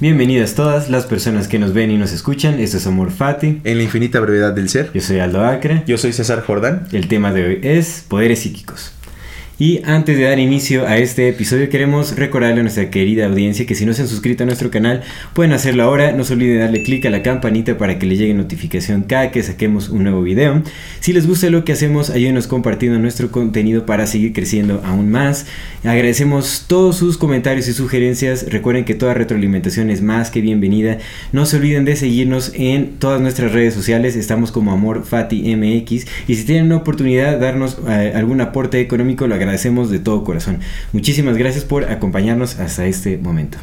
Bienvenidas todas las personas que nos ven y nos escuchan. Esto es Amor Fati. En la infinita brevedad del ser. Yo soy Aldo Acre. Yo soy César Jordán. El tema de hoy es poderes psíquicos. Y antes de dar inicio a este episodio queremos recordarle a nuestra querida audiencia que si no se han suscrito a nuestro canal pueden hacerlo ahora, no se olviden darle clic a la campanita para que le llegue notificación cada que saquemos un nuevo video. Si les gusta lo que hacemos, ayúdenos compartiendo nuestro contenido para seguir creciendo aún más. Agradecemos todos sus comentarios y sugerencias, recuerden que toda retroalimentación es más que bienvenida. No se olviden de seguirnos en todas nuestras redes sociales, estamos como Amor Fati MX y si tienen una oportunidad de darnos eh, algún aporte económico lo de todo corazón. Muchísimas gracias por acompañarnos hasta este momento.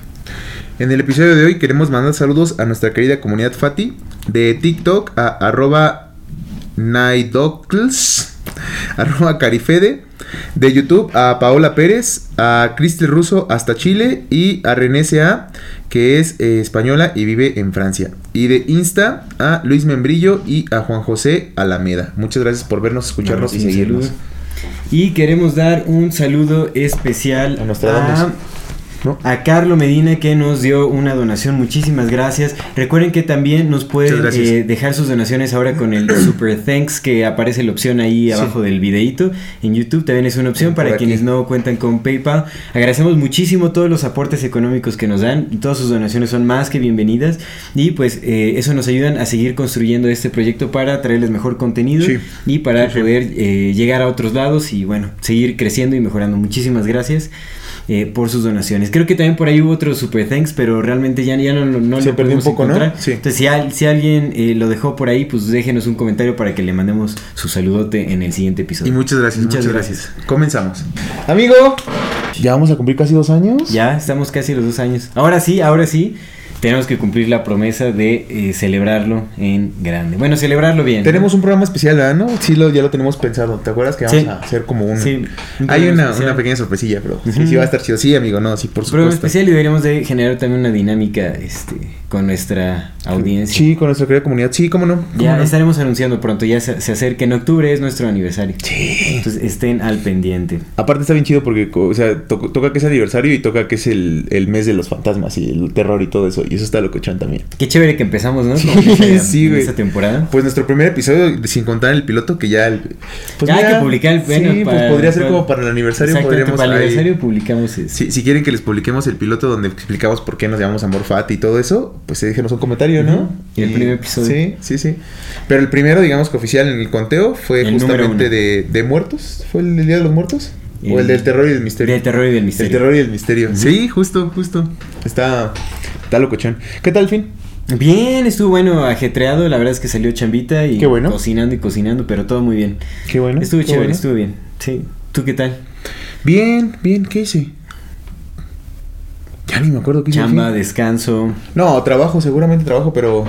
En el episodio de hoy queremos mandar saludos a nuestra querida comunidad Fati. De TikTok a arroba Naidocles, arroba Carifede. De YouTube a Paola Pérez, a Cristel Russo hasta Chile y a René C.A., que es eh, española y vive en Francia. Y de Insta a Luis Membrillo y a Juan José Alameda. Muchas gracias por vernos, escucharnos y seguirnos. Y queremos dar un saludo especial A Nostradamus. ¿No? a Carlo Medina que nos dio una donación. Muchísimas gracias. Recuerden que también nos pueden eh, dejar sus donaciones ahora con el Super Thanks que aparece la opción ahí Sí. abajo del videito. En YouTube también es una opción Por para aquí. quienes no cuentan con PayPal. Agradecemos muchísimo todos los aportes económicos que nos dan. Todas sus donaciones son más que bienvenidas. Y pues eh, eso nos ayudan a seguir construyendo este proyecto para traerles mejor contenido Sí. y para Sí, sí. poder eh, llegar a otros lados y bueno, seguir creciendo y mejorando. Muchísimas gracias eh, por sus donaciones. Creo que también por ahí hubo otro super thanks, pero realmente ya, ya no, no Se lo perdió un poco, ¿no? encontrar. Sí. Entonces, si, al- si alguien eh, lo dejó por ahí, pues déjenos un comentario para que le mandemos su saludote en el siguiente episodio. Y muchas gracias. Muchas, muchas gracias. Comenzamos. Amigo, ya vamos a cumplir casi dos años. Ya estamos casi los dos años. Ahora sí, ahora sí. Tenemos que cumplir la promesa de eh, celebrarlo en grande. Bueno, celebrarlo bien. ¿no? Tenemos un programa especial, ¿verdad? ¿no? Sí, lo, ya lo tenemos pensado. ¿Te acuerdas que vamos Sí. a hacer como un... Sí, un Hay programa una, una pequeña sorpresilla, pero sí, Ujú. sí va a estar chido. Sí, amigo, no, sí, por programa supuesto. especial y deberíamos de generar también una dinámica este, con nuestra audiencia. Sí, con nuestra querida comunidad. Sí, cómo no. ¿Cómo Ya no? estaremos anunciando pronto, ya se, se acerca. En octubre es nuestro aniversario. Sí. Entonces estén al pendiente. Aparte está bien chido porque, o sea, to- toca que es aniversario y toca que es el, el mes de los fantasmas y el terror y todo eso. Y eso está locochón también. Qué chévere que empezamos, ¿no? Sí, güey. esta temporada. Pues nuestro primer episodio, sin contar el piloto, que ya... el- pues Ya hay que publicar el- bueno, Sí, para- pues podría ser para- como para el aniversario. Podríamos para el ahí- aniversario publicamos eso. Si, si quieren que les publiquemos el piloto donde explicamos por qué nos llamamos Amor Fati y todo eso, pues déjenos un comentario, ¿no? Y el primer episodio. Sí, sí, sí. Pero el primero, digamos que oficial en el conteo, fue El justamente de, de muertos. ¿Fue el Día de los Muertos? ¿O el del terror y del misterio? Del terror y del El misterio. terror y el misterio. Sí, justo, justo. Está, está locochón. ¿Qué tal el fin? Bien, estuvo bueno, ajetreado. La verdad es que salió chambita y bueno. cocinando y cocinando, pero todo muy bien. Qué bueno. estuvo qué chévere, bueno. estuvo bien. Sí. ¿Tú qué tal? Bien, bien, ¿qué hice? Ya ni me acuerdo qué hice. Chamba, descanso. No, trabajo, seguramente trabajo, pero.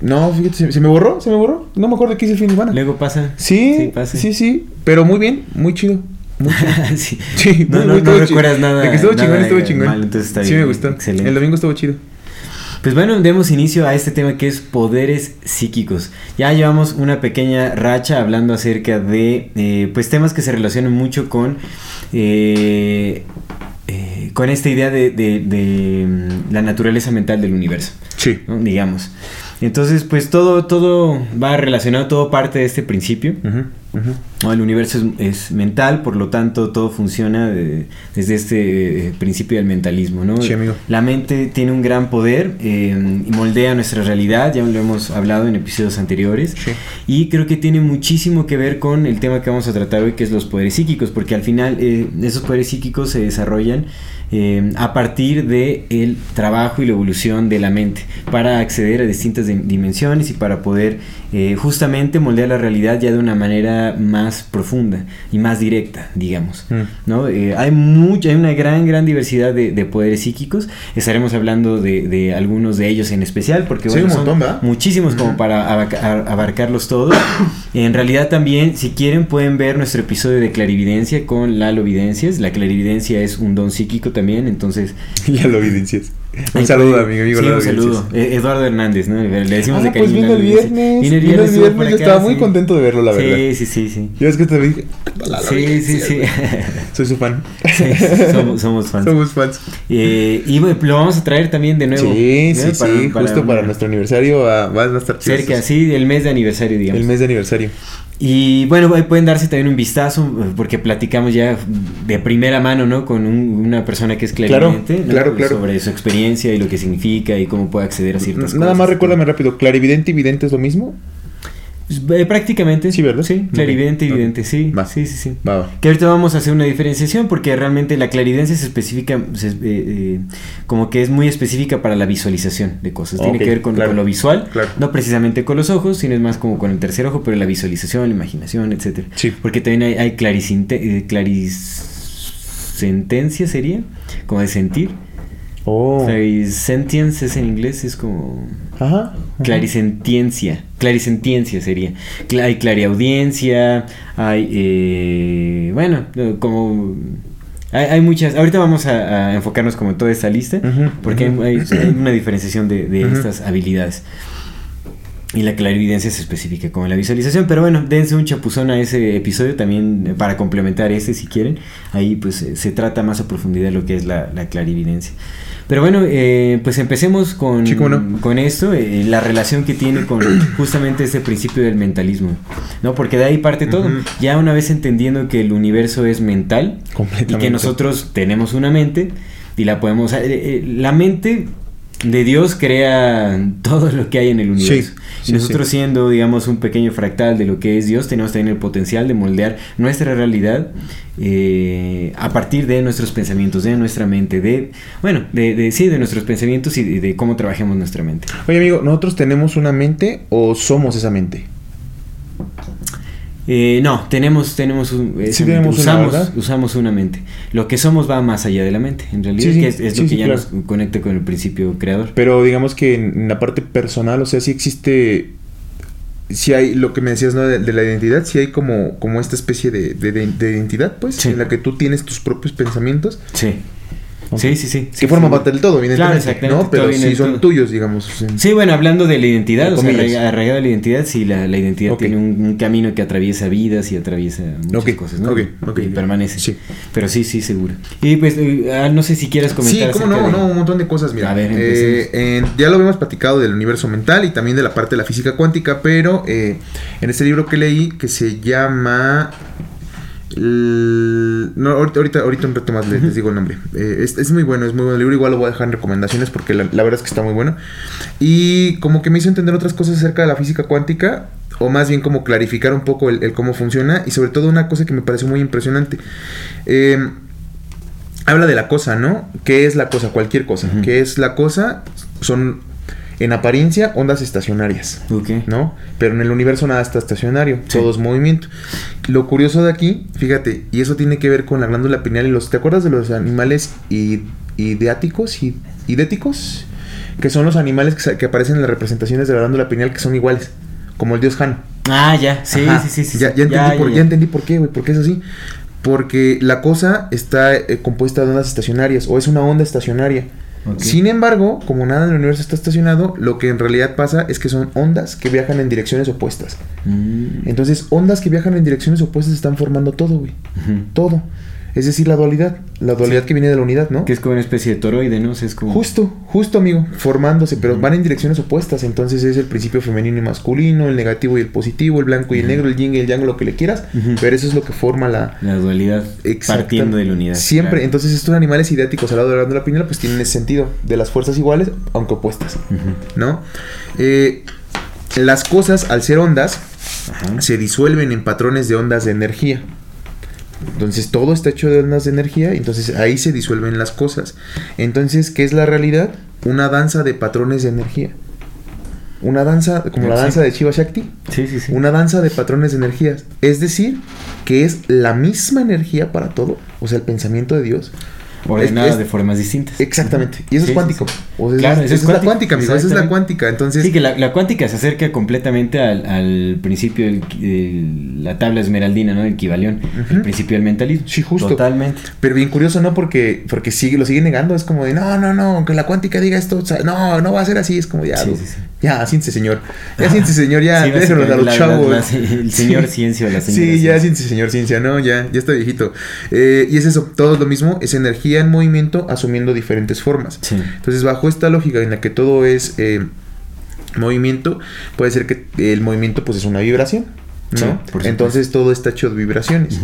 No, fíjate, se, se me borró, se me borró. No me acuerdo qué hice el fin de semana. Luego pasa. Sí, Sí, pasa. sí, sí, pero muy bien, muy chido. Sí. Sí, No, muy, no, muy, no recuerdas nada. De que estuvo nada chingón, estuvo chingón. mal, entonces está sí bien, me gustó. Excelente. El domingo estuvo chido. Pues bueno, demos inicio a este tema que es poderes psíquicos. Ya llevamos una pequeña racha hablando acerca de eh, pues temas que se relacionan mucho con eh, eh, con esta idea de, de- de, mm, la naturaleza mental del universo, Sí. ¿no? digamos. Entonces, pues todo, todo va relacionado, todo parte de este principio. El universo es, es mental, por lo tanto todo funciona de- desde este eh, principio del mentalismo. ¿no? Sí, amigo. La mente tiene un gran poder eh, y moldea nuestra realidad, ya lo hemos hablado en episodios anteriores. Sí. Y creo que tiene muchísimo que ver con el tema que vamos a tratar hoy, que es los poderes psíquicos, porque al final eh, esos poderes psíquicos se desarrollan eh, a partir de el trabajo y la evolución de la mente para acceder a distintas dim- dimensiones y para poder justamente moldear la realidad ya de una manera más profunda y más directa, digamos. Mm. ¿no? Eh, hay, mucha, hay una gran, gran diversidad de, de poderes psíquicos. Estaremos hablando de, de algunos de ellos en especial, porque Sí, bueno, un montón, muchísimos como para abarcarlos todos. en realidad también, si quieren, pueden ver nuestro episodio de clarividencia con Lalo Videncias. La clarividencia es un don psíquico también, entonces... Ya lo evidencias. Un saludo a mi amigo sí, un saludo. Eh, Eduardo Hernández, ¿no? Le decimos de Ah, pues cariño vino el viernes. Vino el Vino el viernes, viernes. Yo acá, estaba muy sí. contento de verlo, la verdad. Sí, sí, sí, sí. Yo es que te dije. Sí, sí, sí. Soy su fan. Sí, somos, somos fans. Somos fans. Eh, y lo vamos a traer también de nuevo. Sí, ¿no? sí, Para- sí. para Justo una- para nuestro aniversario va, va a estar chido Cerca, sí, el mes de aniversario, digamos. El mes de aniversario. Y bueno, ahí pueden darse también un vistazo, eh, porque platicamos ya de primera mano, ¿no? Con un- una persona que es Claro, clarividente, ¿no? claro, claro. Sobre su experiencia y lo que significa y cómo puede acceder a ciertas Nada cosas. más recuérdame rápido. ¿Clarividente y vidente es lo mismo? Eh, prácticamente. Sí, ¿verdad? Sí, clarividente y Ok. vidente, sí. Va. Sí, sí, sí. Va, va. Que ahorita vamos a hacer una diferenciación porque realmente la clarividencia se especifica, se- eh, eh, como que es muy específica para la visualización de cosas. Tiene que ver con, claro, con lo visual, claro. no precisamente con los ojos, sino es más como con el tercer ojo, pero la visualización, la imaginación, etcétera. Sí. Porque también hay, hay clarisinte- sería, como de sentir. Oh. Clarisentience es en inglés, es como... Ajá. ajá. Clarisentiencia, clarisentiencia sería. Hay clariaudiencia, hay, eh, bueno, como... Hay, hay muchas, ahorita vamos a, a enfocarnos como en toda esta lista, porque hay, hay- hay una diferenciación de, estas habilidades. Y la clarividencia se especifica como la visualización, pero bueno, dense un chapuzón a ese episodio también eh, para complementar este si quieren. Ahí pues eh, se trata más a profundidad lo que es la, la clarividencia. Pero bueno, eh, pues empecemos con, Sí, cómo no. con esto, eh, la relación que tiene con justamente este principio del mentalismo, ¿no? Porque de ahí parte todo. Ya una vez entendiendo que el universo es mental y que nosotros tenemos una mente y la podemos... eh, eh, la mente de Dios crea todo lo que hay en el universo. sí, y nosotros sí. siendo, digamos, un pequeño fractal de lo que es Dios, tenemos también el potencial de moldear nuestra realidad eh, a partir de nuestros pensamientos, de nuestra mente, de, bueno, de, de- sí, de nuestros pensamientos y de, de cómo trabajemos nuestra mente. Oye, amigo, ¿nosotros tenemos una mente o somos esa mente? Eh, no, tenemos, tenemos, un, esa Sí tenemos usamos, usamos una mente. Lo que somos va más allá de la mente, en realidad, Sí, sí, que es, lo que ya claro. nos conecta con el principio creador. Pero digamos que en la parte personal, o sea, sí existe. Si hay lo que me decías, ¿no? De, de la identidad, si hay como, como esta especie de, de- de- de identidad, pues, en la que tú tienes tus propios pensamientos. Sí. Sí, sí, sí. que sí, forman sí. parte del todo, evidentemente. exactamente, ¿no? Pero sí son todo. tuyos, digamos. sí. Sí, bueno, hablando de la identidad, o sea, arraigado a la identidad, sí, la, la identidad tiene un, un camino que atraviesa vidas y atraviesa muchas cosas, ¿no? ok, ok. Y permanece. Sí. Pero sí, sí, seguro. Y pues, eh, ah, no sé si quieras Sí, comentar. cómo acerca no, de- no, un montón de cosas, mira. A ver, eh, ya lo habíamos platicado del universo mental y también de la parte de la física cuántica, pero eh, en este libro que leí que se llama... el- no, ahorita, ahorita, un rato más les, les digo el nombre. Eh, es, es muy bueno, es muy buen libro. Igual lo voy a dejar en recomendaciones porque la, la verdad es que está muy bueno. Y como que me hizo entender otras cosas acerca de la física cuántica, o más bien como clarificar un poco el, el cómo funciona, y sobre todo una cosa que me pareció muy impresionante. Eh, habla de la cosa, ¿no? ¿Qué es la cosa? Cualquier cosa. ¿Qué es la cosa? Son, en apariencia, ondas estacionarias. Ok. ¿no? Pero en el universo nada está estacionario, Sí. todo es movimiento. Lo curioso de aquí, fíjate, y eso tiene que ver con la glándula pineal y los. ¿Te acuerdas de los animales id- ideáticos? id- ¿Idéticos? Que son los animales que, aparecen en las representaciones de la glándula pineal que son iguales, como el dios Han. Ah, ya, sí, Ajá. sí, sí, sí. Ya, sí. ya entendí, por, ya, ya entendí por qué, güey, por qué es así. Porque la cosa está eh, compuesta de ondas estacionarias, o es una onda estacionaria. Sin embargo, como nada en el universo está estacionado, lo que en realidad pasa es que son ondas que viajan en direcciones opuestas. Mm, Entonces, ondas que viajan en direcciones opuestas están formando todo, güey. Todo. Es decir, la dualidad. La dualidad que viene de la unidad, ¿no? Que es como una especie de toroide, ¿no? O sea, es como... Justo, justo, amigo. Formándose, pero van en direcciones opuestas. Entonces es el principio femenino y masculino, el negativo y el positivo, el blanco y el negro, el yin y el yang, lo que le quieras. Pero eso es lo que forma la... La dualidad partiendo de la unidad. Siempre. claro. Entonces estos animales idénticos al lado de la pineal pues tienen ese sentido de las fuerzas iguales, aunque opuestas. ¿No? Eh, las cosas, al ser ondas, se disuelven en patrones de ondas de energía. Entonces todo está hecho de ondas de energía, entonces ahí se disuelven las cosas. Entonces, ¿qué es la realidad? Una danza de patrones de energía. Una danza, como la Sí. danza de Shiva Shakti, Sí, sí, sí. una danza de patrones de energías. Es decir, que es la misma energía para todo, o sea, el pensamiento de Dios. Ordenada es- de formas distintas. Exactamente. Y eso Sí, es cuántico. sí. O Claro, es, es la cuántica, amigo. Esa es la cuántica. Entonces, Sí, que la, la cuántica se acerca completamente al, al principio de la tabla esmeraldina, ¿no? El equivalión. El principio del mentalismo. Sí, justo. Totalmente. Pero bien curioso, ¿no? Porque, porque sigue, lo sigue negando. Es como de, no, no, no, que la cuántica diga esto. o sea, no, no va a ser así. Es como, ya, Sí, sí, sí. ya, siéntese, señor. Ya, siéntese, señor. Ya, a los chavos. el señor ciencia o la señora Sí, ya, ciencia. siéntese, señor ciencia. No, ya, ya está viejito. Eh, y es eso, todo es lo mismo. Es energía en movimiento asumiendo diferentes formas. Sí. Entonces, bajo esta lógica en la que todo es eh, movimiento, puede ser que el movimiento pues es una vibración, ¿no? Sí. Entonces todo está hecho de vibraciones.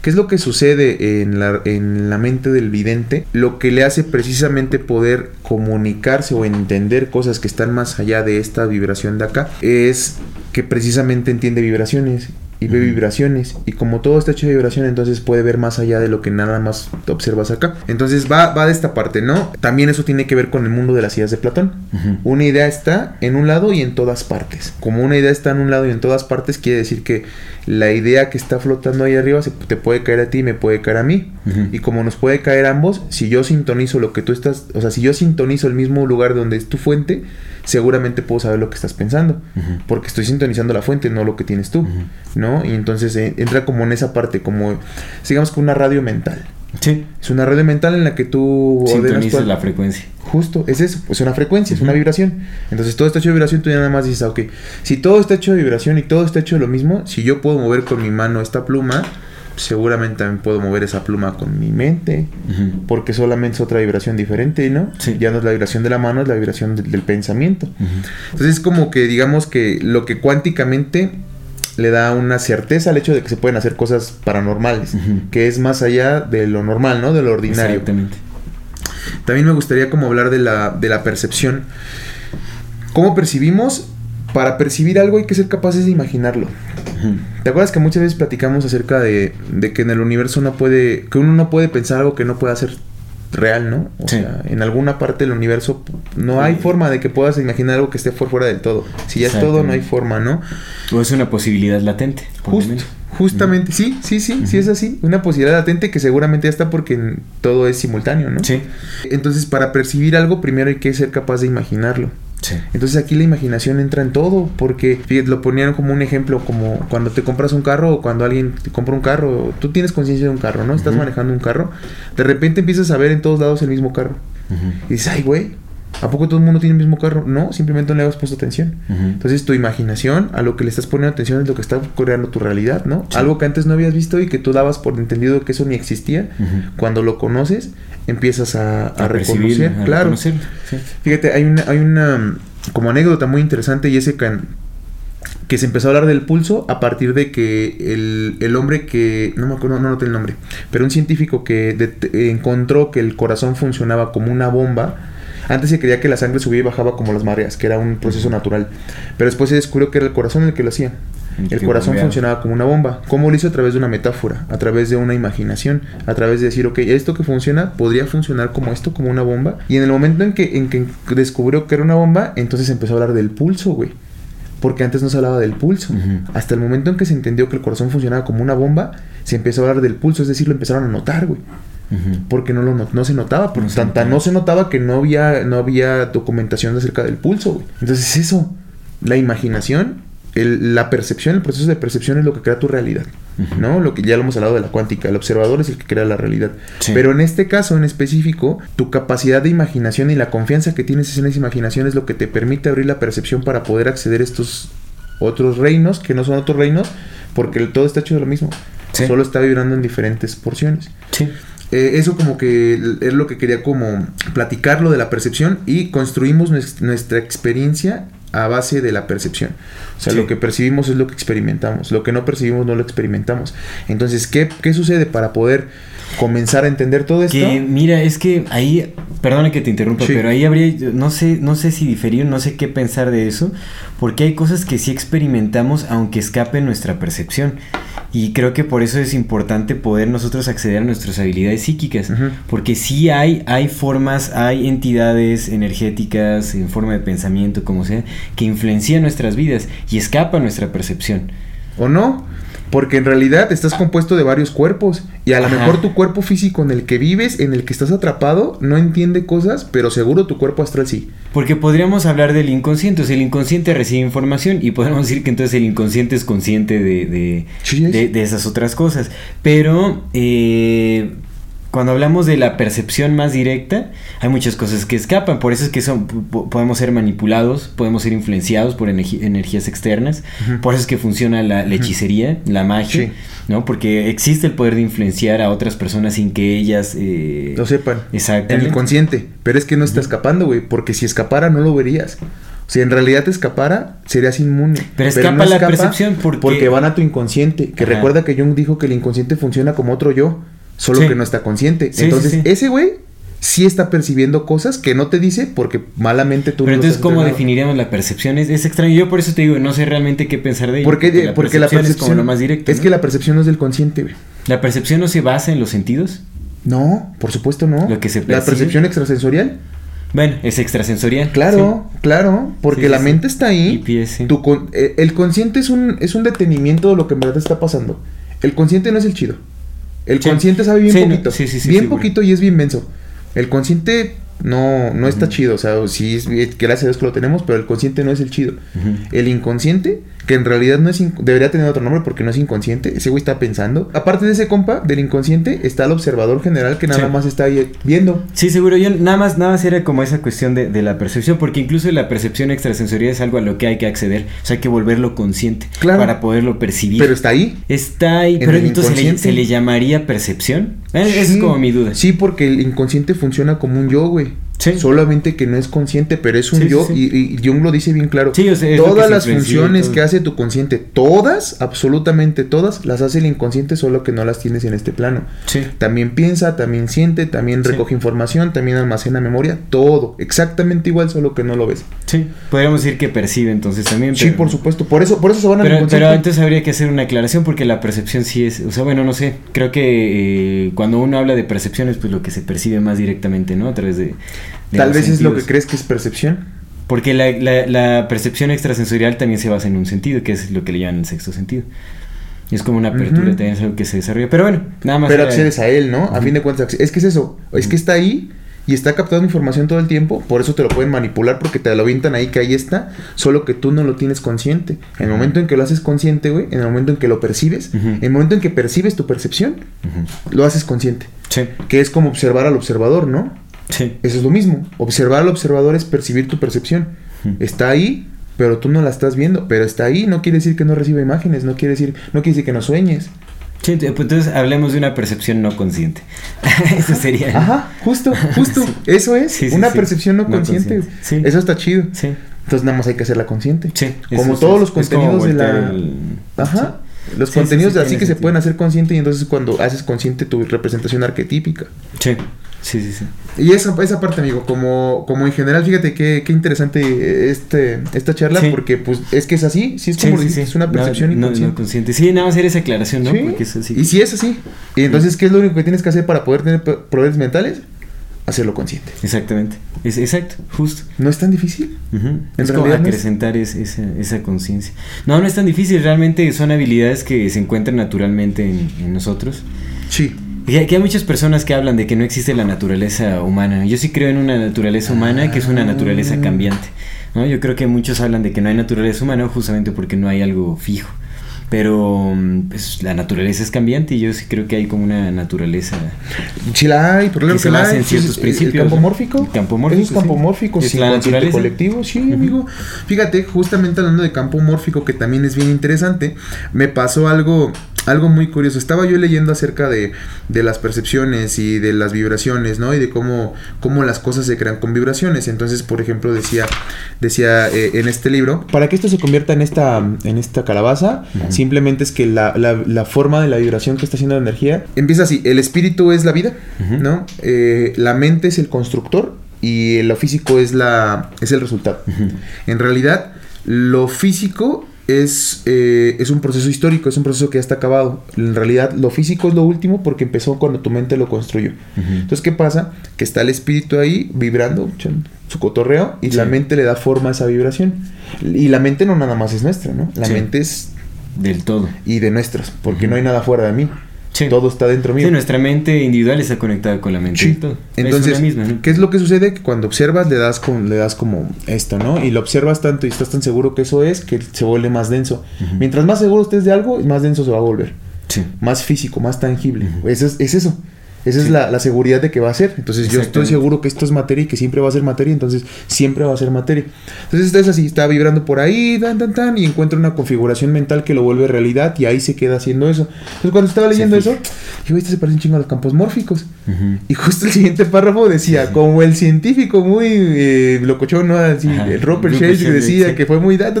¿Qué es lo que sucede en la, en la mente del vidente? Lo que le hace precisamente poder comunicarse o entender cosas que están más allá de esta vibración de acá es que precisamente entiende vibraciones y ve vibraciones y como todo está hecho de vibración entonces puede ver más allá de lo que nada más observas acá. Entonces va, va de esta parte, ¿no? También eso tiene que ver con el mundo de las ideas de Platón. Una idea está en un lado y en todas partes. Como una idea está en un lado y en todas partes, quiere decir que la idea que está flotando ahí arriba se te puede caer a ti y me puede caer a mí. Y como nos puede caer a ambos, si yo sintonizo lo que tú estás, o sea, si yo sintonizo el mismo lugar donde es tu fuente, seguramente puedo saber lo que estás pensando. Porque estoy sintonizando la fuente, no lo que tienes tú. ¿No? Y entonces eh, entra como en esa parte, como, digamos que una radio mental. Sí. Es una radio mental en la que tú Sintonizas la frecuencia. Justo, es eso, es una frecuencia, es una vibración. Entonces todo está hecho de vibración, tú ya nada más dices, ah, ok, si todo está hecho de vibración y todo está hecho de lo mismo, si yo puedo mover con mi mano esta pluma, seguramente también puedo mover esa pluma con mi mente, porque solamente es otra vibración diferente, ¿no? Sí. Ya no es la vibración de la mano, es la vibración del, del pensamiento. Entonces es como que digamos que lo que cuánticamente le da una certeza al hecho de que se pueden hacer cosas paranormales, que es más allá de lo normal, ¿no? De lo ordinario. Exactamente. También me gustaría como hablar de la, de la percepción. ¿Cómo percibimos? Para percibir algo hay que ser capaces de imaginarlo. ¿Te acuerdas que muchas veces platicamos acerca de, de que en el universo no puede, que uno no puede pensar algo que no pueda ser real, ¿no? O Sí. sea, en alguna parte del universo no hay forma de que puedas imaginar algo que esté por fuera del todo. Si ya es todo, no hay forma, ¿no? O es una posibilidad latente. Justo, menos. justamente, sí, sí, sí, sí es así. Una posibilidad latente que seguramente ya está porque todo es simultáneo, ¿no? Sí. Entonces, para percibir algo, primero hay que ser capaz de imaginarlo. Sí. Entonces aquí la imaginación entra en todo, porque fíjate, lo ponían como un ejemplo, como cuando te compras un carro o cuando alguien te compra un carro, tú tienes conciencia de un carro, ¿no? Estás manejando un carro, de repente empiezas a ver en todos lados el mismo carro. Y dices, ay, güey, ¿a poco todo el mundo tiene el mismo carro? No, simplemente no le has puesto atención. Entonces tu imaginación, a lo que le estás poniendo atención es lo que está creando tu realidad, ¿no? Sí. Algo que antes no habías visto y que tú dabas por entendido que eso ni existía, cuando lo conoces, empiezas a, reconocer, a claro. sí. Fíjate, hay una, hay una mm, como anécdota muy interesante y ese can- que se empezó a hablar del pulso a partir de que el, el hombre que, no me acuerdo, no noté el nombre, pero un científico que encontró que el corazón funcionaba como una bomba. Antes se creía que la sangre subía y bajaba como las mareas, que era un proceso natural. Pero después se descubrió que era el corazón el que lo hacía. El corazón funcionaba como una bomba. ¿Cómo lo hizo? A través de una metáfora, a través de una imaginación, a través de decir, ok, esto que funciona podría funcionar como esto, como una bomba. Y en el momento en que, en que descubrió que era una bomba, entonces empezó a hablar del pulso, güey. Porque antes no se hablaba del pulso. Hasta el momento en que se entendió que el corazón funcionaba como una bomba, se empezó a hablar del pulso, es decir, lo empezaron a notar, güey. Porque no, lo no se notaba, porque No tanta no se notaba que no había, no había documentación acerca del pulso, güey. Entonces eso, la imaginación, el- la percepción, el proceso de percepción es lo que crea tu realidad, ¿no? Lo que ya lo hemos hablado de la cuántica, el observador es el que crea la realidad. Sí. Pero en este caso en específico, tu capacidad de imaginación y la confianza que tienes en esa imaginación es lo que te permite abrir la percepción para poder acceder a estos otros reinos, que no son otros reinos, porque todo está hecho de lo mismo. Sí. Solo está vibrando en diferentes porciones. Sí. Eh, eso como que es lo que quería como platicarlo de la percepción y construimos nues- nuestra experiencia a base de la percepción. O sea, Sí. lo que percibimos es lo que experimentamos. Lo que no percibimos no lo experimentamos. Entonces, ¿qué, qué sucede para poder comenzar a entender todo esto? Que mira, es que ahí, perdona que te interrumpa, Sí. pero ahí habría, no sé, no sé si diferir, no sé qué pensar de eso, porque hay cosas que sí experimentamos aunque escapen nuestra percepción. Y creo que por eso es importante poder nosotros acceder a nuestras habilidades psíquicas. Porque sí hay, hay formas, hay entidades energéticas en forma de pensamiento, como sea, que influencian nuestras vidas y escapan nuestra percepción. ¿O no? Porque en realidad estás compuesto de varios cuerpos y a lo mejor tu cuerpo físico en el que vives, en el que estás atrapado, no entiende cosas, pero seguro tu cuerpo astral sí. Porque podríamos hablar del inconsciente, o sea, el inconsciente recibe información y podemos decir que entonces el inconsciente es consciente de, de, de- de esas otras cosas. Pero eh, cuando hablamos de la percepción más directa, hay muchas cosas que escapan. Por eso es que son, po- podemos ser manipulados, podemos ser influenciados por energías externas. Por eso es que funciona la, la hechicería, la magia, Sí. ¿no? Porque existe el poder de influenciar a otras personas sin que ellas... eh, Lo sepan. En Exactamente. el consciente. Pero es que no está escapando, güey. Porque si escapara, no lo verías. Si en realidad te escapara, serías inmune. Pero escapa la percepción porque- porque van a tu inconsciente. Que Ajá. recuerda que Jung dijo que el inconsciente funciona como otro yo. Solo Sí. que no está consciente. Sí, Entonces, sí, ese güey sí está percibiendo cosas que no te dice porque malamente tú Pero no entonces, ¿cómo entrenado. definiríamos la percepción? Es, es extraño. Yo por eso te digo, no sé realmente qué pensar de ello. Porque, porque la percepción es como lo más directo. Es ¿no? que la percepción no es del consciente, güey. La percepción no se basa en los sentidos. No, por supuesto no. Lo que se la percibe. percepción extrasensorial. Bueno, es extrasensorial. Claro, claro, porque Sí, sí, la mente está ahí. Tu con- eh, el consciente es un, es un detenimiento de lo que en verdad está pasando. El consciente no es el chido. El Sí. consciente sabe bien Sí, poquito. sí, bien poquito y es bien menso. El consciente no, no está chido. O sea, sí, es, eh, gracias a Dios que lo tenemos, pero el consciente no es el chido. El inconsciente, que en realidad no es debería tener otro nombre porque no es inconsciente, ese güey está pensando. Aparte de ese compa, del inconsciente, está el observador general que nada Sí. más está ahí viendo. Sí, seguro. Yo nada más, nada más era como esa cuestión de, de la percepción, porque incluso la percepción extrasensorial es algo a lo que hay que acceder. O sea, hay que volverlo consciente Claro. para poderlo percibir. Pero está ahí. Está ahí, en pero el entonces se le, se le llamaría percepción. Eh, Esa Sí. es como mi duda. Sí, porque el inconsciente funciona como un yo, güey. Sí. Solamente que no es consciente, pero es un Sí, sí, yo. sí. Y, y Jung lo dice bien claro. Sí, o sea, todas las funciones todo. que hace tu consciente, todas, absolutamente todas, las hace el inconsciente, solo que no las tienes en este plano. Sí. También piensa, también siente, también Sí. recoge información, también almacena memoria, todo. Exactamente igual, solo que no lo ves. Sí. Podríamos decir que percibe entonces también. Sí, pero- por supuesto. Por eso, por eso se van al Pero, pero antes habría que hacer una aclaración porque la percepción sí es, o sea, bueno, no sé, creo que eh, cuando uno habla de percepciones, pues lo que se percibe más directamente, ¿no? A través de... Tal vez es lo que crees que es percepción. Porque la, la- la percepción extrasensorial también se basa en un sentido, que es lo que le llaman el sexto sentido. Es como una apertura, Ujú. también es algo que se desarrolla. Pero bueno, nada más. Pero accedes a él, ¿no? A fin de cuentas, es que es eso. Es que está ahí y está captando información todo el tiempo. Por eso te lo pueden manipular porque te lo avientan ahí que ahí está. Solo que tú no lo tienes consciente. En el momento en que lo haces consciente, güey, en el momento en que lo percibes, en el momento en que percibes tu percepción, lo haces consciente. Sí, Que es como observar al observador, ¿no? Sí. Eso es lo mismo. Observar al observador es percibir tu percepción. Ujú. Está ahí, pero tú no la estás viendo. Pero está ahí, no quiere decir que no reciba imágenes, no quiere decir, no quiere decir que no sueñes. Sí, pues entonces hablemos de una percepción no consciente. Eso sería. Ajá, justo, justo. Sí. Eso es, Sí, sí, una percepción no, No consciente. Eso está chido. Sí, Entonces nada más hay que hacerla consciente. sí. Como todos es- los contenidos de la... el- Ajá. Los contenidos sí, así que se pueden hacer consciente y entonces cuando haces consciente tu representación arquetípica. Sí, sí, sí, sí. Y esa, esa parte, amigo, como, como en general, fíjate qué, qué interesante este, esta charla, Sí. porque pues es que es así, sí es como sí, sí. es una No, percepción no, no inconsciente. consciente. Sí, nada más hacer esa aclaración, ¿no? Porque. Y si es así, y entonces, ¿qué es lo único que tienes que hacer para poder tener poderes mentales? Hacerlo consciente. Exactamente. Es, exacto, justo. No es tan difícil. Es como acrecentar es- esa, esa conciencia. No, no es tan difícil, realmente son habilidades que se encuentran naturalmente en, en nosotros. Sí. Y aquí hay muchas personas que hablan de que no existe la naturaleza humana. Yo sí creo en una naturaleza humana que es una naturaleza Ah. cambiante. ¿no? Yo creo que muchos hablan de que no hay naturaleza humana justamente porque no hay algo fijo. Pero pues, la naturaleza es cambiante y yo sí creo que hay como una naturaleza Sí la hay, por que se basa en Sí, ciertos es- el principios. campo mórfico. El campo mórfico. Eso es campo sí. mórfico, Es sin la naturaleza. colectivo, sí, amigo. Fíjate, justamente hablando de campo mórfico, que también es bien interesante, me pasó algo algo muy curioso. Estaba yo leyendo acerca de, de, las percepciones y de las vibraciones, ¿no? Y de cómo, cómo las cosas se crean con vibraciones. Entonces, por ejemplo, decía, decía eh, en este libro, para que esto se convierta en esta, en esta calabaza, simplemente es que la, la, forma de la vibración que está haciendo la energía empieza así. El espíritu es la vida, ¿no? Eh, la mente es el constructor y lo físico es, la, es el resultado. En realidad, lo físico es, eh, es un proceso histórico, es un proceso que ya está acabado. En realidad, lo físico es lo último porque empezó cuando tu mente lo construyó. Entonces, ¿qué pasa? Que está el espíritu ahí vibrando, su cotorreo, y la mente le da forma a esa vibración. Y la mente no nada más es nuestra, ¿no? La mente es... Del todo. Y de nuestras, porque no hay nada fuera de mí. Todo está dentro mío. Sí, nuestra mente individual está conectada con la mente. Sí. Entonces, ¿qué es lo que sucede? Que cuando observas le das, con, le das como esto, ¿no? Y lo observas tanto y estás tan seguro que eso es que se vuelve más denso. Mientras más seguro estés de algo, más denso se va a volver. Sí. Más físico, más tangible. es, es eso. Esa es la, seguridad de que va a ser. Entonces yo estoy seguro que esto es materia y que siempre va a ser materia, entonces siempre va a ser materia. Entonces es así, está vibrando por ahí, tan, tan, tan, y encuentra una configuración mental que lo vuelve realidad y ahí se queda haciendo eso. Entonces cuando estaba leyendo eso, dije, este se parece un chingo a los campos mórficos. Y justo el siguiente párrafo decía, como el científico muy eh, locochón, ¿no? Así, el Robert Shades decía que fue muy, da,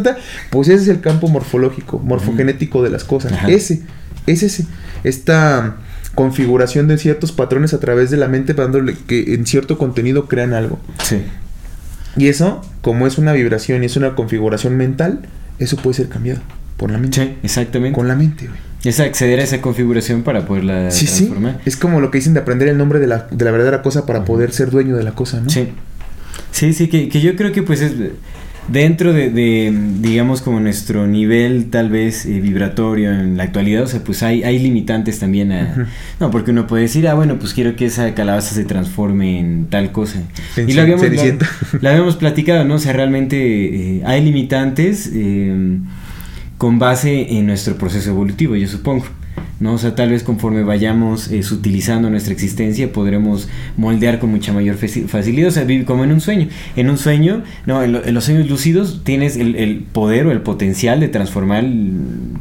pues ese es el campo morfológico, morfogenético de las cosas. Ese, es ese. Esta configuración de ciertos patrones a través de la mente, dándole que en cierto contenido crean algo. Sí. Y eso, como es una vibración y es una configuración mental, eso puede ser cambiado por la mente. Sí, exactamente. Con la mente, güey. Es acceder a esa configuración para poderla sí, transformar. Sí, es como lo que dicen de aprender el nombre de la, de la verdadera cosa para poder ser dueño de la cosa, ¿no? Sí. Sí, sí, que, que yo creo que pues es dentro de, digamos, como nuestro nivel tal vez eh, vibratorio en la actualidad, o sea, pues hay, hay limitantes también a... No, porque uno puede decir, ah, bueno, pues quiero que esa calabaza se transforme en tal cosa. y lo habíamos, la, habíamos platicado, ¿no? O sea, realmente eh, hay limitantes eh, con base en nuestro proceso evolutivo, yo supongo. ¿No? O sea, tal vez conforme vayamos eh, utilizando nuestra existencia podremos moldear con mucha mayor facilidad, o sea, vivir como en un sueño. En un sueño, no, en, los sueños lúcidos tienes el, poder o el potencial de transformar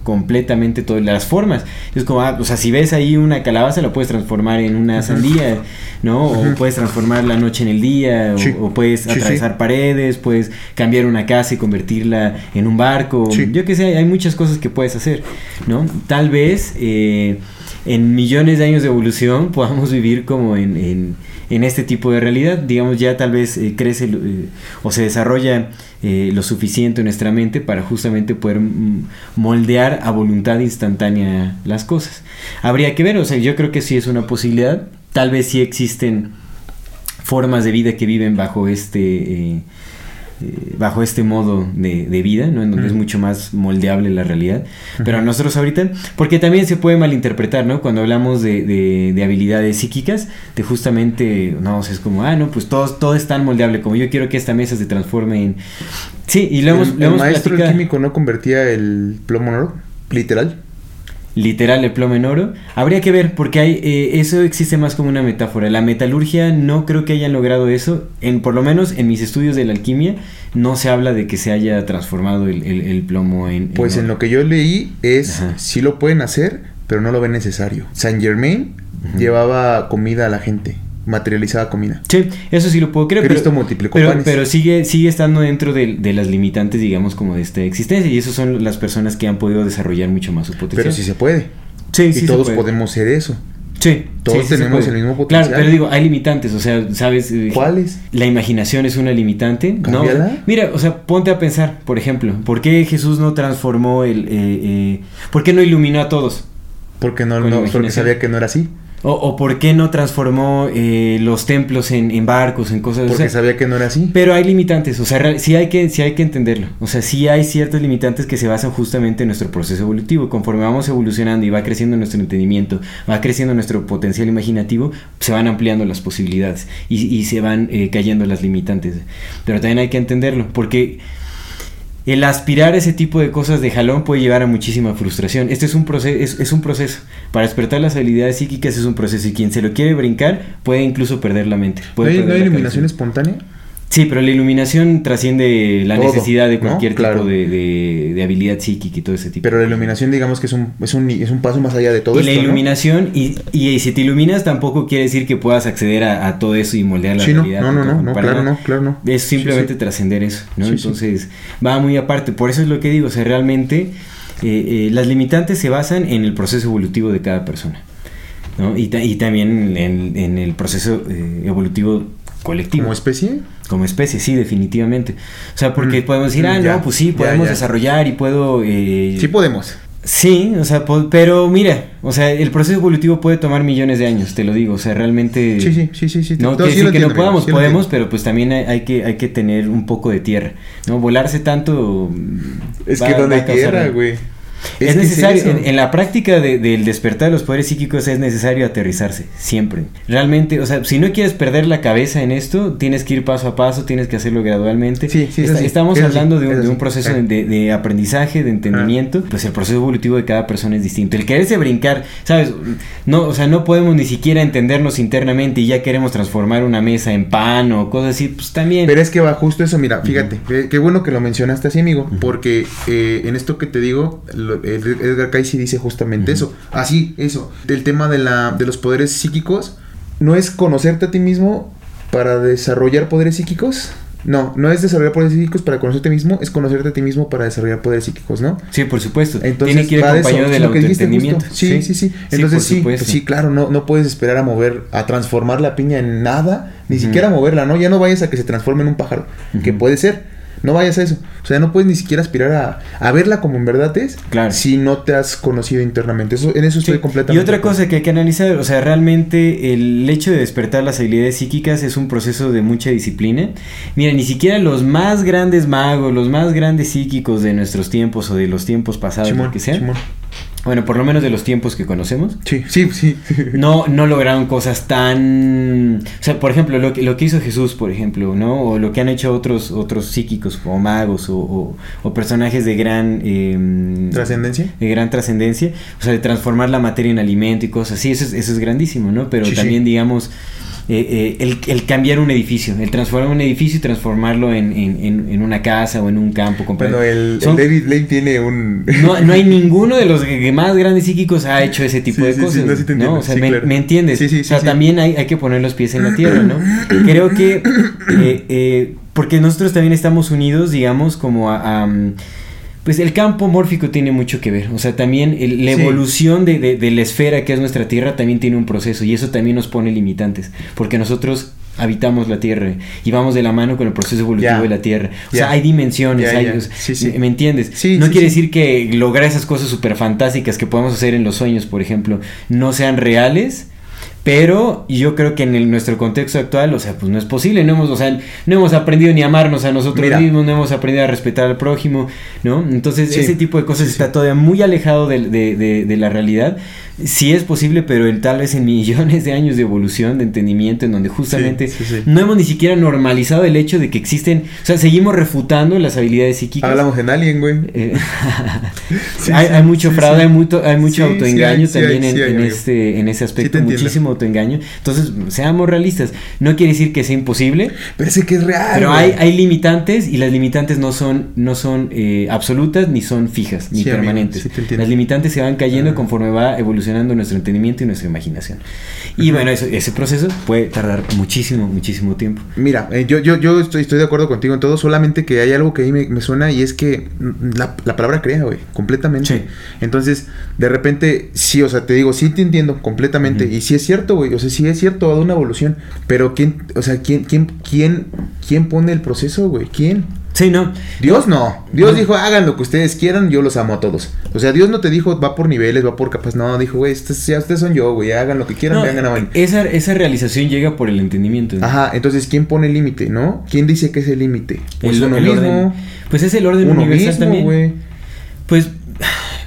completamente todas las formas. Es como, ah, o sea, si ves ahí una calabaza la puedes transformar en una sandía, ¿no? O puedes transformar la noche en el día, o, puedes atravesar paredes, puedes cambiar una casa y convertirla en un barco. Yo que sé, hay muchas cosas que puedes hacer, ¿no? Tal vez eh, en millones de años de evolución podamos vivir como en, este tipo de realidad. Digamos, ya tal vez eh, crece eh, o se desarrolla lo suficiente en nuestra mente para justamente poder mm, moldear a voluntad instantánea las cosas. Habría que ver, o sea, yo creo que sí es una posibilidad. Tal vez sí existen formas de vida que viven bajo este eh, bajo este modo de, vida, ¿no? En donde es mucho más moldeable la realidad. Pero a nosotros ahorita, porque también se puede malinterpretar, ¿no? Cuando hablamos de, habilidades psíquicas, de justamente, no, es como, ah, no, pues todo, todo es tan moldeable, como yo quiero que esta mesa se transforme en... Sí, y lo hemos... El, el maestro químico no convertía el plomo en oro, literal literal el plomo en oro. Habría que ver, porque hay, eh, eso existe más como una metáfora. La metalurgia no creo que hayan logrado eso. En, por lo menos en mis estudios de la alquimia no se habla de que se haya transformado el, plomo en... Pues en, lo que yo leí es, sí lo pueden hacer, pero no lo ven necesario. Saint Germain llevaba comida a la gente materializada comida. Sí, eso sí lo puedo creer. pero, esto multiplicó pero, pero, sigue, sigue estando dentro de, las limitantes, digamos, como de esta existencia. Y esas son las personas que han podido desarrollar mucho más su potencial. Pero sí se puede. Sí, y todos podemos ser eso. Sí. Todos tenemos el mismo potencial. Claro, pero digo, hay limitantes, o sea, ¿sabes? Eh, ¿Cuáles? La imaginación es una limitante. ¿no? Mira, o sea, ponte a pensar, por ejemplo, ¿por qué Jesús no transformó el... Eh, eh, ¿Por qué no iluminó a todos? Porque no, no porque sabía que no era así. O, o, por qué no transformó eh, los templos en, en, barcos, en cosas Porque sabía que no era así. Pero hay limitantes, o sea, sí hay, que, sí hay que entenderlo. O sea, sí hay ciertos limitantes que se basan justamente en nuestro proceso evolutivo. Conforme vamos evolucionando y va creciendo nuestro entendimiento, va creciendo nuestro potencial imaginativo, se van ampliando las posibilidades y, y se van eh, cayendo las limitantes. Pero también hay que entenderlo, porque el aspirar a ese tipo de cosas de jalón puede llevar a muchísima frustración. Este es un proceso, es, un proceso. Para despertar las habilidades psíquicas es un proceso y quien se lo quiere brincar puede incluso perder la mente. ¿No hay, iluminación espontánea? Sí, pero la iluminación trasciende la Todo, necesidad de ¿no? cualquier Claro. tipo de, de- de habilidad psíquica y todo ese tipo. Pero la iluminación, digamos que es un, es un, es un paso más allá de todo y la esto, ¿no? iluminación, y, y si te iluminas tampoco quiere decir que puedas acceder a, a todo eso y moldear la Sí, realidad. no, no, no, claro, no, claro, no. Es simplemente Sí, sí. trascender eso, ¿no? Entonces, va muy aparte. Por eso es lo que digo, o sea, realmente eh, eh, las limitantes se basan en el proceso evolutivo de cada persona, ¿no? Y, ta- y también en, en el proceso eh, evolutivo colectivo. Como especie. Como especie, sí, definitivamente. O sea, porque Mm, podemos decir, mm, ah, ya, no, pues sí, podemos ya. desarrollar y puedo... eh, Sí podemos. Sí, o sea, po- pero mira, o sea, el proceso evolutivo puede tomar millones de años, te lo digo, o sea, realmente... Sí, sí, sí, sí, sí. No, No, sí que no entiendo, amigo, podamos, sí podemos, pero pues también hay, hay que, hay que tener un poco de tierra, ¿no? Volarse tanto... Es va- que donde va a causar quiera, daño. güey. Es, necesario, en, en la práctica de- del despertar de los poderes psíquicos es necesario aterrizarse, siempre. Realmente, o sea, si no quieres perder la cabeza en esto, tienes que ir paso a paso, tienes que hacerlo gradualmente. Sí, sí, es Está- así, Estamos es hablando de un, es de un así. proceso Ah. de, de aprendizaje, de entendimiento, pues el proceso evolutivo de cada persona es distinto. El quererse brincar, ¿sabes? No, o sea, no podemos ni siquiera entendernos internamente y ya queremos transformar una mesa en pan o cosas así, pues también. Pero es que va justo eso, mira, fíjate, qué, qué bueno que lo mencionaste así, amigo, porque eh, en esto que te digo, lo- Edgar Cayce dice justamente eso, así, eso, del tema de, la, de los poderes psíquicos, no es conocerte a ti mismo para desarrollar poderes psíquicos, no, no es desarrollar poderes psíquicos para conocerte a ti mismo, es conocerte a ti mismo para desarrollar poderes psíquicos, ¿no? Sí, por supuesto. Entonces, Tiene que ir acompañado del lo que dijiste autoentendimiento. justo. Sí, sí, sí. Entonces sí, pues sí, claro, no, no puedes esperar a mover, a transformar la piña en nada, ni siquiera a moverla, ¿no? Ya no vayas a que se transforme en un pájaro, que puede ser. No vayas a eso. O sea, no puedes ni siquiera aspirar a, a verla como en verdad es Claro. si no te has conocido internamente. Eso, en eso estoy Sí, completamente. Y otra acuerdo. cosa que hay que analizar, o sea, realmente el hecho de despertar las habilidades psíquicas es un proceso de mucha disciplina. Mira, ni siquiera los más grandes magos, los más grandes psíquicos de nuestros tiempos o de los tiempos pasados, lo que sea. Bueno, por lo menos de los tiempos que conocemos, Sí, sí, sí. no, no lograron cosas tan... O sea, por ejemplo, lo que, lo que hizo Jesús, por ejemplo, ¿no? O lo que han hecho otros, otros psíquicos o magos o, o- o personajes de gran... em, ¿Trascendencia? de gran trascendencia, o sea, de transformar la materia en alimento y cosas así, eso es, eso es grandísimo, ¿no? Pero Sí, sí. también, digamos, eh, eh, el, el cambiar un edificio, el transformar un edificio y transformarlo en, en- en- una casa o en un campo. completo. Bueno, el, David Lane tiene un. no, no hay ninguno de los más grandes psíquicos ha hecho ese tipo Sí, de sí, sí, cosas. no, sí te ¿no? O sea, me, claro. me entiendes? Sí, sí, o sea, también hay, hay que poner los pies en la tierra, ¿no? Creo que, eh, porque nosotros también estamos unidos, digamos, como a... a, mm, pues el campo mórfico tiene mucho que ver, o sea, también el- la Sí. evolución de, de- de la esfera que es nuestra Tierra también tiene un proceso y eso también nos pone limitantes, porque nosotros habitamos la Tierra y vamos de la mano con el proceso evolutivo de la Tierra. O sea, hay dimensiones, hay- Sí, sí. ¿me entiendes? Sí, no quiere decir que lograr esas cosas súper fantásticas que podemos hacer en los sueños, por ejemplo, no sean reales. Pero yo creo que en el- nuestro contexto actual, o sea, pues no es posible, no hemos, o sea, no hemos aprendido ni a amarnos a nosotros Mira. mismos, no hemos aprendido a respetar al prójimo, ¿no? Entonces, Sí. ese tipo de cosas Sí, está todavía muy alejado de, de- de- de la realidad. Sí es posible, pero en, tal vez en millones de años de evolución, de entendimiento, en donde justamente Sí, sí, sí. no hemos ni siquiera normalizado el hecho de que existen, o sea, seguimos refutando las habilidades psíquicas. Hablamos en Alien, güey. Eh, hay, hay mucho fraude, hay, mucho, hay mucho autoengaño hay, también en, este, en ese aspecto, muchísimo autoengaño. Entonces, seamos realistas. No quiere decir que sea imposible, Pero que es real. pero hay, hay limitantes y las limitantes no son, no son eh, absolutas ni son fijas ni amigo, permanentes. las limitantes se van cayendo Ah. conforme va evolucionando nuestro entendimiento y nuestra imaginación. Y bueno, eso- ese proceso puede tardar muchísimo, muchísimo tiempo. Mira, eh, yo, yo, yo estoy, estoy de acuerdo contigo en todo, solamente que hay algo que ahí me, me suena y es que mm, la, la palabra crea, güey, completamente. Sí. Entonces, de repente, sí, o sea, te digo, sí te entiendo completamente. Ujú. Y sí es cierto, güey, o sea, sí es cierto, va de una evolución. Pero ¿quién, o sea, quién, quién, quién, quién pone el proceso, güey? ¿Quién? Sí, no. Dios no. Dios No. dijo, hagan lo que ustedes quieran, yo los amo a todos. O sea, Dios no te dijo, va por niveles, va por capas. No, dijo, güey, ustedes, ya ustedes son yo, güey, hagan lo que quieran, No, vengan a esa, esa realización llega por el entendimiento. ¿no? Ajá, entonces, ¿quién pone el límite, no? ¿Quién dice que es el límite? Pues El- uno el mismo. orden- pues es el orden uno universal mismo, también. güey. Pues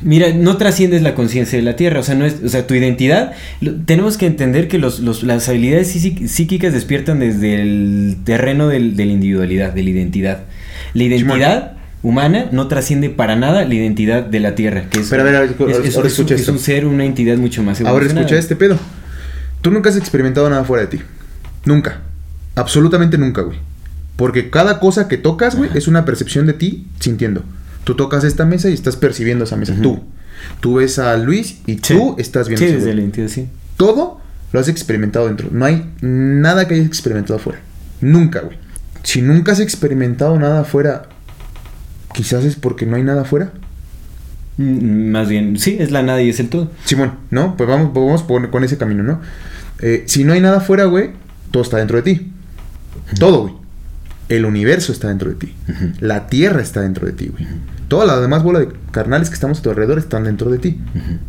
mira, no trasciendes la conciencia de la Tierra, o sea, no es, o sea, tu identidad, lo- tenemos que entender que los, los- las habilidades psí- psíquicas despiertan desde el terreno del- de la individualidad, de la identidad. La identidad humana no trasciende para nada la identidad de la Tierra, que es, Pero a ver, a ver, es- ahora es- ahora es un- es ser, una entidad mucho más Ahora escucha este pedo. Tú nunca has experimentado nada fuera de ti. Nunca. Absolutamente nunca, güey. Porque cada cosa que tocas, güey, es una percepción de ti sintiendo. Tú tocas esta mesa y estás percibiendo esa mesa. Tú. Tú ves a Luis y Sí. tú estás viendo Sí, ese desde güey. la identidad, sí. Todo lo has experimentado dentro. No hay nada que hayas experimentado afuera. Nunca, güey. Si nunca has experimentado nada afuera, quizás es porque no hay nada afuera. Mm, Más bien, sí, es la nada y es el todo. Simón, ¿no? Pues vamos, vamos por- con ese camino, ¿no? Eh, si no hay nada afuera, güey, todo está dentro de ti. Todo, güey. El universo está dentro de ti. La tierra está dentro de ti, güey. Todas las demás bolas de carnales que estamos a tu alrededor están dentro de ti.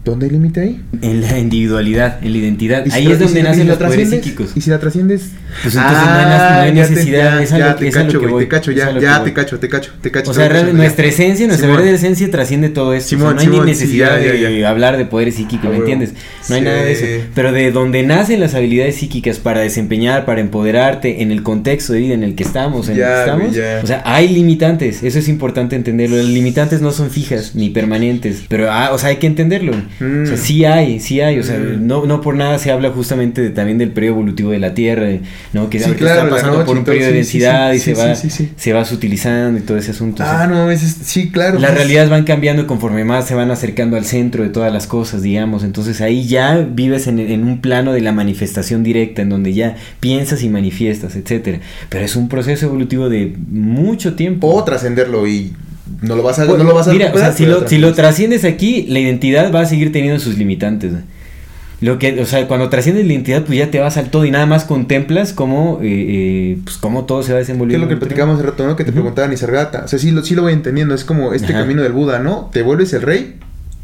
¿Dónde hay límite ahí? En la individualidad, en la identidad. ¿Y si Ahí la- es donde si la- nacen la los poderes psíquicos. ¿Y si la trasciendes? Pues entonces no hay nas- no hay necesidad, ya- te cacho, güey. Te cacho, ya, ya te cacho, te cacho, te cacho. O sea, realmente nuestra esencia, nuestra Simón. verdadera esencia trasciende todo esto. O sea, Simón, no hay Simón, ni sí, necesidad ya, ya, de hablar de poderes psíquicos, A ¿me entiendes? No hay Sí. nada de eso. Pero de donde nacen las habilidades psíquicas para desempeñar, para empoderarte en el contexto de vida en el que estamos, en el que estamos. O sea, hay limitantes. Eso es importante entenderlo. Las limitantes no son fijas ni permanentes. Pero, ah, o sea, hay que entenderlo. O sea, Mm. sí hay, sí hay. O sea, Mm. no, no por nada se habla justamente de- también del periodo evolutivo de la Tierra, ¿no? Que Sí, claro, está pasando noche por un periodo de sí, densidad sí, y se va se va sutilizando y todo ese asunto. o sea, Ah, no, es- sí, claro. las pues, realidades van cambiando conforme más se van acercando al centro de todas las cosas, digamos. Entonces ahí ya vives en, en un plano de la manifestación directa, en donde ya piensas y manifiestas, etcétera. Pero es un proceso evolutivo de mucho tiempo. O trascenderlo y no lo vas a, Pues, no lo vas a Mira, o sea, si lo, si lo trasciendes. aquí, la identidad va a seguir teniendo sus limitantes. Lo que, o sea, cuando trasciendes la identidad, pues ya te vas al todo y nada más contemplas cómo, eh, eh, pues cómo todo se va ¿Qué es desenvolviendo. lo que platicamos hace rato, no? Que te Ujú. preguntaba Nisargata. O sea, sí lo, sí lo voy entendiendo. Es como este Ajá. camino del Buda, ¿no? Te vuelves el rey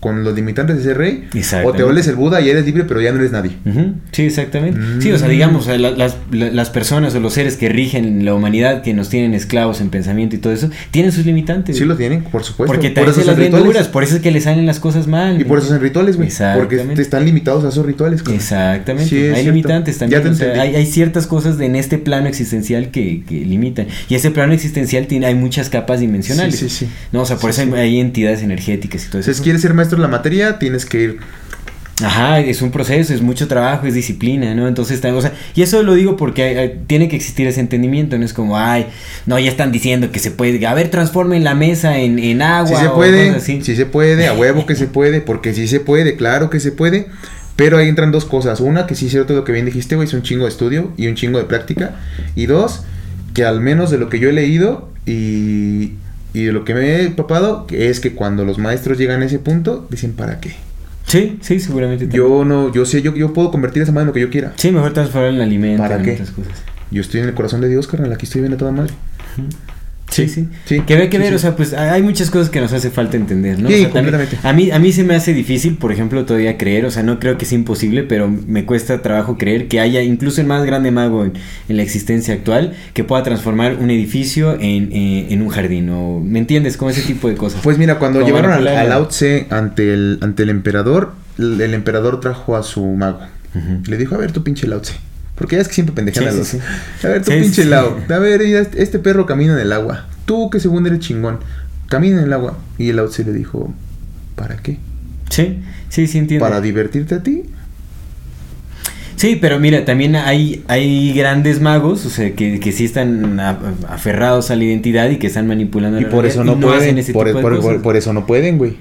con los limitantes de ser rey. O te vuelves el Buda y eres libre, pero ya no eres nadie. Sí, exactamente. Sí, o sea, Mm. digamos, la- las, la- las personas o los seres que rigen la humanidad, que nos tienen esclavos en pensamiento y todo eso, tienen sus limitantes. Sí lo tienen, por supuesto. Porque por eso las rituales. por eso es que les salen las cosas mal. Y por eso son rituales, güey. Porque te están limitados a esos rituales. Exactamente, Sí, hay cierto. limitantes también. O sea, hay, hay ciertas cosas de- en este plano existencial que, que limitan. Y ese plano existencial tiene, hay muchas capas dimensionales. Sí, sí, sí. No, o sea, por eso hay entidades energéticas y todo eso. Entonces, quieres ser maestro de la materia, tienes que ir. Ajá, es un proceso, es mucho trabajo, es disciplina, ¿no? Entonces, o sea, y eso lo digo porque hay- hay- tiene que existir ese entendimiento, no es como, ay, no, ya están diciendo que se puede, a ver, transformen la mesa en, en agua. Si se o puede, cosas así. si se puede, a huevo que se puede, porque sí se puede, claro que se puede. Pero ahí entran dos cosas. Una, que sí es cierto lo que bien dijiste, güey, es un chingo de estudio y un chingo de práctica. Y dos, que al menos de lo que yo he leído y, y de lo que me he papado, es que cuando los maestros llegan a ese punto, dicen, ¿para qué? Sí, sí, seguramente. también. Yo no, yo sé, yo, yo puedo convertir esa madre en lo que yo quiera. Sí, mejor transformar en alimento, ¿Para en qué? otras cosas. Yo estoy en el corazón de Dios, carnal, aquí estoy viendo a toda madre. Sí, sí. Sí, Que ve que sí, ver, sí. o sea, pues hay muchas cosas que nos hace falta entender, ¿no? Sí, O sea, también- completamente. a mí, a mí se me hace difícil, por ejemplo, todavía creer, o sea, no creo que sea imposible, pero me cuesta trabajo creer que haya incluso el más grande mago en, en la existencia actual que pueda transformar un edificio en, eh, en un jardín, o ¿me entiendes? Como ese tipo de cosas. Pues mira, cuando Como llevaron al, a Lao Tse ante el, ante el emperador, el, el emperador trajo a su mago. Le dijo, a ver tu pinche Lao Tse. Porque ya es que siempre pendejan a los... A ver tu pinche. Lao. A ver, este perro camina en el agua. Tú que según eres chingón, camina en el agua. Y el Lao Tse le dijo, ¿para qué? Sí, sí, sí entiendo. ¿Para divertirte a ti? Sí, pero mira, también hay, hay grandes magos, o sea, que, que sí están a- aferrados a la identidad y que están manipulando Y la por realidad eso no, hacen pueden. ese Por, tipo de por- cosas. por- por eso no pueden, güey.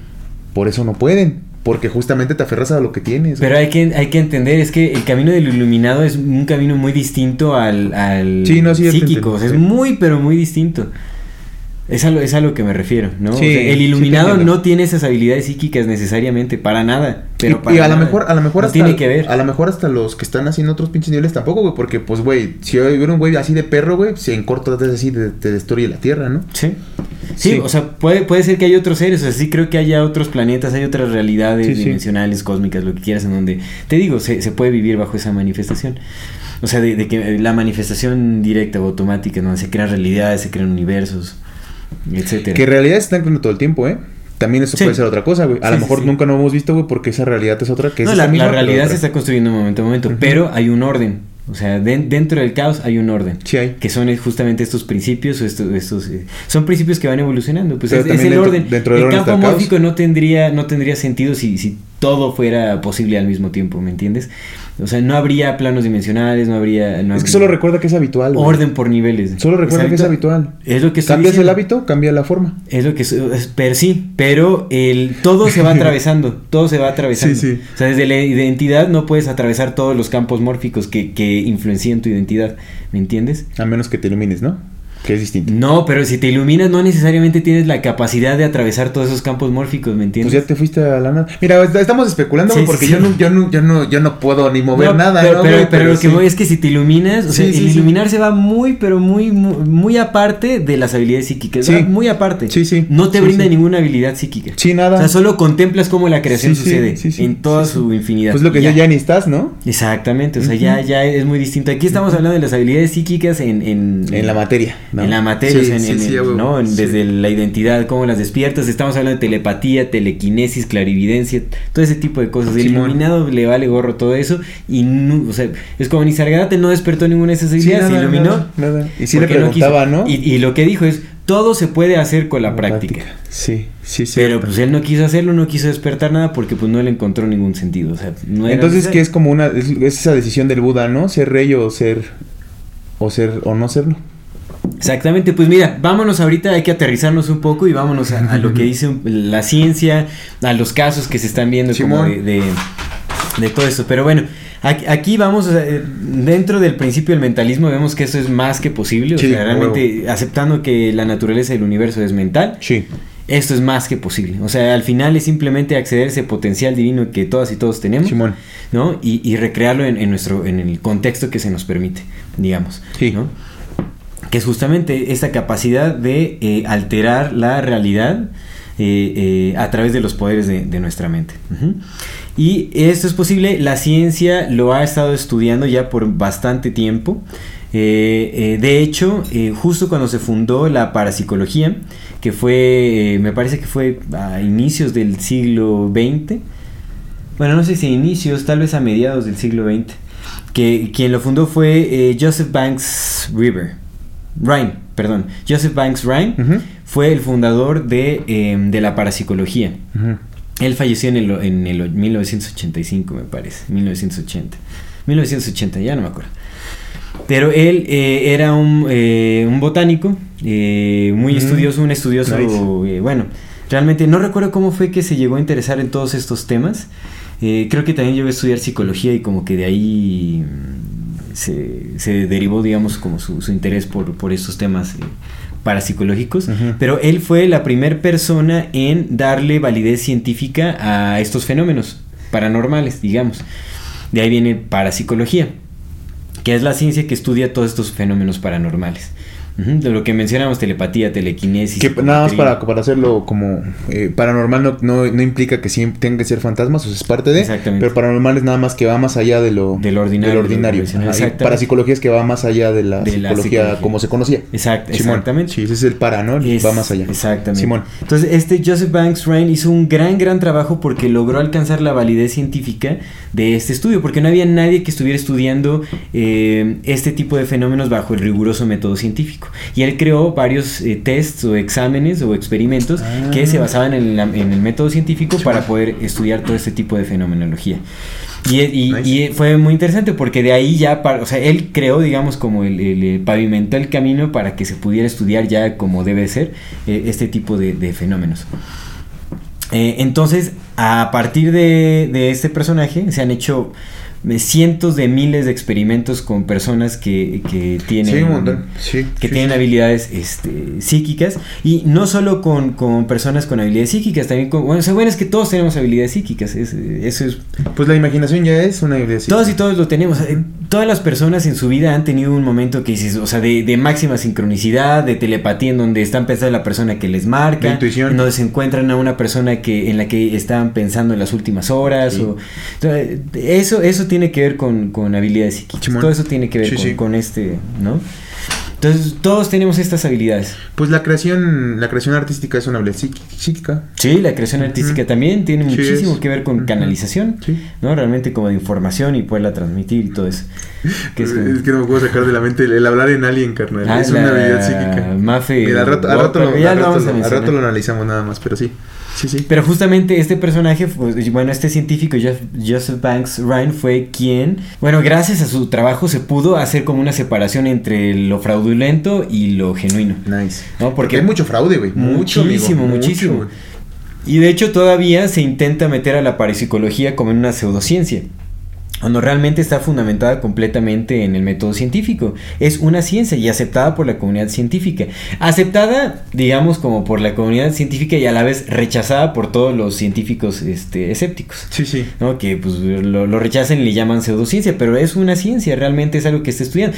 Por eso no pueden. Porque justamente te aferras a lo que tienes. Pero hay que, hay que entender, es que el camino del iluminado es un camino muy distinto al, al Sí, no, psíquico. o sea, es muy, pero muy distinto. Es a lo, es a lo que me refiero, ¿no? O sea, el iluminado no tiene esas habilidades psíquicas necesariamente, para nada. Pero y, para y a lo mejor, a lo mejor No hasta, tiene que ver. A lo mejor hasta los que están haciendo otros pinches niveles tampoco, güey. Porque, pues, güey, si hubiera un güey así de perro, güey, si en corto te así te, te destruye la tierra, ¿no? Sí. sí. Sí. o sea, puede, puede ser que haya otros seres, o sea, sí creo que haya otros planetas, hay otras realidades Sí, sí. dimensionales, cósmicas, lo que quieras, en donde, te digo, se, se puede vivir bajo esa manifestación. O sea, de, de que la manifestación directa o automática, donde se crean realidades, se crean universos, etcétera. Que en realidad se están creando todo el tiempo, ¿eh? También eso Sí. puede ser otra cosa, güey. A Sí, lo mejor sí. nunca no hemos visto, güey, porque esa realidad es otra que es no, esa la, misma, la realidad se está construyendo momento a momento, pero hay un orden. O sea, den- dentro del caos hay un orden. Sí hay. Que son justamente estos principios, estos, estos eh, son principios que van evolucionando. Pues es, es el dentro- orden. dentro del el orden campo mórfico no tendría, no tendría sentido si, si todo fuera posible al mismo tiempo, ¿me entiendes? O sea, no habría planos dimensionales, no habría... No es que solo recuerda que es habitual. güey. Orden por niveles. Solo recuerda que es habitual. Es lo que Cambias el hábito, cambia la forma. Es lo que es, es- pero sí, pero el todo se va atravesando, todo se va atravesando. Sí, sí. O sea, desde la identidad no puedes atravesar todos los campos mórficos que, que influencian tu identidad, ¿me entiendes? A menos que te ilumines, ¿no? Que es distinto. No, pero si te iluminas no necesariamente tienes la capacidad de atravesar todos esos campos mórficos, ¿me Pues entiendes? ya te fuiste a la nada. Mira, est- estamos especulando Sí, porque sí. yo, no, yo, no, yo, no, yo no puedo ni mover No, nada, pero, ¿no? pero, güey? pero lo que voy es que si te iluminas, o sea, el iluminarse va muy, pero muy, muy, muy aparte de las habilidades psíquicas. Sí. va muy aparte. Sí, sí. No te brinda ninguna habilidad psíquica. Sí, nada. O sea, solo contemplas cómo la creación sucede en toda su infinidad. Pues lo que Y ya, ya ni estás, ¿no? Exactamente, o sea, ya, ya es muy distinto. Aquí estamos hablando de las habilidades psíquicas en... En, En la materia. ¿No? En la materia, o Sí, sea, en, sí, en- desde la identidad, cómo las despiertas. Estamos hablando de telepatía, telequinesis, clarividencia, todo ese tipo de cosas. El iluminado le vale gorro todo eso. Y, no- o sea, es como Nisargadatta no despertó ninguna de esas Sí, ideas, se iluminó. nada, nada. Y sí le no preguntaba, quiso. ¿no? Y, y lo que dijo es, todo se puede hacer con la práctica. Sí, sí, sí. Pero pues él no quiso hacerlo, no quiso despertar nada porque pues no le encontró ningún sentido. O sea, no era Entonces, que es como una. Es, es esa decisión del Buda, ¿no? Ser rey o ser. O ser. O no serlo. Exactamente, pues mira, vámonos ahorita, hay que aterrizarnos un poco y vámonos a, a lo que dice la ciencia, a los casos que se están viendo como de, de, de todo esto. Pero bueno, aquí, vamos, eh, dentro del principio del mentalismo vemos que eso es más que posible, o sea, realmente aceptando que la naturaleza del universo es mental, Sí. esto es más que posible. O sea, al final es simplemente acceder a ese potencial divino que todas y todos tenemos. Simón. ¿no? Y, y recrearlo en, en nuestro, en el contexto que se nos permite, digamos, Sí. ¿no? Que es justamente esta capacidad de eh, alterar la realidad eh, eh, a través de los poderes de, nuestra mente. Y esto es posible, la ciencia lo ha estado estudiando ya por bastante tiempo. De hecho, justo cuando se fundó la parapsicología, que fue, me parece que fue a inicios del siglo XX, bueno, no sé si a inicios, tal vez a mediados del siglo XX, que quien lo fundó fue Joseph Banks River, Rhine, perdón, Joseph Banks Rhine Ujú. fue el fundador de, eh, de la parapsicología. Ujú. Él falleció en el, en el 1985, me parece, 1980. 1980, ya no me acuerdo. Pero él eh, era un, eh, un botánico, eh, muy Mm, estudioso, un estudioso, nice. eh, bueno, realmente no recuerdo cómo fue que se llegó a interesar en todos estos temas. Eh, creo que también llegó a estudiar psicología y como que de ahí se, se derivó, digamos, como su, su interés por, por estos temas eh, parapsicológicos. Pero él fue la primera persona en darle validez científica a estos fenómenos paranormales, digamos. De ahí viene parapsicología, que es la ciencia que estudia todos estos fenómenos paranormales. De lo que mencionamos, telepatía, telequinesis. Que nada más para, para hacerlo como eh, paranormal no, no, no implica que siempre tengan que ser fantasmas, o sea, es parte de. Exactamente. Pero paranormal es nada más que va más allá de lo, De lo ordinario, de lo de lo ordinario. convencional, Ajá, y exactamente. para psicología es que va más allá de la, De la psicología, como se conocía. Exact- Simón. exactamente. Sí, ese es el para, ¿no? Es- va más allá. Exactamente. Simón. Entonces, este Joseph Banks Rhine hizo un gran, gran trabajo porque logró alcanzar la validez científica de este estudio, porque no había nadie que estuviera estudiando eh, este tipo de fenómenos bajo el riguroso método científico. Y él creó varios eh, tests o exámenes o experimentos Ah. que se basaban en, la- en el método científico para poder estudiar todo este tipo de fenomenología. Y, y- Nice. y fue muy interesante porque de ahí ya, para- o sea, él creó, digamos, como el, el- el pavimentó el camino para que se pudiera estudiar ya como debe ser eh, este tipo de, de fenómenos. Eh, entonces, a partir de, de este personaje se han hecho eh, cientos de miles de experimentos con personas que, que tienen Sí, un montón. Sí. que sí, tienen habilidades este, psíquicas y no solo con, con personas con habilidades psíquicas, también con, bueno, o sea, bueno, es que todos tenemos habilidades psíquicas, es- eso es, Pues la imaginación ya es una idea. todos y todos lo tenemos, todas las personas en su vida han tenido un momento que dices, o sea, de, de máxima sincronicidad, de telepatía en donde están pensando en la persona que les marca, intuición. en donde se encuentran a una persona que en la que estaban pensando en las últimas horas, o, eso, eso tiene que ver con, con habilidades psíquicas, Simón. todo eso tiene que ver Sí, con, sí. con este, ¿no? Entonces, todos tenemos estas habilidades. Pues la creación, la creación artística es una habilidad psíqui- psíquica. Sí, la creación artística también tiene Sí, muchísimo es. que ver con canalización, Sí. ¿no? Realmente como de información y poderla transmitir y todo eso. Que es que no me puedo sacar de la mente el, el hablar en alien, carnal. Ah, es una habilidad psíquica. Mafe Mira, al rato, al rato, lo, ya al lo rato vamos a lo- al mencionar. rato lo analizamos nada más, pero sí. Sí, sí. Pero justamente este personaje, pues, bueno, este científico Joseph Banks Ryan fue quien, bueno, gracias a su trabajo se pudo hacer como una separación entre lo fraudulento y lo genuino. Nice. ¿No? Porque hay mucho fraude, güey. Mucho, muchísimo, amigo, muchísimo. mucho. Y de hecho todavía se intenta meter a la parapsicología como en una pseudociencia. Cuando realmente está fundamentada completamente en el método científico. Es una ciencia y aceptada por la comunidad científica. Aceptada, digamos, como por la comunidad científica y a la vez rechazada por todos los científicos este, escépticos. Sí, sí. ¿no? Que pues lo, lo rechazan y le llaman pseudociencia, pero es una ciencia, realmente es algo que está estudiando.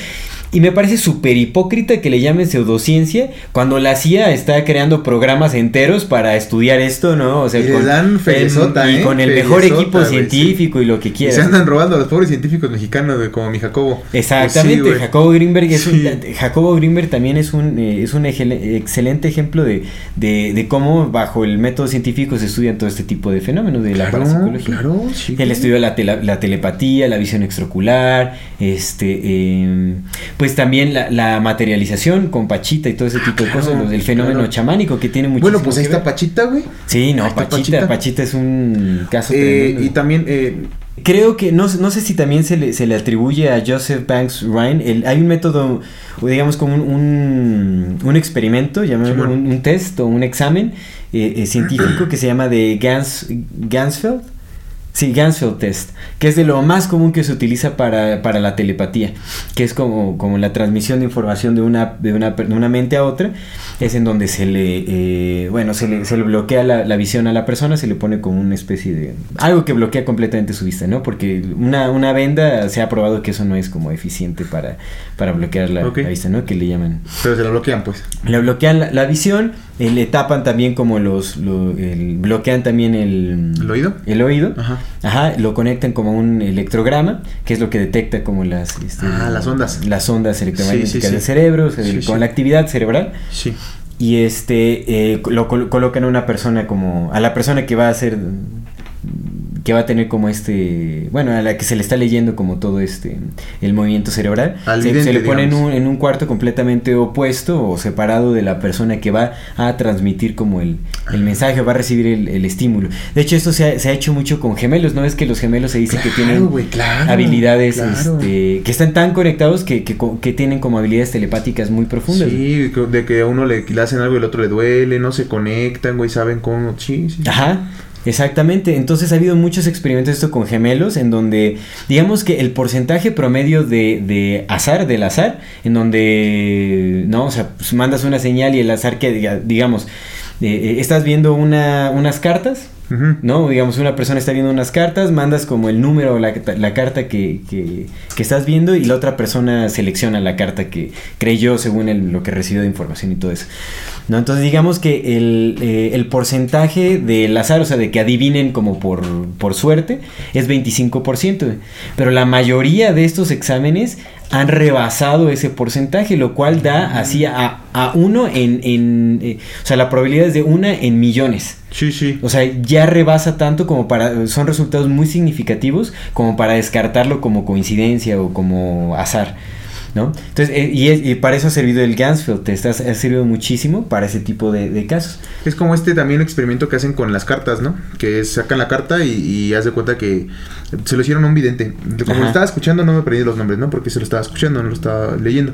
Y me parece súper hipócrita que le llamen pseudociencia cuando la CIA está creando programas enteros para estudiar esto, ¿no? O sea, Y les dan feriezota, y ¿eh? con el mejor equipo científico y lo que Y quieras. se andan robando a los pobres científicos mexicanos, güey, como mi Jacobo. Exactamente, Pues sí, güey. Jacobo Greenberg es Sí. un, Jacobo Greenberg también es un eh, es un ejele- excelente ejemplo de, de, de cómo bajo el método científico se estudian todo este tipo de fenómenos de la parapsicología. claro, sí, estudio de la, tela- la telepatía, la visión extraocular, este, eh, pues también la, la materialización con Pachita y todo ese tipo de claro, cosas, el fenómeno claro. chamánico que tiene muchísimo Bueno, pues ahí está. Pachita, güey. Sí, no, Pachita, Pachita. Pachita es un caso Eh, tremendo. y también, eh, Creo que, no, no sé si también se le, se le atribuye a Joseph Banks Ryan, el, hay un método, digamos como un, un, un experimento, llamémoslo un test o un examen eh, eh, científico que se llama de Gans, Gansfeld. Sí, Gansfeld Test, que es de lo más común que se utiliza para, para la telepatía, que es como, como la transmisión de información de una, de, una, de una mente a otra, es en donde se le, eh, bueno, se le, se le bloquea la, la visión a la persona, se le pone como una especie de... algo que bloquea completamente su vista, ¿no? Porque una, una venda se ha probado que eso no es como eficiente para, para bloquear la, Ok. la vista, ¿no? Que le llaman... pero se la bloquean, pues. Le bloquean la, la visión, eh, le tapan también como los... lo- el- bloquean también el... ¿El oído? El oído. Ajá. Ajá, lo conectan como un electrograma, que es lo que detecta como las... este, Ah, las ondas. Las ondas electromagnéticas Sí, sí, sí. del cerebro, o sea, Sí, con la actividad cerebral. Sí. Y este, eh, lo col- colocan a una persona como... A la persona que va a hacer... Que va a tener como este... Bueno, a la que se le está leyendo como todo este... El movimiento cerebral. Al se, vidente, se le pone en un, en un cuarto completamente opuesto o separado de la persona que va a transmitir como el, el mensaje, va a recibir el, el estímulo. De hecho, esto se ha, se ha hecho mucho con gemelos, ¿no? Es que los gemelos se dice que Claro, tienen güey, claro, habilidades, claro. este, que están tan conectados que, que, que tienen como habilidades telepáticas muy profundas. Sí, que- de que a uno le, le hacen algo y el otro le duele, no se conectan, güey, saben cómo. Sí, sí. Ajá. Exactamente, entonces ha habido muchos experimentos esto con gemelos en donde digamos que el porcentaje promedio de, de azar, del azar, en donde, no, o sea, pues mandas una señal y el azar que, diga- digamos, eh, eh, estás viendo una, unas cartas. ¿no? Digamos, una persona está viendo unas cartas, mandas como el número o la, la carta que, que- que estás viendo y la otra persona selecciona la carta que creyó según el- lo que recibió de información y todo eso. ¿No? Entonces digamos que el, eh, el porcentaje del azar, o sea, de que adivinen como por, por suerte, es 25%. güey. Pero la mayoría de estos exámenes han rebasado ese porcentaje, lo cual da así a, a uno en... en eh, o sea, la probabilidad es de una en millones. Sí, sí. O sea, ya rebasa tanto como para... Son resultados muy significativos como para descartarlo como coincidencia o como azar. ¿No? Entonces, eh, y, es- y para eso ha servido el Gansfield test, ha, servido muchísimo para ese tipo de, de casos. Es como este también experimento que hacen con las cartas, ¿no? Que sacan la carta y, y haz de cuenta que se lo hicieron a un vidente. Como Ajá. lo estaba escuchando, no me aprendí los nombres, ¿no? Porque se lo estaba escuchando, no lo estaba leyendo.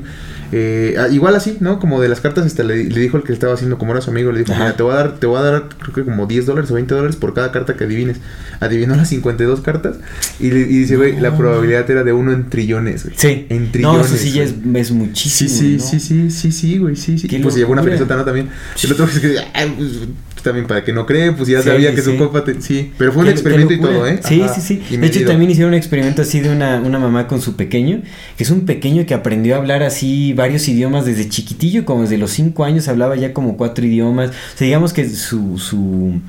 Eh, ah, igual así, ¿no? Como de las cartas, hasta le, le dijo el que estaba haciendo, como era su amigo, le dijo, Ajá. mira, te voy a dar, te voy a dar, creo que como 10 dólares o 20 dólares por cada carta que adivines. Adivinó las 52 cartas y, y dice, güey, la probabilidad era de uno en trillones, güey. Sí. En no, trillones. eso sí ya es, Sí, muchísimo. sí, ¿no? sí, sí, sí, sí, güey, sí, sí. Pues se llevó una locura. ferizota, ¿no? También. El otro es que, ay, pues, también para que no cree, pues ya Sí, sabía sí, que su sí. compa, te- sí. Pero fue un experimento y todo. ¿eh? Sí, Ajá. sí, sí. De hecho, también hicieron un experimento así de una, una mamá con su pequeño, que es un pequeño que aprendió a hablar así varios idiomas desde chiquitillo, como desde los cinco años hablaba ya como cuatro idiomas. O sea, digamos que su, su,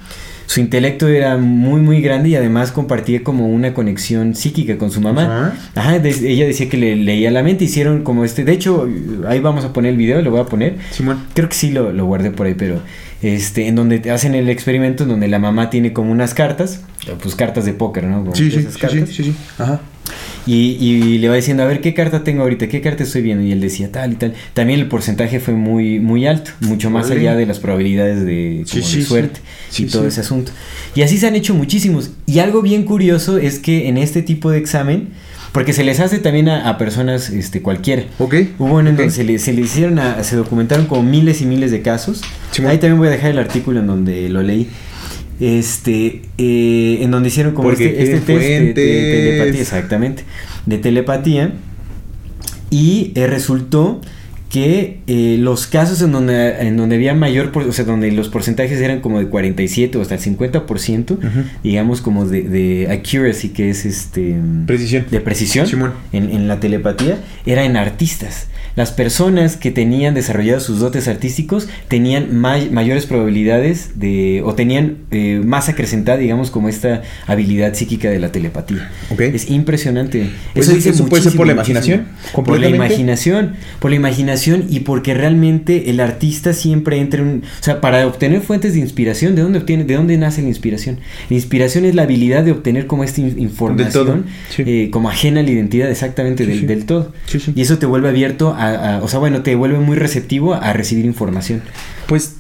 su intelecto era muy, muy grande y además compartía como una conexión psíquica con su mamá. Ajá. Ajá, de- ella decía que le leía la mente, hicieron como este, de hecho, ahí vamos a poner el video, lo voy a poner. Simón. Creo que sí lo, lo guardé por ahí, pero este, en donde hacen el experimento, en donde la mamá tiene como unas cartas, pues cartas de póker, ¿no? Como Sí, sí, sí, sí, sí, sí. Ajá. Y, y le va diciendo, a ver, ¿qué carta tengo ahorita? ¿Qué carta estoy viendo? Y él decía tal y tal. También el porcentaje fue muy, muy alto, mucho más allá de las probabilidades de, Sí, como sí, de sí. suerte Sí, y todo ese asunto. Y así se han hecho muchísimos. Y algo bien curioso es que en este tipo de examen, porque se les hace también a, a personas este, cualquiera. Ok. Hubo uno en donde se le, se le hicieron, a- se documentaron como miles y miles de casos. Ahí también voy a dejar el artículo en donde lo leí. Este, eh, en donde hicieron como Porque este, este test de, telepatía, exactamente, de telepatía. Y eh, resultó que eh, los casos en donde, en donde había mayor, por- o sea, donde los porcentajes eran como de 47 o hasta el 50%, Ujú. digamos como de, de accuracy, que es este... Precisión. De precisión en la telepatía, era en artistas. Las personas que tenían desarrollados sus dotes artísticos tenían may- mayores probabilidades de, o tenían eh, más acrecentada, digamos, como esta habilidad psíquica de la telepatía. Es impresionante. Pues eso dice eso puede ser por la imaginación. Por la imaginación, por la imaginación y porque realmente el artista siempre entra en un, o sea, para obtener fuentes de inspiración, ¿de dónde obtiene, de dónde nace la inspiración? La inspiración es la habilidad de obtener como esta in- información, todo, sí. eh, como ajena a la identidad exactamente Sí, del, sí. del todo. Y eso te vuelve abierto a, a- o sea, bueno, te vuelve muy receptivo a recibir información. Pues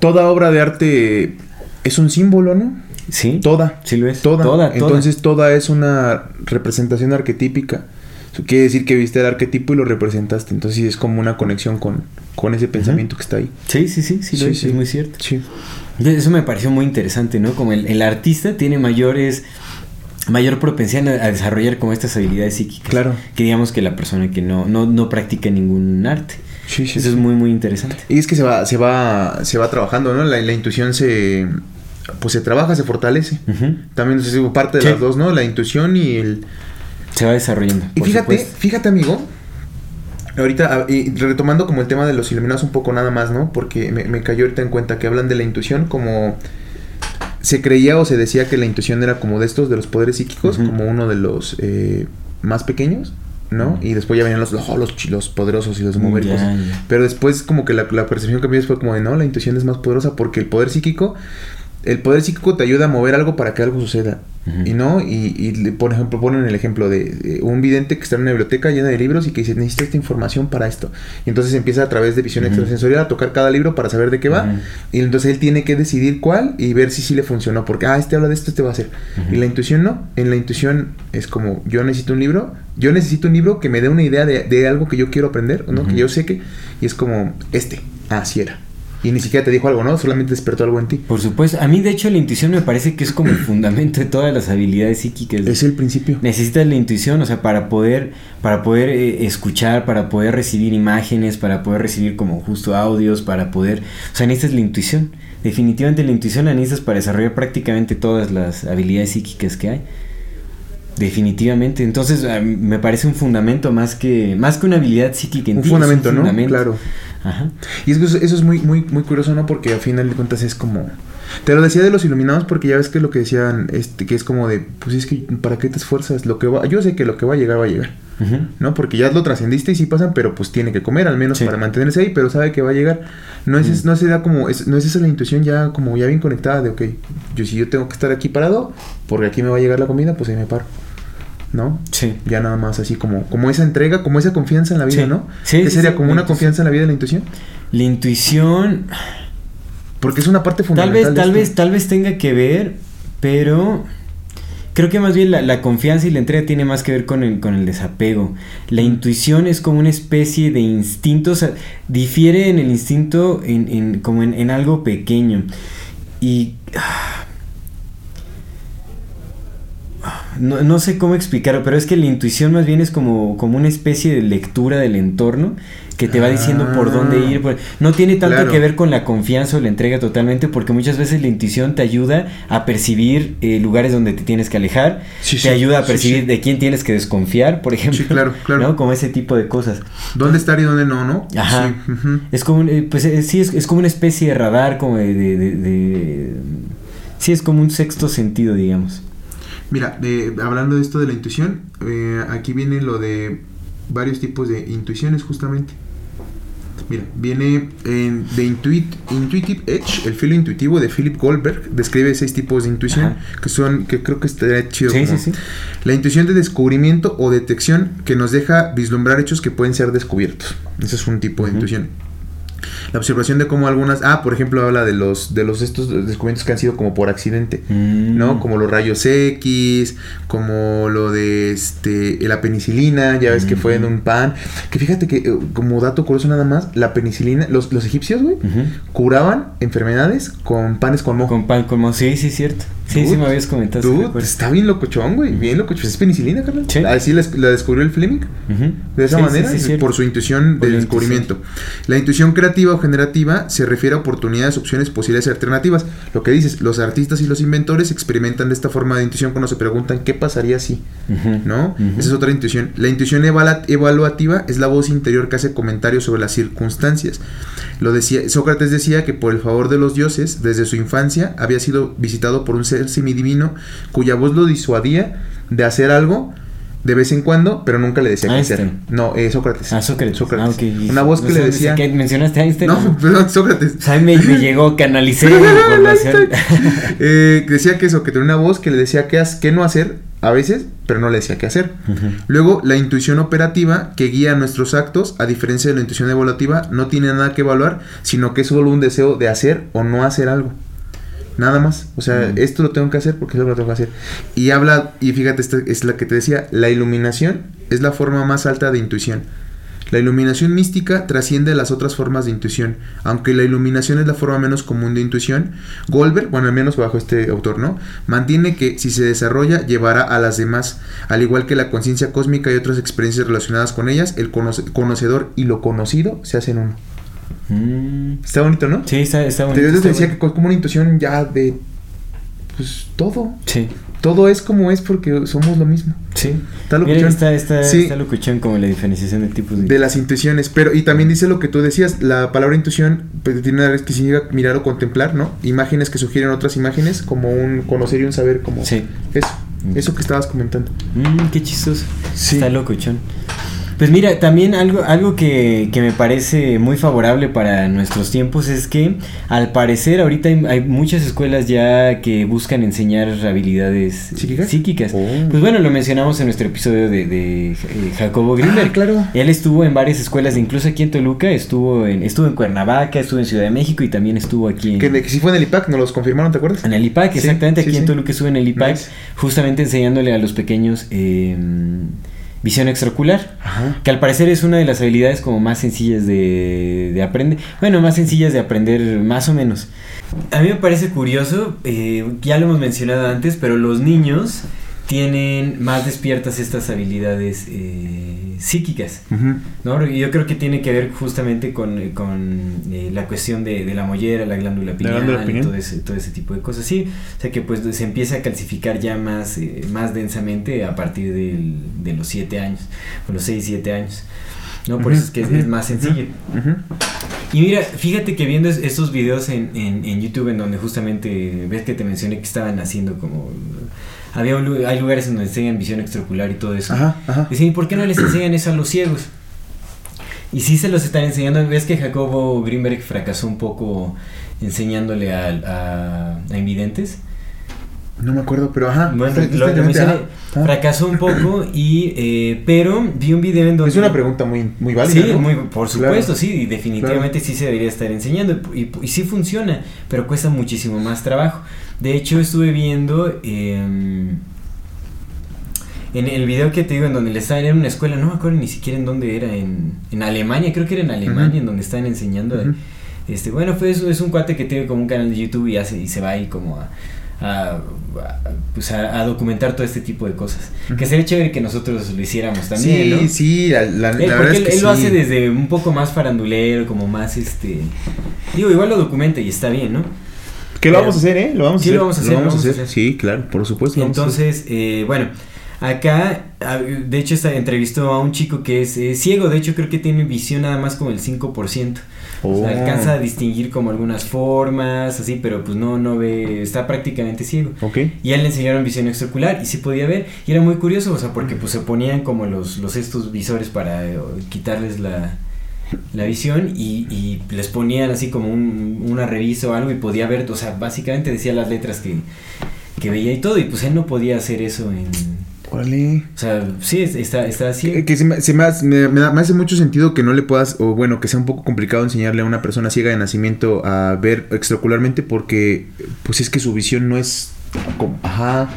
toda obra de arte es un símbolo, ¿no? ¿Sí? Toda. Sí lo es. Toda. Toda, toda. Entonces toda es una representación arquetípica. Eso quiere decir que viste el arquetipo y lo representaste. Entonces sí es como una conexión con, con ese pensamiento que está ahí. Sí, sí, sí, sí, lo Sí, es, sí. es muy cierto. Sí. Eso me pareció muy interesante, ¿no? Como el, el artista tiene mayores mayor propensión a, desarrollar como estas habilidades psíquicas. Claro. Que digamos que la persona que no, no, no practica ningún arte. Sí, sí, Eso sí. es muy, muy interesante. Y es que se va, se va, se va trabajando, ¿no? La, la intuición se pues se trabaja, se fortalece. También es parte de las dos, ¿no? La intuición y el, Se va desarrollando. Y fíjate, supuesto. fíjate, amigo. Ahorita, ah, y retomando como el tema de los iluminados un poco nada más, ¿no? Porque me, me cayó ahorita en cuenta que hablan de la intuición como... Se creía o se decía que la intuición era como de estos, de los poderes psíquicos, como uno de los eh, más pequeños, ¿no? Y después ya venían los, los, chi- los poderosos y los ya. Pero después como que la, la percepción que me dio fue como de, no, la intuición es más poderosa porque el poder psíquico... El poder psíquico te ayuda a mover algo para que algo suceda. Y no, y, por ejemplo, ponen el ejemplo de, de un vidente que está en una biblioteca llena de libros y que dice, necesito esta información para esto. Y entonces empieza a través de visión extrasensorial a tocar cada libro para saber de qué va. Y entonces él tiene que decidir cuál y ver si sí le funcionó. Porque, ah, este habla de esto, este va a ser. Ujú. Y la intuición no. En la intuición es como, yo necesito un libro. Yo necesito un libro que me dé una idea de, de algo que yo quiero aprender, ¿no? Que yo sé que... Y es como, este. Ah, así era. Y ni siquiera te dijo algo, ¿no? Solamente despertó algo en ti. Por supuesto. A mí, de hecho, la intuición me parece que es como el fundamento de todas las habilidades psíquicas. Es el principio. Necesitas la intuición, o sea, para poder, para poder eh, escuchar, para poder recibir imágenes, para poder recibir como justo audios, para poder, o sea, necesitas la intuición. Definitivamente la intuición la necesitas para desarrollar prácticamente todas las habilidades psíquicas que hay. Definitivamente. Entonces, me parece un fundamento más que más que una habilidad psíquica en Un ti, fundamento, ¿no? fundamento. Claro. Ajá. Y es que eso, eso es muy, muy, muy curioso, ¿no? Porque al final de cuentas es como. Te lo decía de los iluminados porque ya ves que lo que decían, este, que es como de, pues es que ¿para qué te esfuerzas? Lo que va, yo sé que lo que va a llegar va a llegar. ¿no? Porque ya lo trascendiste y sí pasan, pero pues tiene que comer al menos Sí. para mantenerse ahí, pero sabe que va a llegar. No es, Mm. no se da como, es, no es esa la intuición ya como ya bien conectada de, ok, yo si yo tengo que estar aquí parado, porque aquí me va a llegar la comida, pues ahí me paro, ¿no? Sí. Ya nada más así como, como esa entrega, como esa confianza en la vida, Sí. ¿no? Sí, ¿Qué sí, sería sí, como una confianza en la vida de la intuición? La intuición, Porque es una parte Tal fundamental. vez, de tal vez, tal vez tenga que ver, pero creo que más bien la, la confianza y la entrega tiene más que ver con el, con el desapego. La intuición es como una especie de instinto, o sea, difiere en el instinto en, en- como en, en algo pequeño. Y ah, no, no sé cómo explicarlo, pero es que la intuición más bien es como, como una especie de lectura del entorno que te va diciendo por dónde ir. por- No tiene tanto Claro. que ver con la confianza o la entrega totalmente, porque muchas veces la intuición te ayuda a percibir eh, lugares donde te tienes que alejar, Sí, te sí, ayuda a percibir sí. de quién tienes que desconfiar, por ejemplo. Sí, claro, claro. ¿no? Como ese tipo de cosas. ¿Dónde estar y dónde no, no? Ajá. Es como, eh, pues eh, sí, es, es como una especie de radar, como de, de- de- de- Sí, es como un sexto sentido, digamos. Mira, de- hablando de esto de la intuición, eh, aquí viene lo de varios tipos de intuiciones justamente. Mira, viene en, de Intuit, Intuitive Edge, el filo intuitivo de Philip Goldberg. Describe seis tipos de intuición Ajá. que son, que creo que estaría chido. Sí, sí, sí. La intuición de descubrimiento o detección que nos deja vislumbrar hechos que pueden ser descubiertos. Ese es un tipo de intuición. La observación de cómo algunas, ah, por ejemplo, habla de los de los estos descubrimientos que han sido como por accidente. Mm. ¿no? Como los rayos X, como lo de este la penicilina, ya ves que fue en un pan. Que fíjate que, eh, como dato curioso nada más, la penicilina, los, los egipcios, güey, curaban enfermedades con panes con mojo. Con pan, como sí, sí, cierto. Sí, sí me habías comentado. Dude, está bien locochón, güey, bien locochón. Es penicilina, carnal. Sí. Así la, la descubrió el Fleming. De esa Sí, manera, sí, por su intuición Por del descubrimiento. La intuición creativa o generativa se refiere a oportunidades, opciones, posibilidades y alternativas. Lo que dices, los artistas y los inventores experimentan de esta forma de intuición cuando se preguntan qué pasaría si. ¿no? Esa es otra intuición. La intuición evaluativa es la voz interior que hace comentarios sobre las circunstancias. Lo decía, Sócrates decía que por el favor de los dioses, desde su infancia, había sido visitado por un ser semidivino cuya voz lo disuadía de hacer algo de vez en cuando, pero nunca le decía qué hacer. Einstein. No, eh, Sócrates. Ah, Sócrates. Ah, Una voz que no le decía. ¿qué? ¿Mencionaste a Einstein? No, perdón, Sócrates. O sea, me, me llegó, canalicé la información. Eh, decía que eso, que tenía una voz que le decía qué, qué no hacer a veces, pero no le decía qué hacer. Luego, la intuición operativa que guía nuestros actos, a diferencia de la intuición evaluativa, no tiene nada que evaluar, sino que es solo un deseo de hacer o no hacer algo. Nada más. O sea, esto lo tengo que hacer porque eso lo tengo que hacer. Y habla, y fíjate, esta es la que te decía, la iluminación es la forma más alta de intuición. La iluminación mística trasciende las otras formas de intuición. Aunque la iluminación es la forma menos común de intuición, Goldberg, bueno, al menos bajo este autor, ¿no? Mantiene que si se desarrolla, llevará a las demás. Al igual que la conciencia cósmica y otras experiencias relacionadas con ellas, el conoce- conocedor y lo conocido se hacen uno. Mm. Está bonito, ¿no? Sí, está, está bonito. te está decía que es como una intuición ya de. Pues todo. Sí, Todo es como es porque somos lo mismo. sí. Está Mira, locuchón. está, está, Sí. está locuchón como la diferenciación de tipos de... De las intuiciones, pero y también dice lo que tú decías, la palabra intuición pues, tiene una que significa mirar o contemplar, ¿no? Imágenes que sugieren otras imágenes, como un conocer y un saber, como Sí. eso, eso que estabas comentando. Mm, qué chistoso. Sí. Está locochón. Pues mira, también algo, algo que, que me parece muy favorable para nuestros tiempos es que al parecer ahorita hay, hay muchas escuelas ya que buscan enseñar habilidades eh, ¿Psíquicas? Oh. Pues bueno, lo mencionamos en nuestro episodio de, de, eh, Jacobo Grimberg. Ah, claro. Él estuvo en varias escuelas, incluso aquí en Toluca, estuvo en, estuvo en Cuernavaca, estuvo en Ciudad de México y también estuvo aquí en... Que, que si fue en el IPAC, nos los confirmaron, ¿te acuerdas? En el IPAC, Sí, exactamente, sí, aquí en sí. Toluca estuve en el IPAC, Nice. justamente enseñándole a los pequeños eh, visión extraocular, Ajá. que al parecer es una de las habilidades como más sencillas de, de aprender, bueno, más sencillas de aprender más o menos. A mí me parece curioso, eh, ya lo hemos mencionado antes, pero los niños tienen más despiertas estas habilidades eh, psíquicas. Ujú. ¿no? Y yo creo que tiene que ver justamente con, con eh, la cuestión de, de la mollera, la glándula pineal, glándula pineal. todo ese, todo ese tipo de cosas. Sí, o sea que pues se empieza a calcificar ya más, eh, más densamente a partir del- de los 7 años, o los 6, 7 años. ¿No? Por eso es que es, más sencillo. Y mira, fíjate que viendo es- estos videos en, en, en YouTube en donde justamente ves que te mencioné que estaban haciendo como... Había un hay lugares en donde enseñan visión extraocular y todo eso. Ajá, ajá. Dicen, ¿y por qué no les enseñan eso a los ciegos? Y sí se los están enseñando. ¿Ves que Jacobo Greenberg fracasó un poco enseñándole a, a, a invidentes? No me acuerdo, pero ajá. Bueno, lo, está lo mencioné. ajá. Fracasó un poco y... eh, pero vi un video en donde... Es una pregunta muy, muy válida. Sí, ¿no? muy, por supuesto, Claro. sí, y definitivamente sí se debería estar enseñando. Y, y sí funciona, pero cuesta muchísimo más trabajo. De hecho, estuve viendo em, en el video que te digo, en donde le estaban en una escuela, no me acuerdo ni siquiera en dónde era, en, en Alemania, creo que era en Alemania, en donde están enseñando. Este Bueno, pues es un cuate que tiene como un canal de YouTube y, hace, y se va ahí como a. a- a- pues a, a documentar todo este tipo de cosas. Que sería chévere que nosotros lo hiciéramos también, sí, ¿no? sí, la, la- la Él, verdad porque es él, que él lo hace desde un poco más farandulero, como más este. Digo, igual lo documenta y está bien, ¿no? Que lo vamos a hacer, ¿eh? Lo vamos a Sí, hacer. lo vamos a hacer, lo vamos a hacer. Sí, claro, por supuesto. lo vamos a hacer. Entonces, eh, bueno, acá, de hecho, entrevistó a un chico que es eh, ciego, de hecho, creo que tiene visión nada más como el 5%. O sea, Oh. alcanza a distinguir como algunas formas, así, pero pues no, no ve, está prácticamente ciego. Ok. Y a él le enseñaron visión extraocular y sí podía ver. Y era muy curioso, o sea, porque pues se ponían como los, los estos visores para eh, quitarles la, la visión y, y les ponían así como un- una revista o algo y podía ver, o sea, básicamente decía las letras que, que veía y todo y pues él no podía hacer eso en... Órale. O sea, sí, es- está, está así. Que, que se me, se me hace, me- me da- me hace mucho sentido que no le puedas, o bueno, que sea un poco complicado enseñarle a una persona ciega de nacimiento a ver extraocularmente porque, pues es que su visión no es... como- Ajá.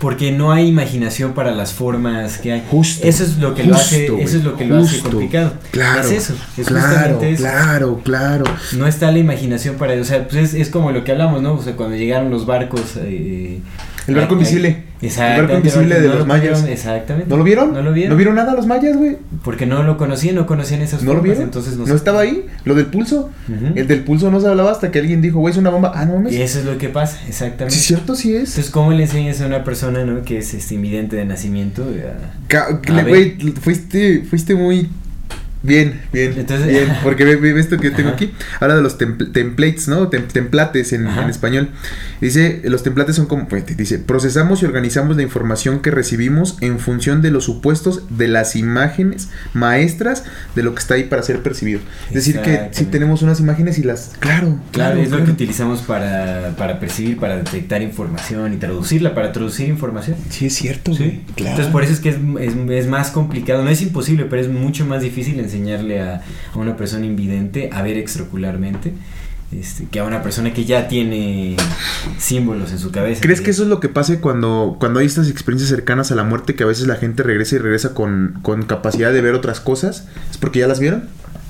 Porque no hay imaginación para las formas que hay. Justo, Eso es lo que lo hace, eso es lo que lo hace complicado. Claro. Es eso, es claro, eso. claro, claro. No está la imaginación para, o sea, pues es, es como lo que hablamos, ¿no? O sea, cuando llegaron los barcos eh, El barco invisible. El Exactamente. barco invisible de no los lo mayas. exactamente. ¿No lo vieron? No lo vieron. ¿No vieron nada los mayas, güey? Porque no lo conocían, no conocían esas ¿No lo vieron? entonces ¿No, no, estaba ahí? ¿Lo del pulso? El del pulso no se hablaba hasta que alguien dijo, güey, es una bomba. Ah, no mames. Y eso es lo que pasa, exactamente. Sí, es cierto, sí es. Entonces, ¿cómo le enseñas a una persona, ¿no? Que es este, invidente de nacimiento? a- A. Güey, fuiste, fuiste muy bien, bien, Entonces- bien, porque ve, ve esto que tengo Ajá. aquí. Habla de los templ- templates, ¿no? Tem- templates en, en español. Dice, los templates son como, pues, dice, procesamos y organizamos la información que recibimos en función de los supuestos de las imágenes maestras de lo que está ahí para ser percibido. Es decir, que si Exactamente. tenemos unas imágenes y las, claro, Claro, es lo claro. que utilizamos para, para percibir, para detectar información y traducirla, para traducir información. Sí, es cierto, güey. Claro. Entonces por eso es que es, es, es más complicado, no es imposible, pero es mucho más difícil enseñarle a, a una persona invidente a ver extraocularmente este, que a una persona que ya tiene símbolos en su cabeza. ¿Crees que eso es lo que pase cuando, cuando hay estas experiencias cercanas a la muerte que a veces la gente regresa y regresa con, con capacidad de ver otras cosas? ¿Es porque ya las vieron?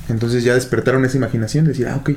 Entonces ya despertaron esa imaginación, de decir, ah, ok,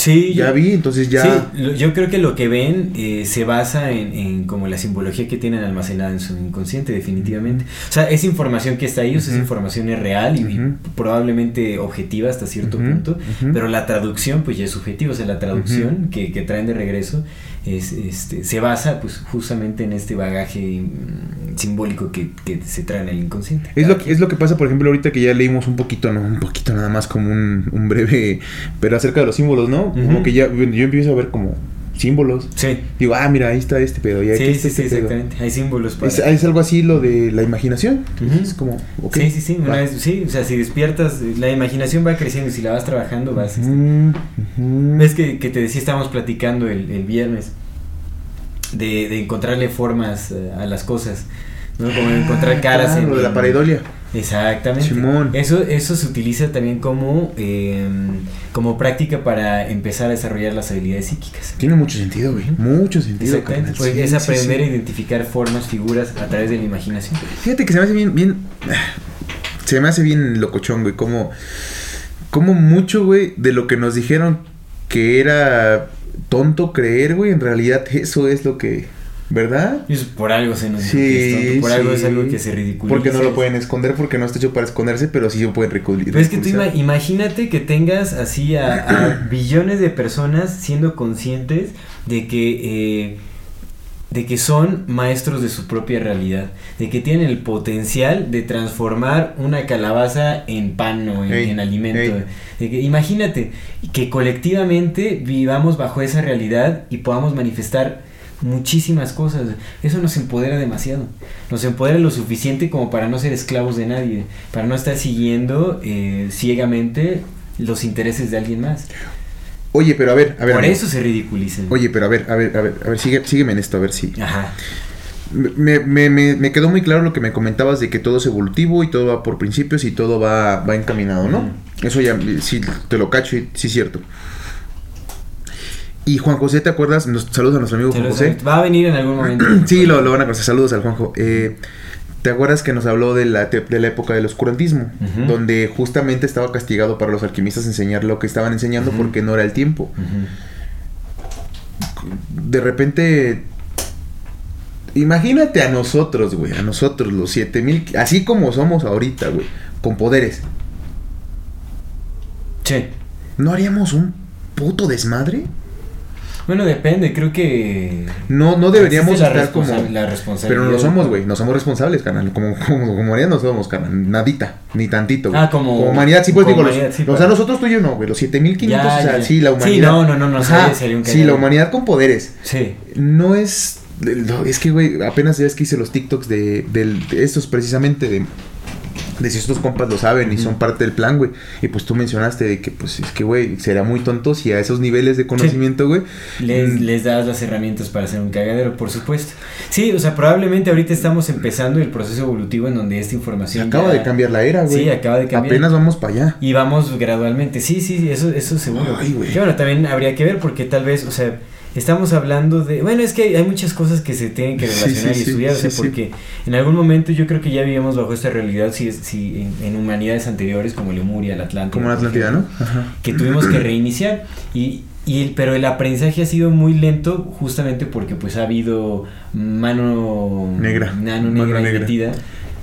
Sí, ya yo- vi, entonces ya... Sí, lo- yo creo que lo que ven eh, se basa en, en como la simbología que tienen almacenada en su inconsciente, definitivamente. O sea, esa información que está ahí, o sea, esa Ujú. información es real y, probablemente objetiva hasta cierto punto, pero la traducción pues ya es subjetiva, o sea, la traducción que, que traen de regreso es, este, se basa pues justamente en este bagaje mm, simbólico que, que se trae en el inconsciente. Es lo, que, es lo que pasa, por ejemplo, ahorita que ya leímos un poquito, no, un poquito nada más como un, un breve, pero acerca de los símbolos, ¿no? Como que ya, yo empiezo a ver como símbolos. Sí, Digo, ah, mira, ahí está este pedo, y aquí sí, está sí, sí, este pedo. exactamente. Hay símbolos para... Es, es algo así lo de la imaginación. Ujú. Es como, ok. Sí, sí, sí, una vez- sí, o sea, si despiertas, la imaginación va creciendo y si la vas trabajando vas... este, Ujú, ujú. Ves que, que te decía, estábamos platicando el, el viernes de, de encontrarle formas eh, a las cosas, ¿no? Como encontrar caras Ah, en... Lo de la pareidolia. Exactamente. Simón. Eso, eso se utiliza también como, eh, como práctica para empezar a desarrollar las habilidades psíquicas. Tiene mucho sentido, güey. Mucho sentido, Exactamente. Sí, es sí, aprender sí. a identificar formas, figuras a través de la imaginación. Fíjate que se me hace bien, bien. Se me hace bien locochón, güey. Como. Como mucho, güey, de lo que nos dijeron que era tonto creer, güey. En realidad, eso es lo que. ¿Verdad? Y por algo se nos Sí, por algo es algo que se ridiculiza. Porque no lo pueden esconder, porque no está hecho para esconderse, pero sí lo pueden ridiculizar. Pero es que tú ima- imagínate que tengas así a, a billones de personas siendo conscientes de que eh, de que son maestros de su propia realidad, de que tienen el potencial de transformar una calabaza en pan o en, Ey, en alimento. De que, imagínate que colectivamente vivamos bajo esa realidad y podamos manifestar muchísimas cosas. Eso nos empodera demasiado. Nos empodera lo suficiente como para no ser esclavos de nadie, para no estar siguiendo eh, ciegamente los intereses de alguien más. Oye, pero a ver, a ver. Por eso se ridiculizan. Oye, pero a ver, a ver, a ver, a ver, sigue, sígueme en esto, a ver si. Ajá. Me, me, me, me quedó muy claro lo que me comentabas de que todo es evolutivo y todo va por principios y todo va, va encaminado, ¿no? Eso ya sí te lo cacho y sí es cierto. Y Juan José, ¿te acuerdas? Nos, saludos a nuestro amigo Juan José. Va a venir en algún momento. Sí, lo, lo van a conocer. Saludos al Juanjo. Eh, ¿Te acuerdas que nos habló de la, de la época del oscurantismo? Donde justamente estaba castigado para los alquimistas enseñar lo que estaban enseñando porque no era el tiempo. De repente. Imagínate a nosotros, güey. A nosotros, los 7000. Así como somos ahorita, güey. Con poderes. Sí. ¿No haríamos un puto desmadre? Bueno, depende, creo que... No, no deberíamos la estar como. responsa- la responsabilidad. Pero no lo somos, güey. No somos responsables, carnal. Como, como, como humanidad no somos, carnal. Nadita. Ni tantito, güey. Ah, como- humanidad, sí, pues como digo. Los, sí, o sea, nosotros tú y yo no, güey. Los 7500, Ya, o sea, ya. sí, la Sí, humanidad. no, no, no, no, Ajá, sería- sería un Sí, la humanidad con poderes. Sí. No es. Es que, güey, apenas ya es que hice los TikToks de, del- de estos precisamente de. De si estos compas lo saben y son parte del plan, güey. Y pues tú mencionaste de que, pues es que, güey, sería muy tonto si a esos niveles de conocimiento, güey. Les, mm, les das las herramientas para hacer un cagadero, por supuesto. Sí, o sea, probablemente ahorita estamos empezando el proceso evolutivo en donde esta información. acaba ya- de cambiar la era, güey. Sí, acaba de cambiar. Apenas vamos para allá. Y vamos gradualmente. Sí, sí, sí, eso, eso seguro. Ay, güey. Que bueno, también habría que ver porque tal vez, o sea, estamos hablando de... Bueno, es que hay muchas cosas que se tienen que relacionar sí, y sí, estudiar, o sea, sí, porque en algún momento yo creo que ya vivíamos bajo esta realidad si, si en, en humanidades anteriores como Lemuria, la Atlántida. Como la Atlántida, ¿no? Ajá. Que tuvimos que reiniciar y... Y el, pero el aprendizaje ha sido muy lento justamente porque pues ha habido mano Negra. mano Mano negra, negra.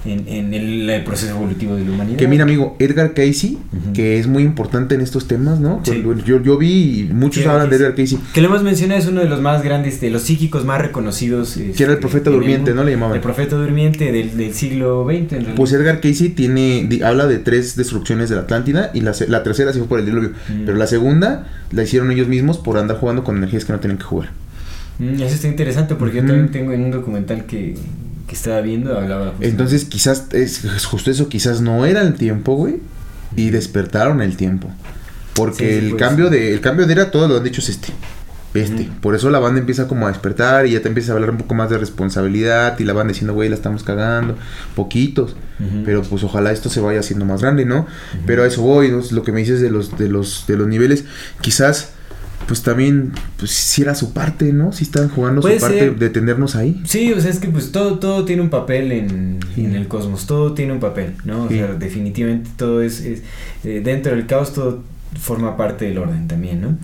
En, en el, el proceso evolutivo de la humanidad. Que mira, amigo, Edgar Casey, que es muy importante en estos temas, ¿no? Sí. Yo, yo, vi, y muchos Sí, hablan de. Edgar Casey, Que lo hemos mencionado, es uno de los más grandes, de los psíquicos más reconocidos. que era el este, profeta durmiente. ¿no? Le llamaban. El profeta durmiente del, del siglo XX, en realidad. Pues Edgar Casey tiene, di- habla de tres destrucciones de la Atlántida y la, se- la tercera sí fue por el diluvio. Mm. Pero la segunda la hicieron ellos mismos por andar jugando con energías que no tenían que jugar. Mm, eso está interesante porque yo también tengo en un documental que, que estaba viendo, hablaba. Entonces quizás, es, es justo eso, quizás no era el tiempo, güey, y despertaron el tiempo. Porque Sí, sí, el cambio de, el cambio de era, todo lo han dicho es este. Este. Por eso la banda empieza como a despertar y ya te empieza a hablar un poco más de responsabilidad y la van diciendo, güey, la estamos cagando, poquitos. Pero pues ojalá esto se vaya haciendo más grande, ¿no? Pero a eso voy, ¿no? lo que me dices de los, de los, de los niveles, quizás, pues también, pues si era su parte, ¿no? Si están jugando su parte ser. de tenernos ahí. Sí, o sea, es que pues todo, todo tiene un papel en, Sí. en el cosmos, todo tiene un papel, ¿no? O Sí. sea, definitivamente todo es, es, eh, dentro del caos todo forma parte del orden también, ¿no?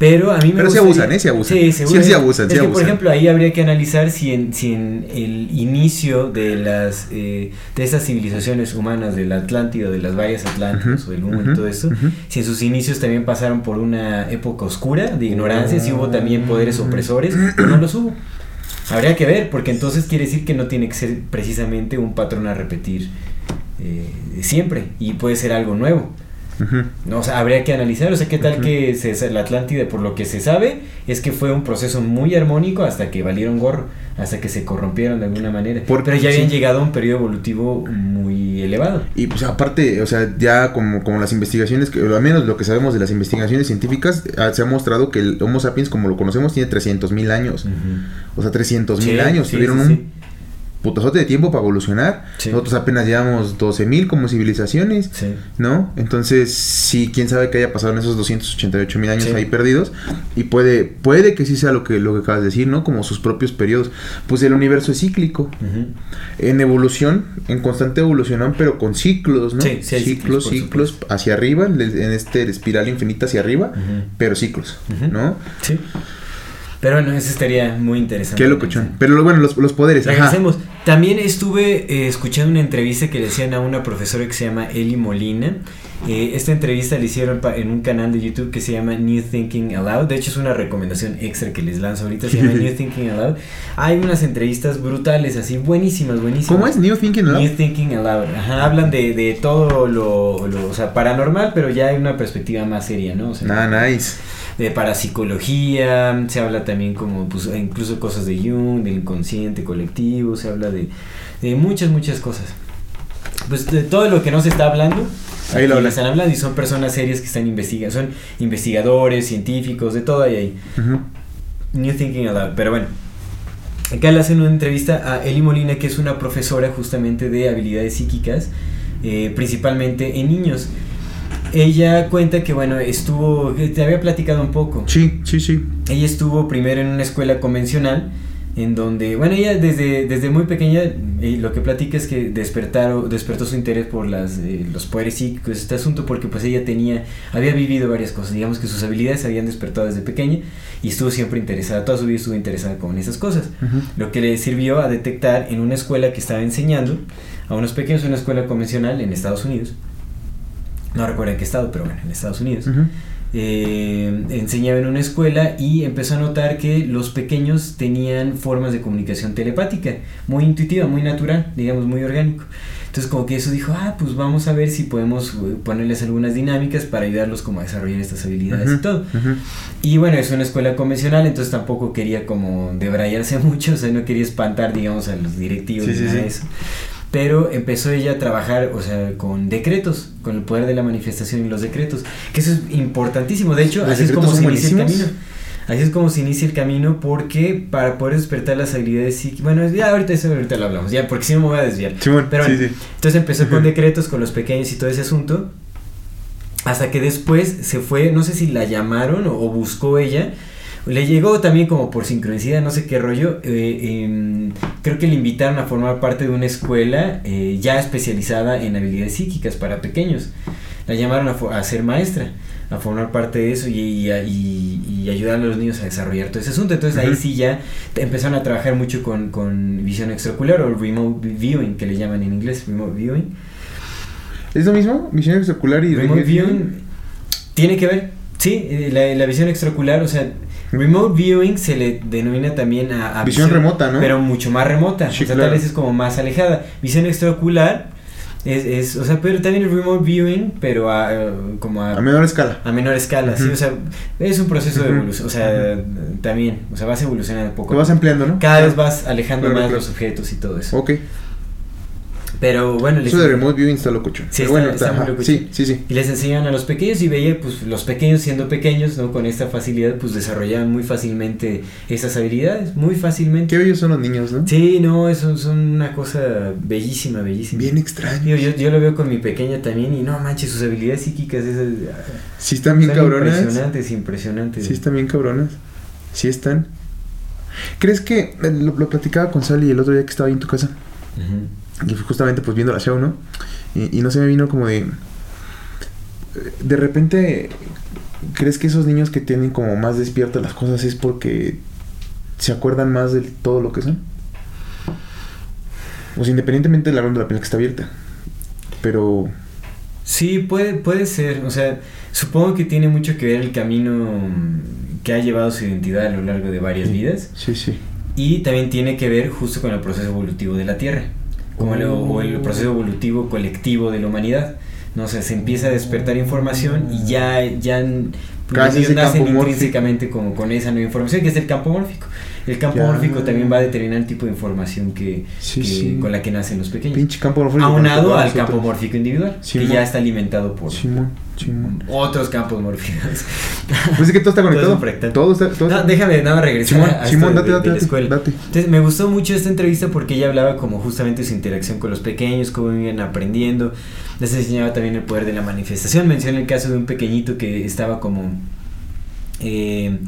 Pero a mí me Pero gustaría- abusan, ¿eh? Sí abusan. Sí, Sí, seguro. sí abusan, Es que, por abusan. ejemplo, ahí habría que analizar si en, si en el inicio de las eh, de esas civilizaciones humanas, de la Atlántida, de las valles atlánticas o del mundo ujú, y todo ujú. si en sus inicios también pasaron por una época oscura de ignorancia, si hubo también poderes opresores o no los hubo. Habría que ver, porque entonces quiere decir que no tiene que ser precisamente un patrón a repetir eh, siempre y puede ser algo nuevo. No, o sea, habría que analizar, o sea, qué tal que se, la Atlántida, por lo que se sabe, es que fue un proceso muy armónico hasta que valieron gorro, hasta que se corrompieron de alguna manera. Por- Pero ya habían sí. llegado a un periodo evolutivo muy elevado. Y pues aparte, o sea, ya como, como las investigaciones, que al menos lo que sabemos de las investigaciones científicas, ah, se ha mostrado que el Homo sapiens como lo conocemos tiene 300 mil años. O sea, 300 mil años. sí, Tuvieron un. Putazote de tiempo para evolucionar. Sí. Nosotros apenas llevamos 12 mil como civilizaciones. Sí. ¿No? Entonces, sí, quién sabe qué haya pasado en esos 288 mil años Sí. ahí perdidos. Y puede, puede que sí sea lo que, lo que acabas de decir, ¿no? Como sus propios periodos. Pues el universo es cíclico. Ujú. En evolución, en constante evolución, pero con ciclos, ¿no? Sí, sí hay ciclos, ciclos, ciclos hacia arriba, en este espiral infinita hacia arriba, pero ciclos. ¿no? Sí. Pero bueno, eso estaría muy interesante. Qué locochón. Pero lo- bueno, los, los poderes, ajá. Regresemos. También estuve eh, escuchando una entrevista que le hacían a una profesora que se llama Eli Molina. Eh, esta entrevista la hicieron en un canal de YouTube que se llama New Thinking Aloud. De hecho, es una recomendación extra que les lanzo ahorita. Se llama New Thinking Aloud. Hay unas entrevistas brutales, así, buenísimas, buenísimas. ¿Cómo es? New Thinking, ¿no? New Thinking Aloud. Ajá, hablan de, de todo lo, lo, o sea, paranormal, pero ya hay una perspectiva más seria, ¿no? O sea, Ah, nice. De parapsicología, se habla también como pues incluso cosas de Jung, del inconsciente colectivo, se habla de, de muchas, muchas cosas. Pues de todo lo que no se está hablando, Ahí lo hablan. están hablando y son personas serias que están investigando, son investigadores, científicos, de todo ahí. Ujú. New Thinking Aloud, pero bueno. Acá le hacen una entrevista a Eli Molina, que es una profesora justamente de habilidades psíquicas, eh, principalmente en niños. Ella cuenta que, bueno, estuvo, que te había platicado un poco. Sí, sí, sí. Ella estuvo primero en una escuela convencional, en donde, bueno, ella desde, desde muy pequeña, eh, lo que platica es que despertaron, despertó su interés por las, eh, los poderes psíquicos, este asunto, porque pues ella tenía, había vivido varias cosas, digamos que sus habilidades habían despertado desde pequeña y estuvo siempre interesada, toda su vida estuvo interesada con esas cosas, lo que le sirvió a detectar en una escuela que estaba enseñando a unos pequeños, una escuela convencional en Estados Unidos, no recuerdo en qué estado, pero bueno, en Estados Unidos Ujú. eh, enseñaba en una escuela y empezó a notar que los pequeños tenían formas de comunicación telepática, muy intuitiva, muy natural, digamos, muy orgánico. Entonces como que eso dijo, ah, pues vamos a ver si podemos eh, ponerles algunas dinámicas para ayudarlos como a desarrollar estas habilidades y Ujú. todo. Ujú. Y bueno, es una escuela convencional, entonces tampoco quería como debrayarse mucho, o sea, no quería espantar, digamos, a los directivos Sí, ni sí, nada de sí. eso. Pero empezó ella a trabajar, o sea, con decretos, con el poder de la manifestación y los decretos, que eso es importantísimo, de hecho, así es como se inicia el camino. Así es como se inicia el camino porque para poder despertar las habilidades psíquicas, bueno, ya ahorita eso ahorita lo hablamos, ya porque si no me voy a desviar. Pero sí, bueno, sí. entonces empezó con decretos, con los pequeños y todo ese asunto. Hasta que después se fue, no sé si la llamaron o, o buscó ella. Le llegó también como por sincronicidad, no sé qué rollo. eh, em, creo que le invitaron a formar parte de una escuela eh, ya especializada en habilidades psíquicas para pequeños. La llamaron a, a ser maestra, a formar parte de eso y, y, y- y ayudar a los niños a desarrollar todo ese asunto. Entonces ahí sí ya empezaron a trabajar mucho con, con visión extraocular o remote viewing, que le llaman en inglés, remote viewing. ¿Es lo mismo? Visión extraocular y Remote remote viewing tiene que ver, sí, eh, la, la visión extraocular, o sea, remote viewing se le denomina también a, a Visión remota, ¿no? Pero mucho más remota, Sí, o sea, claro. tal vez es como más alejada. Visión extraocular es, es o sea, pero también el remote viewing, pero a, eh, como a, A menor escala. a menor escala, sí, o sea, es un proceso de evolución, o sea, también, o sea, vas evolucionando poco. Lo vas empleando, ¿no? Cada vez vas alejando Claro, más claro. los objetos y todo eso. Ok. Pero bueno, les- Eso de remote viewing está lococho. Sí, está- bueno, está muy lococho. Sí, sí, sí. Y les enseñaban a los pequeños y veía, pues los pequeños siendo pequeños, ¿no? Con esta facilidad, pues desarrollaban muy fácilmente esas habilidades, muy fácilmente. Qué bellos son los niños, ¿no? Sí, no, eso son una cosa bellísima, bellísima. Bien extraño. Yo, yo lo veo con mi pequeña también y no manches, sus habilidades psíquicas esas, Sí están bien son cabronas. impresionantes, impresionantes. Sí están bien cabronas. Sí están. ¿Crees que eh, lo, lo platicaba con Sally el otro día que estaba ahí en tu casa? Y justamente pues viendo la show, ¿no? Y, y no se me vino como de... De repente, ¿crees que esos niños que tienen como más despiertas las cosas es porque se acuerdan más de todo lo que son? Sea, independientemente de la ronda de la piel que está abierta. Pero... Sí, puede, puede ser. O sea, supongo que tiene mucho que ver el camino que ha llevado su identidad a lo largo de varias vidas. Sí, sí. Y también tiene que ver justo con el proceso evolutivo de la Tierra, como el, o el proceso evolutivo colectivo de la humanidad. No o sea, se empieza a despertar información y ya, ya niños ese nacen intrínsecamente como con esa nueva información, que es el campo mórfico. El campo Ya. mórfico también va a determinar el tipo de información que, Sí, que- sí. con la que nacen los pequeños. Pinche campo morfólogo. Aunado al campo mórfico individual, Simón. que ya está alimentado por Simón, Simón. otros campos mórficos. Pues es que todo está Todo es conectado. fractal. Todo está... Todo No, déjame nada regresar Simón, a date, de- date, de la escuela. date. Entonces me gustó mucho esta entrevista porque ella hablaba como justamente su interacción con los pequeños, cómo iban aprendiendo, les enseñaba también el poder de la manifestación, menciona el caso de un pequeñito que estaba como... eh,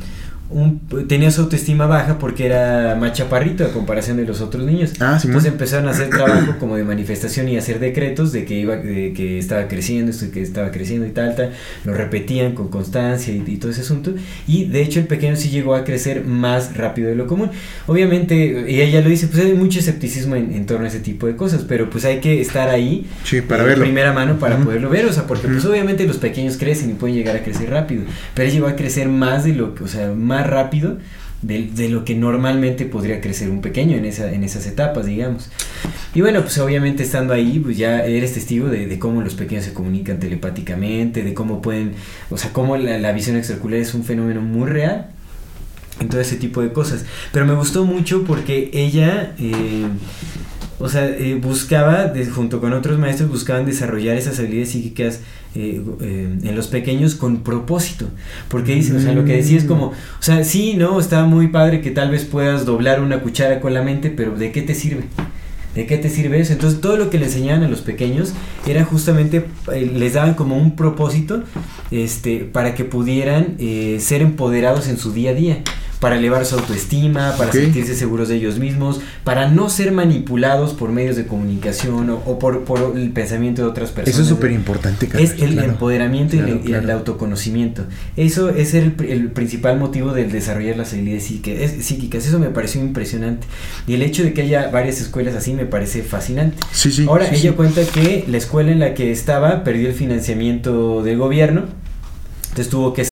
un- tenía su autoestima baja porque era más chaparrito a comparación de los otros niños. Ah, Simón. Entonces empezaron a hacer trabajo como de manifestación y hacer decretos de que iba, de que estaba creciendo, esto, que estaba creciendo y tal, tal. Lo repetían con constancia y, y todo ese asunto. Y de hecho el pequeño sí llegó a crecer más rápido de lo común. Obviamente, y ella lo dice, pues hay mucho escepticismo en, en torno a ese tipo de cosas, pero pues hay que estar ahí Sí, para de verlo. primera mano para Ujú. poderlo ver, o sea, porque pues Ujú. obviamente los pequeños crecen y pueden llegar a crecer rápido, pero él llegó a crecer más de lo que, o sea, más rápido de, lo que normalmente podría crecer un pequeño en, esa, esas etapas, digamos. Y bueno, pues obviamente estando ahí, pues ya eres testigo de, cómo los pequeños se comunican telepáticamente, de cómo pueden, o sea, cómo la, visión extraocular es un fenómeno muy real en todo ese tipo de cosas. Pero me gustó mucho porque ella, eh, o sea, eh, buscaba, junto con otros maestros, buscaban desarrollar esas habilidades psíquicas eh, eh, en los pequeños con propósito. Porque dicen, o sea, lo que decía es como, o sea, sí, ¿no? Está muy padre que tal vez puedas doblar una cuchara con la mente, pero ¿de qué te sirve? ¿De qué te sirve eso? Entonces todo lo que le enseñaban a los pequeños era justamente, eh, les daban como un propósito este, para que pudieran eh, ser empoderados en su día a día, para elevar su autoestima, para Ok. sentirse seguros de ellos mismos, para no ser manipulados por medios de comunicación o, o por, por el pensamiento de otras personas. Eso es súper importante, Es el empoderamiento y Claro, el- y, el, claro. autoconocimiento. Eso es el, el principal motivo del desarrollar las habilidades psíquicas. Eso me pareció impresionante. Y el hecho de que haya varias escuelas así me parece fascinante. Sí, sí. Ahora, sí, ella cuenta que la escuela en la que estaba perdió el financiamiento del gobierno. Entonces tuvo que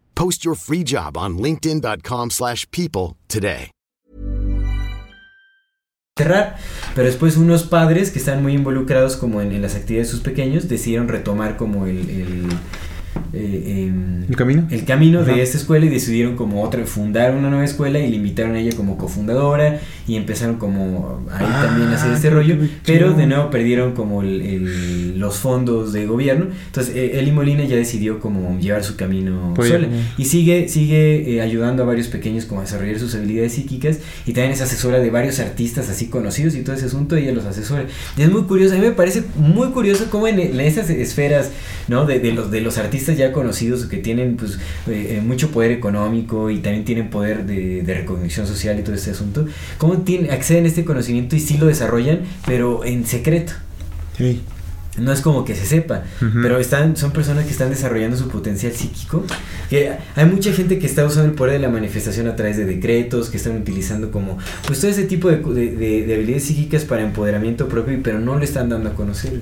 Post your free job on linkedin.com/people slash people today. pero después unos padres que están muy involucrados como en, las actividades de sus pequeños decidieron retomar como el, eh, em, ¿El camino? el camino Ajá. de esta escuela y decidieron como otra fundar una nueva escuela y le invitaron a ella como cofundadora y empezaron como ahí Ah, también a hacer este qué rollo pero de nuevo perdieron como el- el- los fondos de gobierno entonces eh, Eli Molina ya decidió como llevar su camino Pues, sola ya. y sigue sigue eh, ayudando a varios pequeños como a desarrollar sus habilidades psíquicas y también es asesora de varios artistas así conocidos y todo ese asunto ella los asesora y es muy curioso a mí me parece muy curioso cómo en, en esas esferas no de, de los de los artistas ya conocidos que tienen pues eh, eh, mucho poder económico y también tienen poder de, de recognición social y todo este asunto cómo tienen, acceden a este conocimiento y sí lo desarrollan pero en secreto Sí. no es como que se sepa, pero están, son personas que están desarrollando su potencial psíquico. Que hay mucha gente que está usando el poder de la manifestación a través de decretos, que están utilizando como, pues todo ese tipo de, de- de- de habilidades psíquicas para empoderamiento propio, pero no lo están dando a conocer.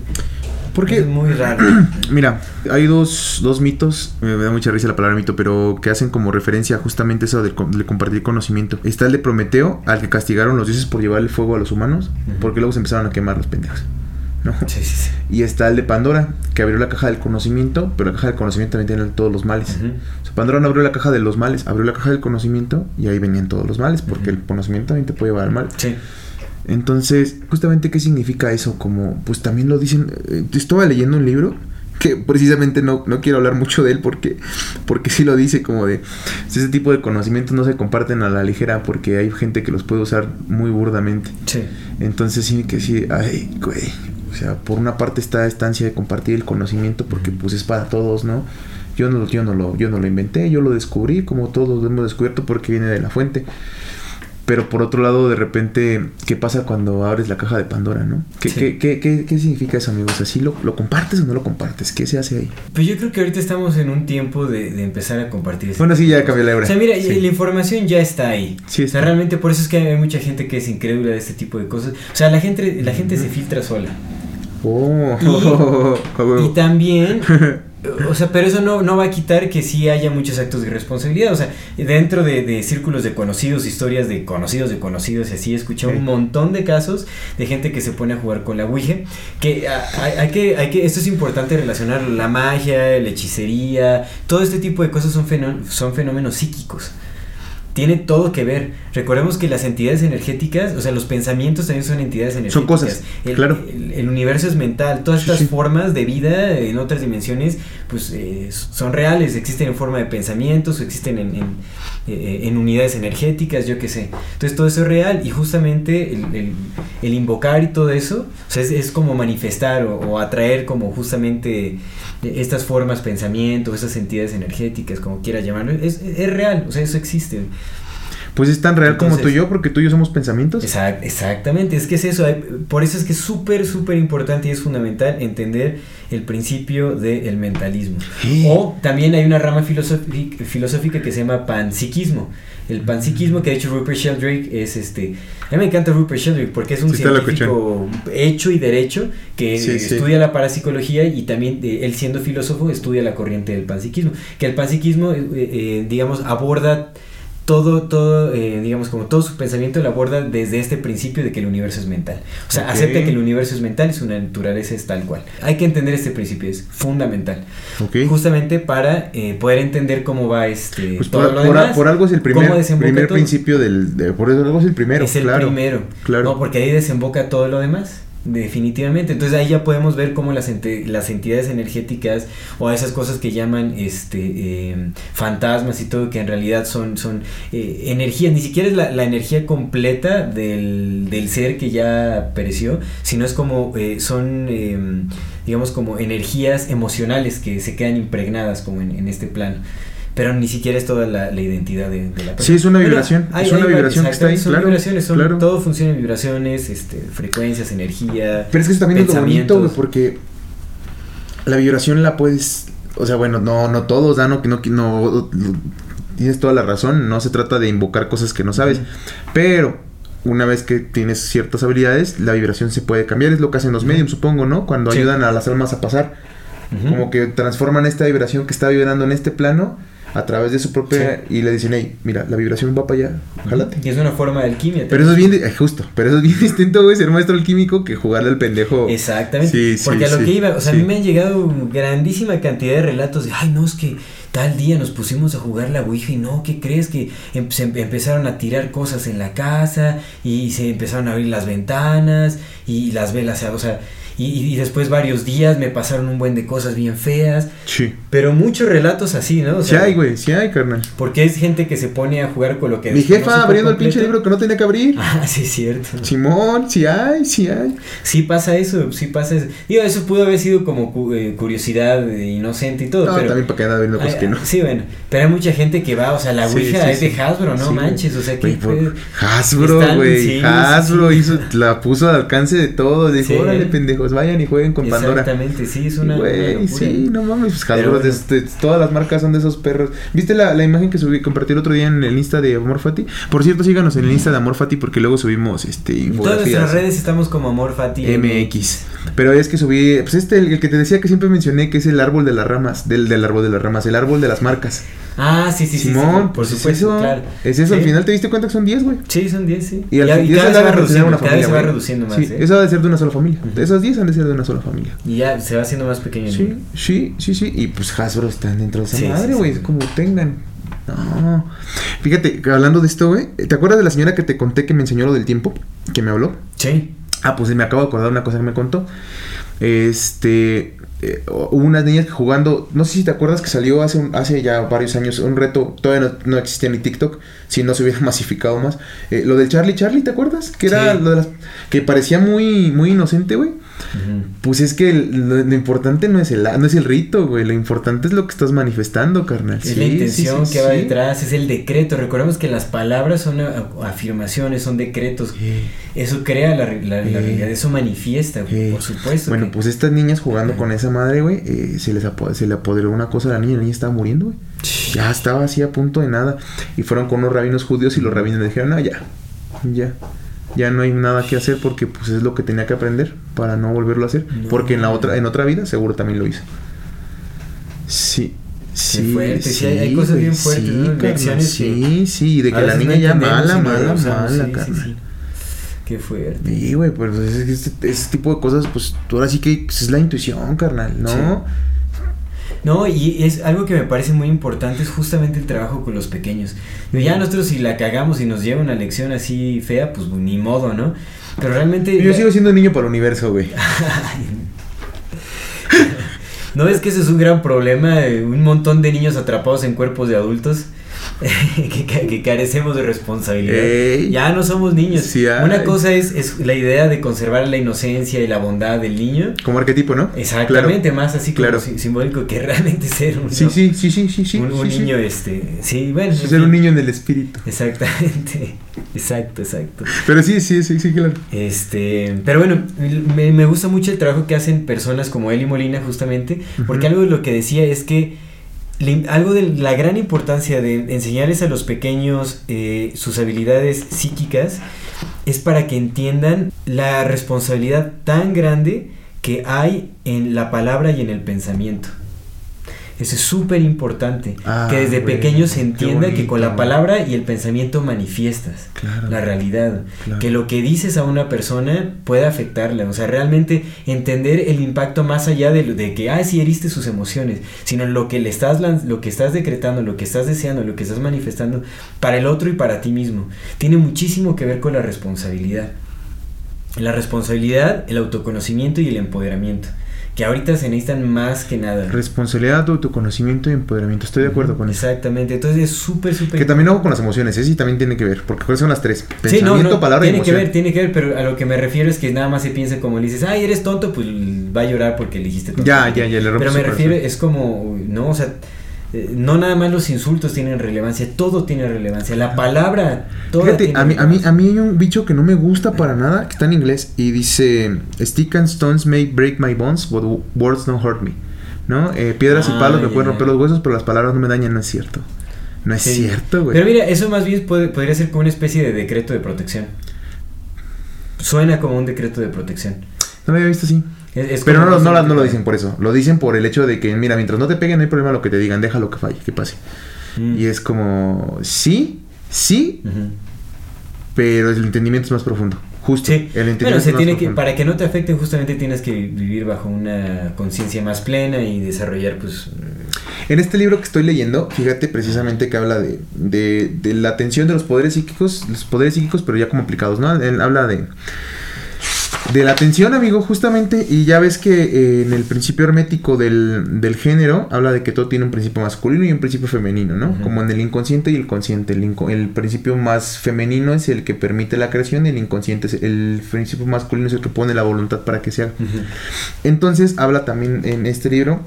Porque es muy raro. Mira, hay dos, dos mitos, me da mucha risa la palabra mito, pero que hacen como referencia justamente eso de, de compartir conocimiento. Está el de Prometeo, al que castigaron los dioses por llevar el fuego a los humanos, porque luego se empezaron a quemar los pendejos. ¿no? Sí, sí, sí. Y está el de Pandora, que abrió la caja del conocimiento, pero la caja del conocimiento también tiene todos los males. O sea, Pandora no abrió la caja de los males, abrió la caja del conocimiento y ahí venían todos los males, porque el conocimiento también te puede llevar al mal. Sí. Entonces, justamente, ¿qué significa eso? Como, pues también lo dicen. eh, estaba leyendo un libro que precisamente no, no quiero hablar mucho de él porque, porque sí lo dice como de ese tipo de conocimientos no se comparten a la ligera porque hay gente que los puede usar muy burdamente. Sí. Entonces sí que sí, ay, güey. O sea, por una parte está esta ansia de compartir el conocimiento porque pues es para todos, ¿no? Yo no, lo- yo no lo, yo no lo inventé, yo lo descubrí, como todos lo hemos descubierto porque viene de la fuente. Pero por otro lado, de repente, ¿qué pasa cuando abres la caja de Pandora, no? ¿Qué, Sí. qué, qué, qué- qué significa eso, amigos? ¿Así lo, lo compartes o no lo compartes? ¿Qué se hace ahí? Pues yo creo que ahorita estamos en un tiempo de, de empezar a compartir. Bueno, sí, ya de cambió la hora. O sea, mira, Sí. la información ya está ahí. Sí, o está. sea, realmente por eso es que hay mucha gente que es incrédula de este tipo de cosas. O sea, la gente, la gente se filtra sola. Oh, a huevo. Y también, o sea, pero eso no, no va a quitar que sí haya muchos actos de irresponsabilidad. O sea, dentro de, de círculos de conocidos, historias de conocidos de conocidos y así, he escuchado Sí. un montón de casos de gente que se pone a jugar con la Ouija. Que hay, hay que, hay que, esto es importante relacionar la magia, la hechicería, todo este tipo de cosas son, fenó- son fenómenos psíquicos. Tiene todo que ver. Recordemos que las entidades energéticas, o sea, los pensamientos también son entidades energéticas. Son cosas, El, claro. el- el universo es mental. Todas Sí, estas sí. formas de vida en otras dimensiones, pues eh, son reales. Existen en forma de pensamientos, existen en, en, eh, unidades energéticas, yo qué sé. Entonces todo eso es real y justamente el, invocar y todo eso, o sea, es, como manifestar o, o atraer como justamente estas formas, pensamientos, esas entidades energéticas, como quiera llamarlo. Es, es real, o sea, eso existe. Pues es tan real como tú y yo, porque tú y yo somos pensamientos. Exact- exactamente, es que es eso, por eso es que es súper, súper importante y es fundamental entender el principio del mentalismo. Sí. O también hay una rama filosófica, que se llama panpsiquismo. El panpsiquismo que ha hecho Rupert Sheldrake es este... A mí me encanta Rupert Sheldrake porque es un Sí, científico hecho y derecho que Sí, estudia la parapsicología y también eh, él siendo filósofo estudia la corriente del panpsiquismo. Que el panpsiquismo, eh, eh, digamos, aborda todo, todo, eh, digamos, como todo su pensamiento lo aborda desde este principio de que el universo es mental. O sea, acepta que el universo es mental y su naturaleza es tal cual. Hay que entender este principio, es fundamental. Justamente para eh, poder entender cómo va este Pues todo por, lo por- demás. por algo es el primer, primer principio del. de- por algo es el primero. es el claro, primero. Claro. No, porque ahí desemboca todo lo demás. Definitivamente. Entonces ahí ya podemos ver cómo las, ente- las entidades energéticas o esas cosas que llaman este eh, fantasmas y todo, que en realidad son, son eh, energías, ni siquiera es la, la energía completa del, del ser que ya pereció, sino es como eh, son, eh, digamos, como energías emocionales que se quedan impregnadas como en, en este plano. Pero ni siquiera es toda la, la identidad de, de la persona. Sí, es una Pero vibración, hay- es una hay vibración que está ahí, exactamente, Son claro, vibraciones, son- claro. todo funciona en vibraciones, este, frecuencias, energía. Pero es que eso también es lo bonito, güey, porque la vibración la puedes, o sea, bueno, no, no todos, no, no, no, no- tienes toda la razón, no se trata de invocar cosas que no sabes, pero una vez que tienes ciertas habilidades, la vibración se puede cambiar, es lo que hacen los mediums, supongo, ¿no? Cuando Sí. ayudan a las almas a pasar, como que transforman esta vibración que está vibrando en este plano a través de su propia y le dicen, hey, mira, la vibración va para allá, jálate. Y es una forma de alquimia. Pero eso es bien, eh, justo, pero eso es bien distinto, güey, ser maestro alquímico que jugarle al pendejo. Exactamente. Sí, sí, Porque a lo que iba, o sea, a mí me han llegado grandísima cantidad de relatos de, ay, no, es que tal día nos pusimos a jugar la Ouija y no, ¿qué crees? Que em- se em- empezaron a tirar cosas en la casa y se empezaron a abrir las ventanas y las velas, o sea, y, y- después varios días me pasaron un buen de cosas bien feas. Sí. Pero muchos relatos así, ¿no? O Sí sea, hay, güey, sí hay, carnal. Porque es gente que se pone a jugar con lo que Mi jefa abriendo el pinche libro que no tenía que abrir. Ah, sí, es cierto. Simón, sí hay, sí hay. Sí pasa eso, sí pasa eso. Digo, eso pudo haber sido como cu- eh, curiosidad eh, inocente y todo, No, pero... también para que anda viendo cosas Ay, que no. Sí, bueno, pero hay mucha gente que va, o sea, la Sí, Ouija sí, es sí. de Hasbro, no Sí, manches, o sea, que... Hasbro, güey. sí, sí, Hasbro sí. hizo, la puso al alcance de todos. Dijo, Sí. órale, pendejos, vayan y jueguen con Pandora. Exactamente, sí, es una... Güey, sí, no mames, pues bueno. este, todas las marcas son de esos perros. ¿Viste la, la imagen que subí, compartí el otro día en el Insta de Amor Fati? Por cierto, síganos en el Insta de Amor Fati porque luego subimos este En todas infografías. nuestras redes estamos como Amor Fati MX. Pero es que subí, pues este, el, el que te decía que siempre mencioné, que es el árbol de las ramas, del, del árbol de las ramas, el árbol de las marcas. Ah, sí, sí, sí, sí, Simón, por pues es supuesto, eso, claro. es eso, al Sí. final te diste cuenta que son 10, güey. Sí, son 10, sí. Y, al Ya- y y cada vez reduciendo, una cada vez se va reduciendo más, Sí, ¿eh? eso ha de ser de una sola familia. Esos 10 han de ser de una sola familia. Y ya se va haciendo más pequeño. Sí, sí, sí, sí. Y pues Hasbro están dentro de esa Sí, sí, madre, sí. güey. Es como tengan. No. Fíjate, hablando de esto, güey. ¿Te acuerdas de la señora que te conté que me enseñó lo del tiempo? Que me habló. Sí. Ah, pues me acabo de acordar una cosa que me contó. Este. Eh, hubo unas niñas que jugando. No sé si te acuerdas que salió hace, un- hace ya varios años un reto. Todavía no, no existía ni TikTok. Si no se hubiera masificado más. Eh, lo del Charlie Charlie, ¿te acuerdas? Que era Sí. lo de las. Que parecía muy, muy inocente, güey. Pues es que lo, lo importante no es el no es el rito, güey. Lo importante es lo que estás manifestando, carnal. Es Sí, la intención sí, que va detrás, es el decreto. Recordemos que las palabras son afirmaciones, son decretos. Eso crea la, la- la realidad, eso manifiesta, güey, Eh, por supuesto. Bueno, que- pues estas niñas jugando con esa madre, güey, eh, se les se le apoderó una cosa a la niña, la niña estaba muriendo, güey. Ya estaba así a punto de nada. Y fueron con unos rabinos judíos y los rabinos le dijeron, no, ya, ya. Ya no hay nada que hacer porque pues es lo que tenía que aprender para no volverlo a hacer. No. Porque en la otra, en otra vida seguro también lo hizo. Sí. Sí, fuerte, sí, hay- hay cosas bien fuertes, sí, Sí, sí, de que la niña ya mala, mala, mala, sí, sí, carnal. sí. Qué fuerte. Sí, güey, pues es que este, ese tipo de cosas, pues tú ahora sí que pues, es la intuición, carnal, ¿no? No, y es algo que me parece muy importante, es justamente el trabajo con los pequeños. Ya nosotros si la cagamos y nos lleva una lección así fea, pues ni modo, ¿no? Pero realmente... Yo sigo siendo niño para el universo, güey. ¿No es que ese es un gran problema? eh, Un montón de niños atrapados en cuerpos de adultos que, ca- que carecemos de responsabilidad. Ey. Ya no somos niños. Sí. Una cosa es, es la idea de conservar la inocencia y la bondad del niño. Como arquetipo, ¿no? Exactamente, más así como Claro. simbólico que realmente ser un, Sí, ¿no? sí, sí, sí, sí, sí. un, un sí, sí. niño, este, sí, bueno. en Ser un niño en el espíritu. Exactamente, exacto, exacto. Pero sí, sí, sí, sí, claro. Este, pero bueno, me, me gusta mucho el trabajo que hacen personas como Eli Molina justamente, porque algo de lo que decía es que algo de la gran importancia de enseñarles a los pequeños eh, sus habilidades psíquicas es para que entiendan la responsabilidad tan grande que hay en la palabra y en el pensamiento. Eso es súper importante. Ah, que desde güey, pequeño se entienda que con la palabra y el pensamiento manifiestas Claro. la realidad. Claro. Que lo que dices a una persona puede afectarla. O sea, realmente entender el impacto más allá de, lo- de que, ah, sí heriste sus emociones, sino lo que le estás, lo que estás decretando, lo que estás deseando, lo que estás manifestando para el otro y para ti mismo. Tiene muchísimo que ver con la responsabilidad. la responsabilidad, el autoconocimiento y el empoderamiento. Que ahorita se necesitan más que nada. Responsabilidad, autoconocimiento y empoderamiento. Estoy de acuerdo con eso. Exactamente. Entonces es súper, súper. Que también hago con las emociones, ¿eh? sí, también tiene que ver. Porque ¿cuáles son las tres? Sí, no, Pensamiento, no, palabra y tiene que ver, tiene que ver, pero a lo que me refiero es que nada más se piensa como le dices, ay, eres tonto, pues va a llorar porque le dijiste tonto. Ya, ya, ya, le Pero me refiero, es como, no, o sea, eh, no nada más los insultos tienen relevancia, todo tiene relevancia, la palabra, todo Fíjate, a mí, a, mí, a mí hay un bicho que no me gusta para nada, que está en inglés, y dice, Stick and stones may break my bones, but words don't hurt me. ¿No? Eh, piedras y Ah, palos me pueden romper los huesos, pero las palabras no me dañan, no es cierto. No es cierto, güey. Pero mira, eso más bien puede- podría ser como una especie de decreto de protección. Suena como un decreto de protección. No lo había visto así. Es- es Pero no, no, no, significa- lo dicen por eso. Lo dicen por el hecho de que, mira, mientras no te peguen, no hay problema lo que te digan, déjalo que falle, que pase. Mm. Y es como, sí, sí, pero el entendimiento es más profundo. Justo. Sí, el entendimiento bueno, se es más tiene que, profundo. para que no te afecten, justamente tienes que vivir bajo una conciencia más plena y desarrollar, pues, En este libro que estoy leyendo, fíjate precisamente que habla de, de, de la atención de los poderes psíquicos, los poderes psíquicos, pero ya como aplicados, ¿no? Él habla de, de la atención, amigo, justamente, y ya ves que eh, en el principio hermético del, del género, habla de que todo tiene un principio masculino y un principio femenino, ¿no? Como en el inconsciente y el consciente. El, inco- el principio más femenino es el que permite la creación y el inconsciente es el principio masculino es el que pone la voluntad para que se haga. Entonces habla también en este libro,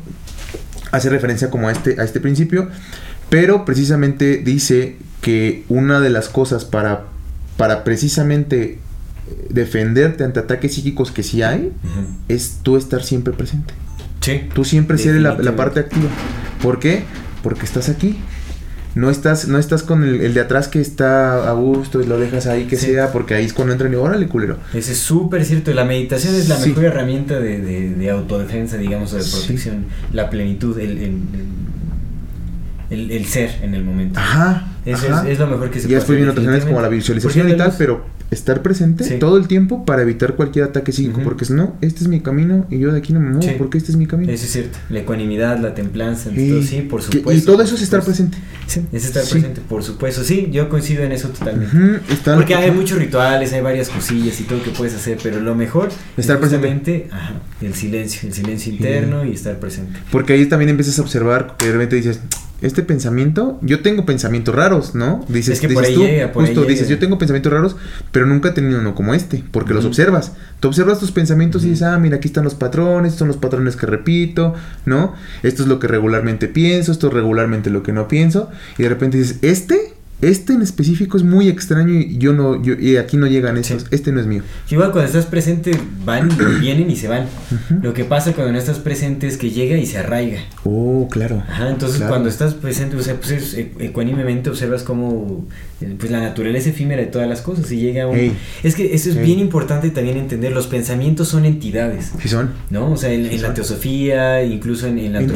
hace referencia como a este, a este principio, pero precisamente dice que una de las cosas para, para precisamente defenderte ante ataques psíquicos que sí hay, es tú estar siempre presente. Sí. Tú siempre ser la, la parte activa. ¿Por qué? Porque estás aquí. No estás, no estás con el, el de atrás que está a gusto y lo dejas ahí que Sí. sea, porque ahí es cuando entran y órale, culero. Ese es súper cierto. La meditación es la Sí. mejor herramienta de, de- de autodefensa, digamos, o de Sí. protección. La plenitud, el, el, el- ser en el momento. Ajá. Eso ajá. es, es lo mejor que se Y puede después vienen hacer, otras como la visualización y tal, pero estar presente Sí. todo el tiempo para evitar cualquier ataque psíquico, porque si no, este es mi camino y yo de aquí no me muevo, Sí. porque este es mi camino. Eso es cierto. La ecuanimidad, la templanza, Sí. todo, sí, por Que- supuesto. y todo eso es estar presente. Sí, es estar presente, por supuesto. Sí, yo coincido en eso totalmente. Porque hay muchos rituales, hay varias cosillas y todo que puedes hacer, pero lo mejor Estar es presente. ajá, el silencio, el silencio interno y estar presente. Porque ahí también empiezas a observar que de repente dices, este pensamiento, yo tengo pensamientos raros, ¿no? Dices, Es que dices tú, llega, justo dices, llega. yo tengo pensamientos raros, pero nunca he tenido uno como este, porque los observas. Tú observas tus pensamientos y dices, ah, mira, aquí están los patrones, estos son los patrones que repito, ¿no? Esto es lo que regularmente pienso, esto es regularmente lo que no pienso, y de repente dices, este, este en específico es muy extraño y yo no, yo, y aquí no llegan estos, Sí. este no es mío. Igual cuando estás presente van, vienen y se van. Lo que pasa cuando no estás presente es que llega y se arraiga. Oh, claro. Ajá, entonces Claro. cuando estás presente, o sea, pues es- ecuánimemente observas cómo eh, pues la naturaleza efímera de todas las cosas y llega un... Ey. Es que eso es Ey. bien importante también entender, los pensamientos son entidades, Sí son. ¿no? O sea, en, Sí, en la teosofía, incluso en, en la En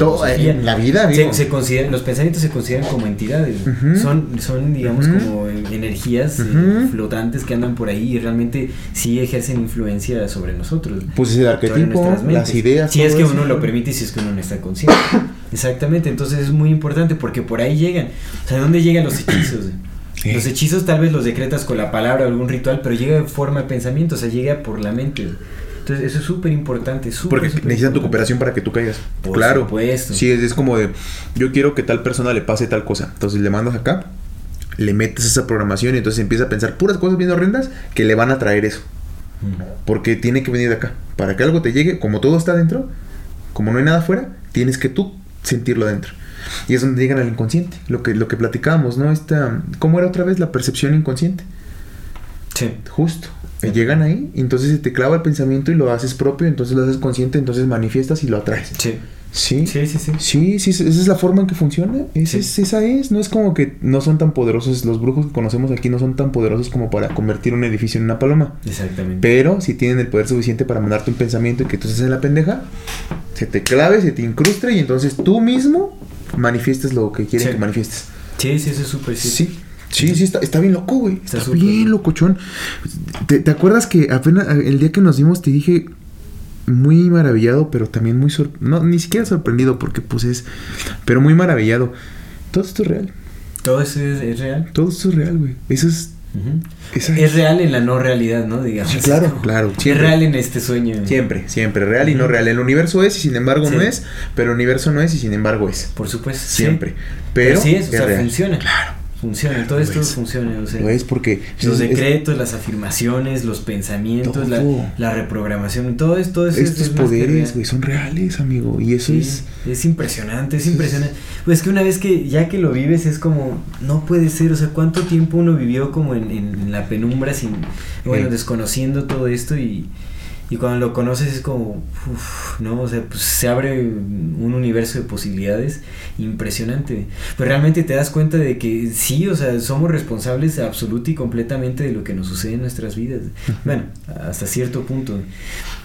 en la vida, se, se consideran, los pensamientos se consideran como entidades, Ujú. son, son digamos como energías eh, flotantes que andan por ahí y realmente sí ejercen influencia sobre nosotros. Pues es el arquetipo, las ideas. Si es que eso. uno lo permite y si es que uno no está consciente. Exactamente, entonces es muy importante porque por ahí llegan. O sea, ¿dónde llegan los hechizos? Sí. Los hechizos tal vez los decretas con la palabra o algún ritual, pero llega en forma de pensamiento, o sea, llega por la mente. Entonces eso es súper importante, Porque necesitan tu cooperación para que tú caigas. Por claro. supuesto. Sí, es, es como de, yo quiero que tal persona le pase tal cosa. Entonces le mandas acá, le metes esa programación y entonces empieza a pensar puras cosas bien horrendas que le van a traer eso. Mm. Porque tiene que venir de acá. Para que algo te llegue, como todo está adentro, como no hay nada afuera, tienes que tú sentirlo adentro. Y es donde llegan al inconsciente. Lo que, lo que platicábamos, ¿no? Esta, ¿Cómo era otra vez la percepción inconsciente? Sí. Justo. Sí. Llegan ahí, entonces se te clava el pensamiento y lo haces propio, entonces lo haces consciente, entonces manifiestas y lo atraes. Sí. Sí. Sí, sí, sí. Sí, sí, esa es la forma en que funciona. Esa, Sí. es, esa es. No es como que no son tan poderosos. Los brujos que conocemos aquí no son tan poderosos como para convertir un edificio en una paloma. Exactamente. Pero si tienen el poder suficiente para mandarte un pensamiento y que tú en la pendeja, se te clave, se te incruste y entonces tú mismo manifiestas lo que quieren Sí. que manifiestes. Sí, sí, eso es súper. Sí. Sí, sí, está, está bien loco, güey. Está Está, bien loco. locochón. ¿Te, te acuerdas que apenas el día que nos dimos te dije muy maravillado, pero también muy sor- no ni siquiera sorprendido porque pues es pero muy maravillado. Todo esto es real. Todo eso es, es real. Todo esto es real, güey. Eso es Es real en la no realidad, ¿no? Digamos. Claro, como- claro, Es real en este sueño. Siempre, siempre, real y no real. El universo es y sin embargo no es, pero el universo no es y sin embargo es. Por supuesto. sí. Siempre. Pero, sí es, o sea, real. funciona. Claro. Funciona, todo esto es. funciona. O sea, Lo es porque los es- es- decretos, las afirmaciones, los pensamientos, la, la reprogramación, todo esto, todo eso estos es poderes, güey, son reales, amigo. Y eso Sí, es. es impresionante, es impresionante. Pues que una vez que ya que lo vives es como, no puede ser, o sea, ¿cuánto tiempo uno vivió como en, en- en la penumbra sin, bueno, Sí. desconociendo todo esto y, y cuando lo conoces es como, uf, ¿no? O sea, pues se abre un universo de posibilidades impresionante. Pues realmente te das cuenta de que sí, o sea, somos responsables absoluta y completamente de lo que nos sucede en nuestras vidas. Bueno, hasta cierto punto.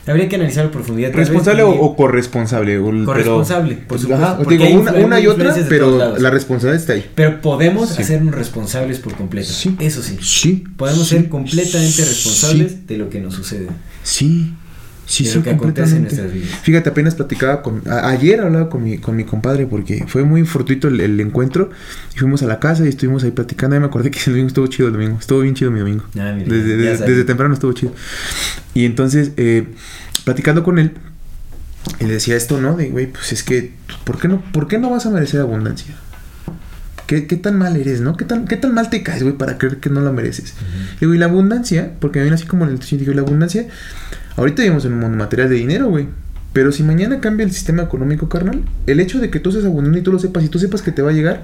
Habría que analizar a profundidad. vez ¿Responsable o, corresponsable? Pero- Corresponsable, por supuesto, Ajá, porque digo, una, una y otra, pero la responsabilidad está ahí. Pero podemos Sí. hacernos responsables por completo. Sí. Eso sí. Sí. Podemos sí, ser completamente responsables de lo que nos sucede. Sí. Sí, sí, en completamente. Fíjate, apenas platicaba con. a- ayer hablaba con mi, con mi compadre porque fue muy fortuito el, el encuentro. Y fuimos a la casa y estuvimos ahí platicando. Y me acordé que el domingo estuvo chido el domingo. Estuvo bien chido mi domingo. Ah, desde, desde temprano estuvo chido. Y entonces, eh, platicando con él, y le decía esto, ¿no? De, güey, pues es que, ¿por qué no, por qué no vas a merecer abundancia? ¿Qué, qué tan mal eres, no? ¿Qué tan, ¿Qué tan mal te caes, güey, para creer que no la mereces? Le Digo, y la abundancia, porque me viene así como en el digo, la abundancia, ahorita vivimos en un mundo material de dinero, güey. Pero si mañana cambia el sistema económico, carnal, el hecho de que tú seas abundante y tú lo sepas y tú sepas que te va a llegar,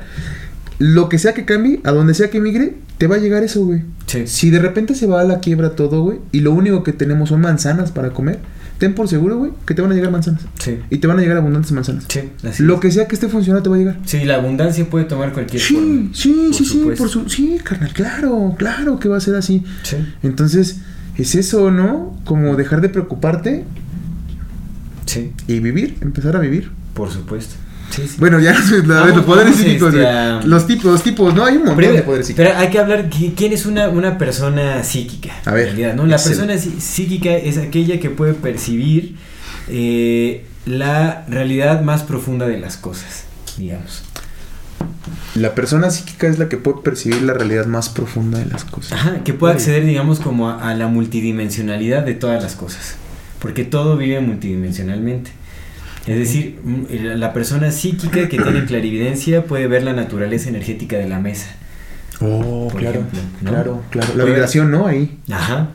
lo que sea que cambie, a donde sea que migre, te va a llegar eso, güey. Sí. Si de repente se va a la quiebra todo, güey, y lo único que tenemos son manzanas para comer, ten por seguro, güey, que te van a llegar manzanas. Sí. Y te van a llegar abundantes manzanas. Sí, así Lo es. que sea que esté funcionando te va a llegar. Sí, la abundancia puede tomar cualquier Sí, forma. sí, por sí, sí, por su, sí, carnal, claro, claro que va a ser así. Sí. Entonces, es eso, ¿no? Como dejar de preocuparte Sí, y vivir, empezar a vivir. por supuesto. Sí, sí. Bueno, ya, a ver, Vamos- los poderes psíquicos, este, Los tipos, los tipos, no, hay un montón de poderes psíquicos. pero hay que hablar qui- quién es una, una persona psíquica. A ver, realidad, ¿no? La persona psí- psíquica es aquella que puede percibir eh, la realidad más profunda de las cosas, digamos. La persona psíquica es la que puede percibir la realidad más profunda de las cosas. Ajá, que puede acceder, digamos, como a, a la multidimensionalidad de todas las cosas. Porque todo vive multidimensionalmente. Es decir, mm, la persona psíquica que tiene clarividencia puede ver la naturaleza energética de la mesa. Oh, Por claro, ejemplo, ¿no? claro, claro. La vibración, ¿no? Ahí. Ajá.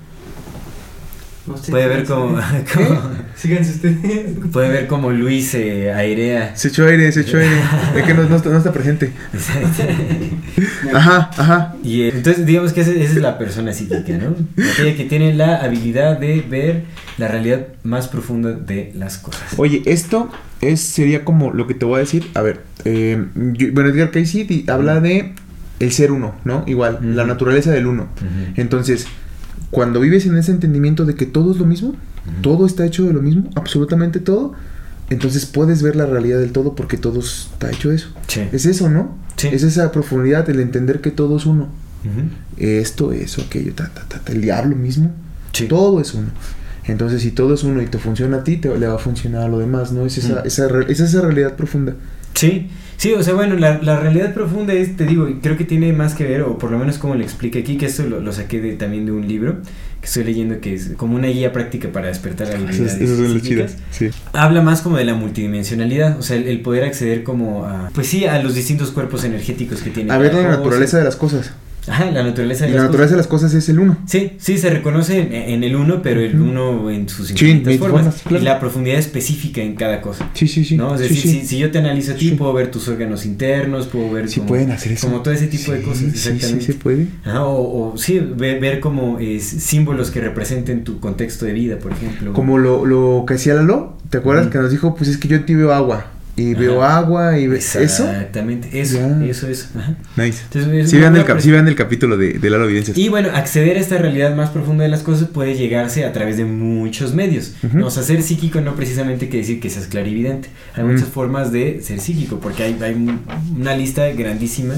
No sé, Puede ver como, como- Síganse ustedes. puede ver como Luis se airea. Se echó aire, se echó aire. es que no, no está, no está presente. Ajá, ajá. Y eh, entonces digamos que esa, esa es la persona psíquica, ¿no? Aquella que tiene la habilidad de ver la realidad más profunda de las cosas. Oye, esto es sería como lo que te voy a decir. A ver, eh, yo- bueno, Edgar Cayce di- habla de el ser uno, ¿no? Igual, la naturaleza del uno. Entonces, cuando vives en ese entendimiento de que todo es lo mismo, todo está hecho de lo mismo, absolutamente todo, entonces puedes ver la realidad del todo porque todo está hecho de eso. Sí. Es eso, ¿no? Sí. Es esa profundidad, el entender que todo es uno. Esto, eso, aquello, ta, ta, ta, ta, el diablo mismo. Sí. Todo es uno. Entonces, si todo es uno y te funciona a ti, te, le va a funcionar a lo demás, ¿no? Es esa, Mm. esa, es esa realidad profunda. Sí, sí, o sea, bueno, la, la realidad profunda es, te digo, creo que tiene más que ver, o por lo menos como le explica aquí, que esto lo, lo saqué de, también de un libro que estoy leyendo, que es como una guía práctica para despertar habilidades psíquicas. Sí. Habla más como de la multidimensionalidad, o sea, el, el poder acceder como a, pues sí, a los distintos cuerpos energéticos que tiene. A ver la naturaleza de las cosas. Ajá, la naturaleza de Y las la naturaleza de cosas. las cosas es el uno. Sí, sí, se reconoce en, en el uno, pero el uno en sus Sí, infinitas mil formas. formas, claro. Y la profundidad específica en cada cosa. Sí, sí, sí. ¿no? Es Sí, decir, sí. Si, si yo te analizo a ti, Sí. puedo ver tus órganos internos, puedo ver Sí como, pueden hacer eso. como todo ese tipo de Sí, cosas, Sí, exactamente. sí, se puede. Ajá, o, o sí, ver, ver como eh, símbolos que representen tu contexto de vida, por ejemplo. Como lo, lo que hacía Lalo, ¿te acuerdas? Que nos dijo, pues es que yo ti veo agua. Y Ajá. veo agua y ve... ¿Eso? Exactamente, eso, eso, eso. ajá. Nice. Entonces, es Sí vean, el, cap- pres- sí vean el capítulo de, de Lalo Evidencias. Y bueno, acceder a esta realidad más profunda de las cosas puede llegarse a través de muchos medios. ¿no? O sea, ser psíquico no precisamente quiere decir que seas clarividente. Hay muchas formas de ser psíquico, porque hay, hay un- una lista grandísima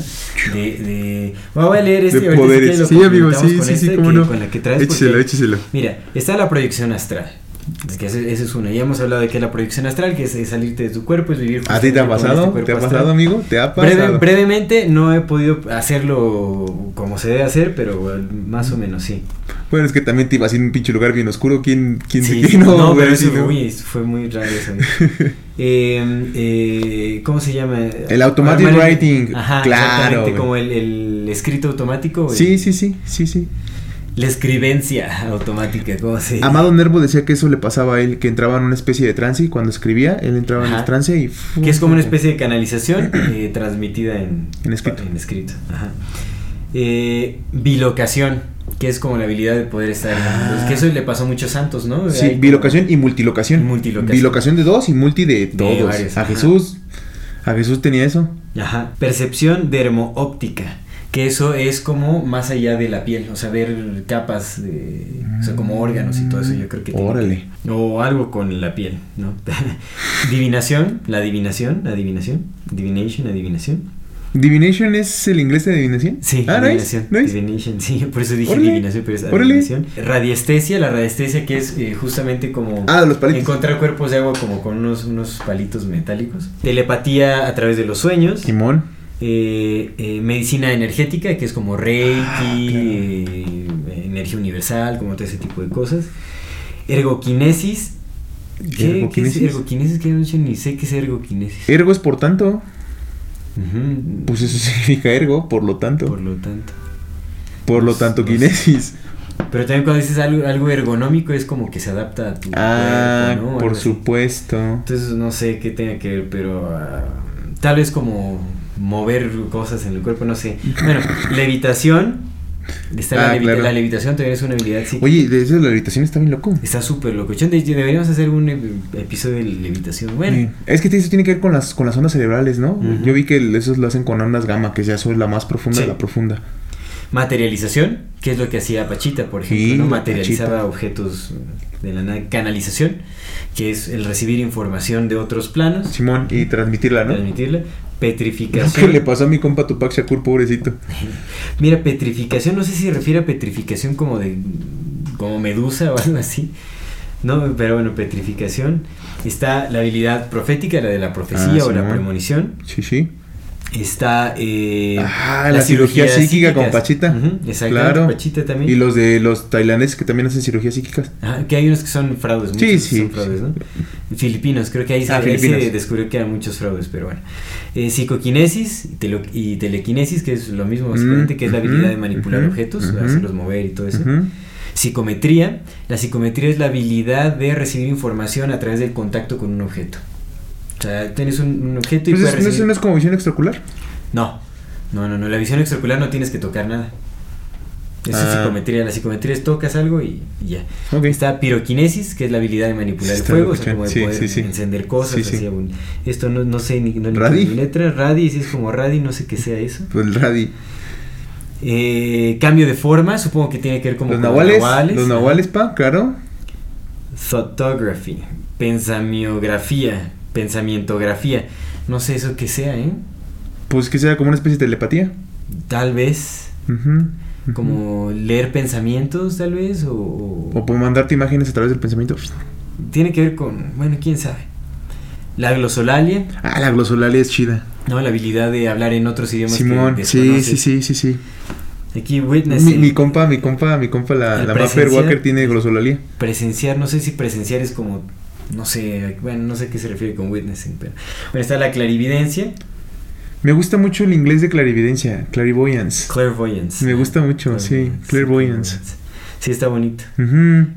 de... de... Voy a leer este De poderes. Sí, amigo, sí, con sí, sí, este cómo que- no. con la que traes. Écheselo, porque- écheselo. Mira, está la proyección astral. Es que ese, ese es uno. Ya hemos hablado de que la proyección astral, que es, es salirte de tu cuerpo, es vivir. ¿A ti te ha pasado? este ¿Te ha astral. pasado, amigo? ¿Te ha Breve- pasado? brevemente no he podido hacerlo como se debe hacer, pero más o menos sí. Bueno, es que también te ibas a ir a un pinche lugar bien oscuro. ¿Quién, quién Sí, no, no, pero eso no. uy, fue muy raro eso. Eh, eh, ¿Cómo se llama? El automatic Armar el- writing, Ajá, claro, exactamente, como el, el escrito automático. el- Sí, sí, sí, sí, sí. La escribencia automática, ¿cómo se? Amado Nervo decía que eso le pasaba a él, que entraba en una especie de trance y cuando escribía, él entraba en el trance y... Que es como una especie de canalización eh, transmitida en, En escrito. En escrito. Ajá. Eh, bilocación, que es como la habilidad de poder estar. Ah. que eso le pasó a muchos santos, ¿no? Sí, Hay como- bilocación y multilocación. Multilocación. Bilocación de dos y multi de todos. a. Jesús, a Jesús tenía eso. Ajá. Percepción dermoóptica. Que eso es como más allá de la piel, o sea, ver capas de. O sea, como órganos y todo eso, yo creo que. tiene Órale. que- o algo con la piel, ¿no? Divinación, la adivinación, adivinación, divination, adivinación. ¿Divination es el inglés de adivinación? Sí, ah, adivinación. nice, nice. Divination, sí, por eso dije Órale, adivinación, pero es adivinación. Radiestesia, la radiestesia que es eh, justamente como Ah, los palitos. encontrar cuerpos de agua como con unos, unos palitos metálicos. Telepatía a través de los sueños. Simón. Eh, eh, medicina energética, que es como Reiki, Ah, claro. eh, energía universal, como todo ese tipo de cosas. Ergoquinesis. ¿Qué, ¿Qué es ¿Ergoquinesis? ergoquinesis? Que yo ni sé qué es ergoquinesis. Ergo es por tanto. Pues eso significa ergo, por lo tanto. Por Por, lo tanto. lo tanto, no sé. kinesis. Pero también cuando dices algo, algo ergonómico es como que se adapta a tu Ah, cuerpo, ¿no? por supuesto. Entonces no sé qué tenga que ver, pero ah, tal vez como mover cosas en el cuerpo, no sé. Bueno, levitación. Está la, Ah, levita- claro. la levitación también es una habilidad psíquica. Oye, de eso la habitación está bien loco. Está súper. De hecho, deberíamos hacer un ep- episodio de levitación. Bueno, Sí. Es que eso tiene que ver con las, con las ondas cerebrales, ¿no? Yo vi que esos lo hacen con ondas gamma, que ya son la más profunda de Sí. la profunda. materialización, que es lo que hacía Pachita, por ejemplo, Sí, Materializaba Pachita. objetos de la nada. Canalización, que es el recibir información de otros planos. Simón, y transmitirla, ¿no? transmitirla. Petrificación. que le pasó a mi compa Tupac Shakur, pobrecito. Mira, petrificación, no sé si se refiere a petrificación como de como medusa o algo así. No, pero bueno, petrificación. Está la habilidad profética, la de la profecía Ah, o la premonición. Sí, sí. Está eh, Ah, la cirugía psíquica con. Pachita. Exacto, Claro. Pachita también. Y los de los tailandeses que también hacen cirugías psíquicas. Ajá, que hay unos que son fraudes, muchos sí, son fraudes, ¿no? Filipinos, creo que ahí, se- Ah, ahí se descubrió que eran muchos fraudes, pero bueno. Eh, psicoquinesis y, tele- y telequinesis, que es lo mismo básicamente, Mm, que es la habilidad de manipular objetos, hacerlos mover y todo eso. Psicometría, la psicometría es la habilidad de recibir información a través del contacto con un objeto. O sea, tienes un, un objeto y Pues puedes es- ¿no, es, recibir... no es como visión extraocular? No, no, no, no, la visión extraocular no tienes que tocar nada. Eso es Ah. psicometría, la psicometría es tocas algo y, y ya. Está piroquinesis, que es la habilidad de manipular el fuego, o sea, como de Sí, poder sí, encender cosas. Así, esto no, no sé ni, no ¿Radi? mi letra. Radi, si es como radi, no sé qué sea eso. Pues el radi. Eh, cambio de forma, supongo que tiene que ver como Los con nahuales. Los ajá. nahuales, pa, claro. Photography, pensamiografía, pensamientografía. No sé eso que sea, ¿eh? Pues que sea como una especie de telepatía. Tal vez como leer pensamientos, tal vez, o, o- por mandarte imágenes a través del pensamiento. tiene que ver con, bueno, quién sabe. La glosolalia, Ah, la glosolalia es chida. ¿no? La habilidad de hablar en otros idiomas. que Simón, sí, sí, sí, sí, sí. Aquí witness. Mi, mi compa, mi compa, mi compa, la, la Mapper. Walker tiene glosolalia. Presenciar, no sé si presenciar es como, no sé, bueno, no sé a qué se refiere con witnessing, pero. Bueno, está la clarividencia, Me gusta mucho el inglés de clarividencia, clairvoyance. clairvoyance. Me gusta mucho, sí, clairvoyance. Sí, está bonito.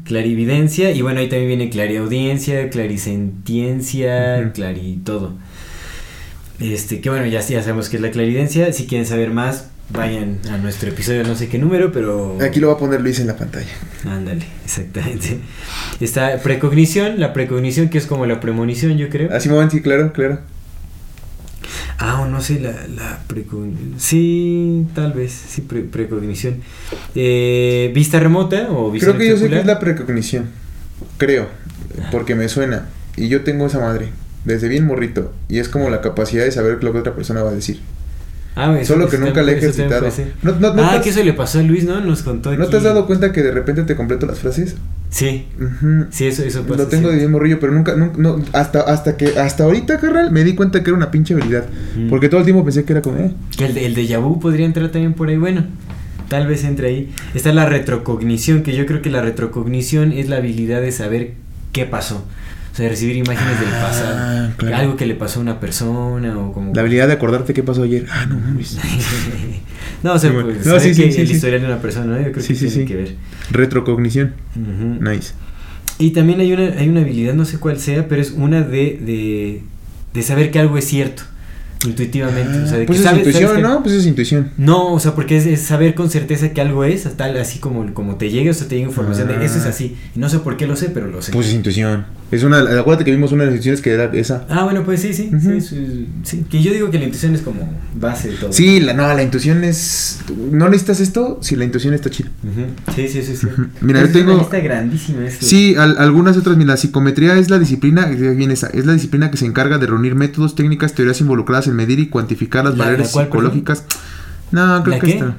Clarividencia, y bueno, ahí también viene clariaudiencia, clarisentiencia, clari todo. Este, que bueno, ya, ya sabemos que es la clarividencia. Si quieren saber más, vayan a nuestro episodio, no sé qué número, pero. Aquí lo va a poner Luis en la pantalla. Ándale, exactamente. Está precognición, la precognición que es como la premonición, yo creo. Así me sí, claro, claro. Ah, o no sé, la, la precognición. Sí, tal vez, sí, pre- precognición. Eh, vista remota o visión Creo que yo sé que es la precognición. Creo, porque me suena. Y yo tengo esa madre, desde bien morrito. Y es como la capacidad de saber lo que otra persona va a decir. Ah, Solo que nunca le he ejercitado. No, no, no ah, has- que eso le pasó a Luis, ¿no? Nos contó ¿No aquí. te has dado cuenta que de repente te completo las frases? Sí, sí, eso, eso pasa. Lo tengo de sí. bien morrillo, pero nunca, nunca no, hasta, hasta que, hasta ahorita, carnal, me di cuenta que era una pinche habilidad. Porque todo el tiempo pensé que era como, eh. Que el, de- el déjà vu podría entrar también por ahí. Bueno, tal vez entre ahí. Está la retrocognición, que yo creo que la retrocognición es la habilidad de saber qué pasó. O sea, de recibir imágenes del Ah, pasado. claro. Algo que le pasó a una persona o como... La habilidad de acordarte qué pasó ayer. Ah, no mames. no, o sea, bueno. pues, No, saber sí, sí, que sí, el sí. historial de una persona, ¿no? Yo creo Sí, que sí, tiene sí. que ver. Retrocognición. Nice. Y también hay una, hay una habilidad, no sé cuál sea, pero es una de, de, de saber que algo es cierto, intuitivamente. o sea, de pues que es sabes- intuición, sabes que- ¿no? Pues es intuición. No, o sea, porque es, es saber con certeza que algo es, tal así como, como te llegue, o sea, te llega información Ah. de eso es así. Y no sé por qué lo sé, pero lo sé. Pues es intuición. Es una. Acuérdate que vimos una de las intuiciones que era esa. ah, bueno, pues sí, sí, Ujú. sí, sí, sí. Que yo digo que la intuición es como base de todo. Sí, la, no, la intuición es. No necesitas esto si la intuición está chida. Sí, sí, sí, sí. Mira, yo es una tengo- lista grandísima esto. Sí, al- algunas otras, mira, la psicometría es la disciplina, eh, esa, es la disciplina que se encarga de reunir métodos, técnicas, teorías involucradas en medir y cuantificar las ¿La- barreras la psicológicas. No, creo ¿La que qué? esta.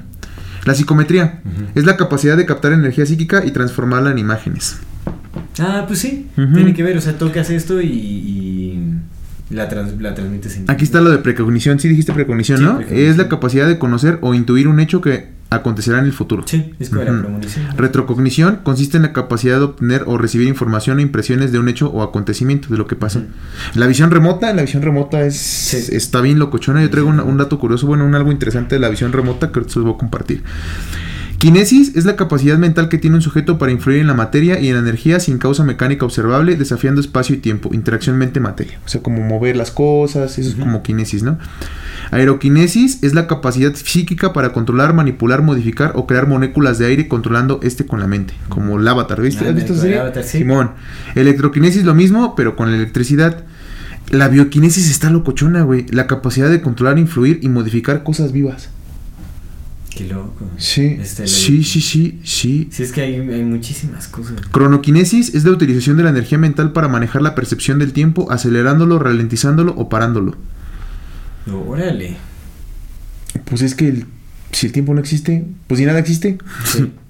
La psicometría es la capacidad de captar energía psíquica y transformarla en imágenes. Ah, pues sí, tiene que ver, o sea, tocas esto y, y la, trans- la transmites en... Aquí está lo de precognición, sí dijiste precognición, Sí, ¿no? precognición. Es la capacidad de conocer o intuir un hecho que acontecerá en el futuro. Sí, es como la Ujú. premonición. Retrocognición consiste en la capacidad de obtener o recibir información o impresiones de un hecho o acontecimiento, de lo que pasó. Ujú. La visión remota, la visión remota es Sí. está bien locochona. Yo traigo un dato curioso, bueno, un algo interesante de la visión remota que ahorita los voy a compartir. Kinesis es la capacidad mental que tiene un sujeto para influir en la materia y en la energía sin causa mecánica observable, desafiando espacio y tiempo, interacción mente-materia. O sea, como mover las cosas, eso es como kinesis, ¿no? Aeroquinesis es la capacidad psíquica para controlar, manipular, modificar o crear moléculas de aire controlando este con la mente, como el avatar, ¿viste? Ah, ¿Has visto el serie? Avatar, sí. Simón. Electroquinesis lo mismo, pero con la electricidad. La bioquinesis está locochona, güey. La capacidad de controlar, influir y modificar cosas vivas. Qué loco. Sí, Este, sí, sí, sí, sí. Sí, es que hay, hay muchísimas cosas. Cronoquinesis es la utilización de la energía mental para manejar la percepción del tiempo, acelerándolo, ralentizándolo o parándolo. Órale. Pues es que el- si el tiempo no existe, pues si nada existe. Sí.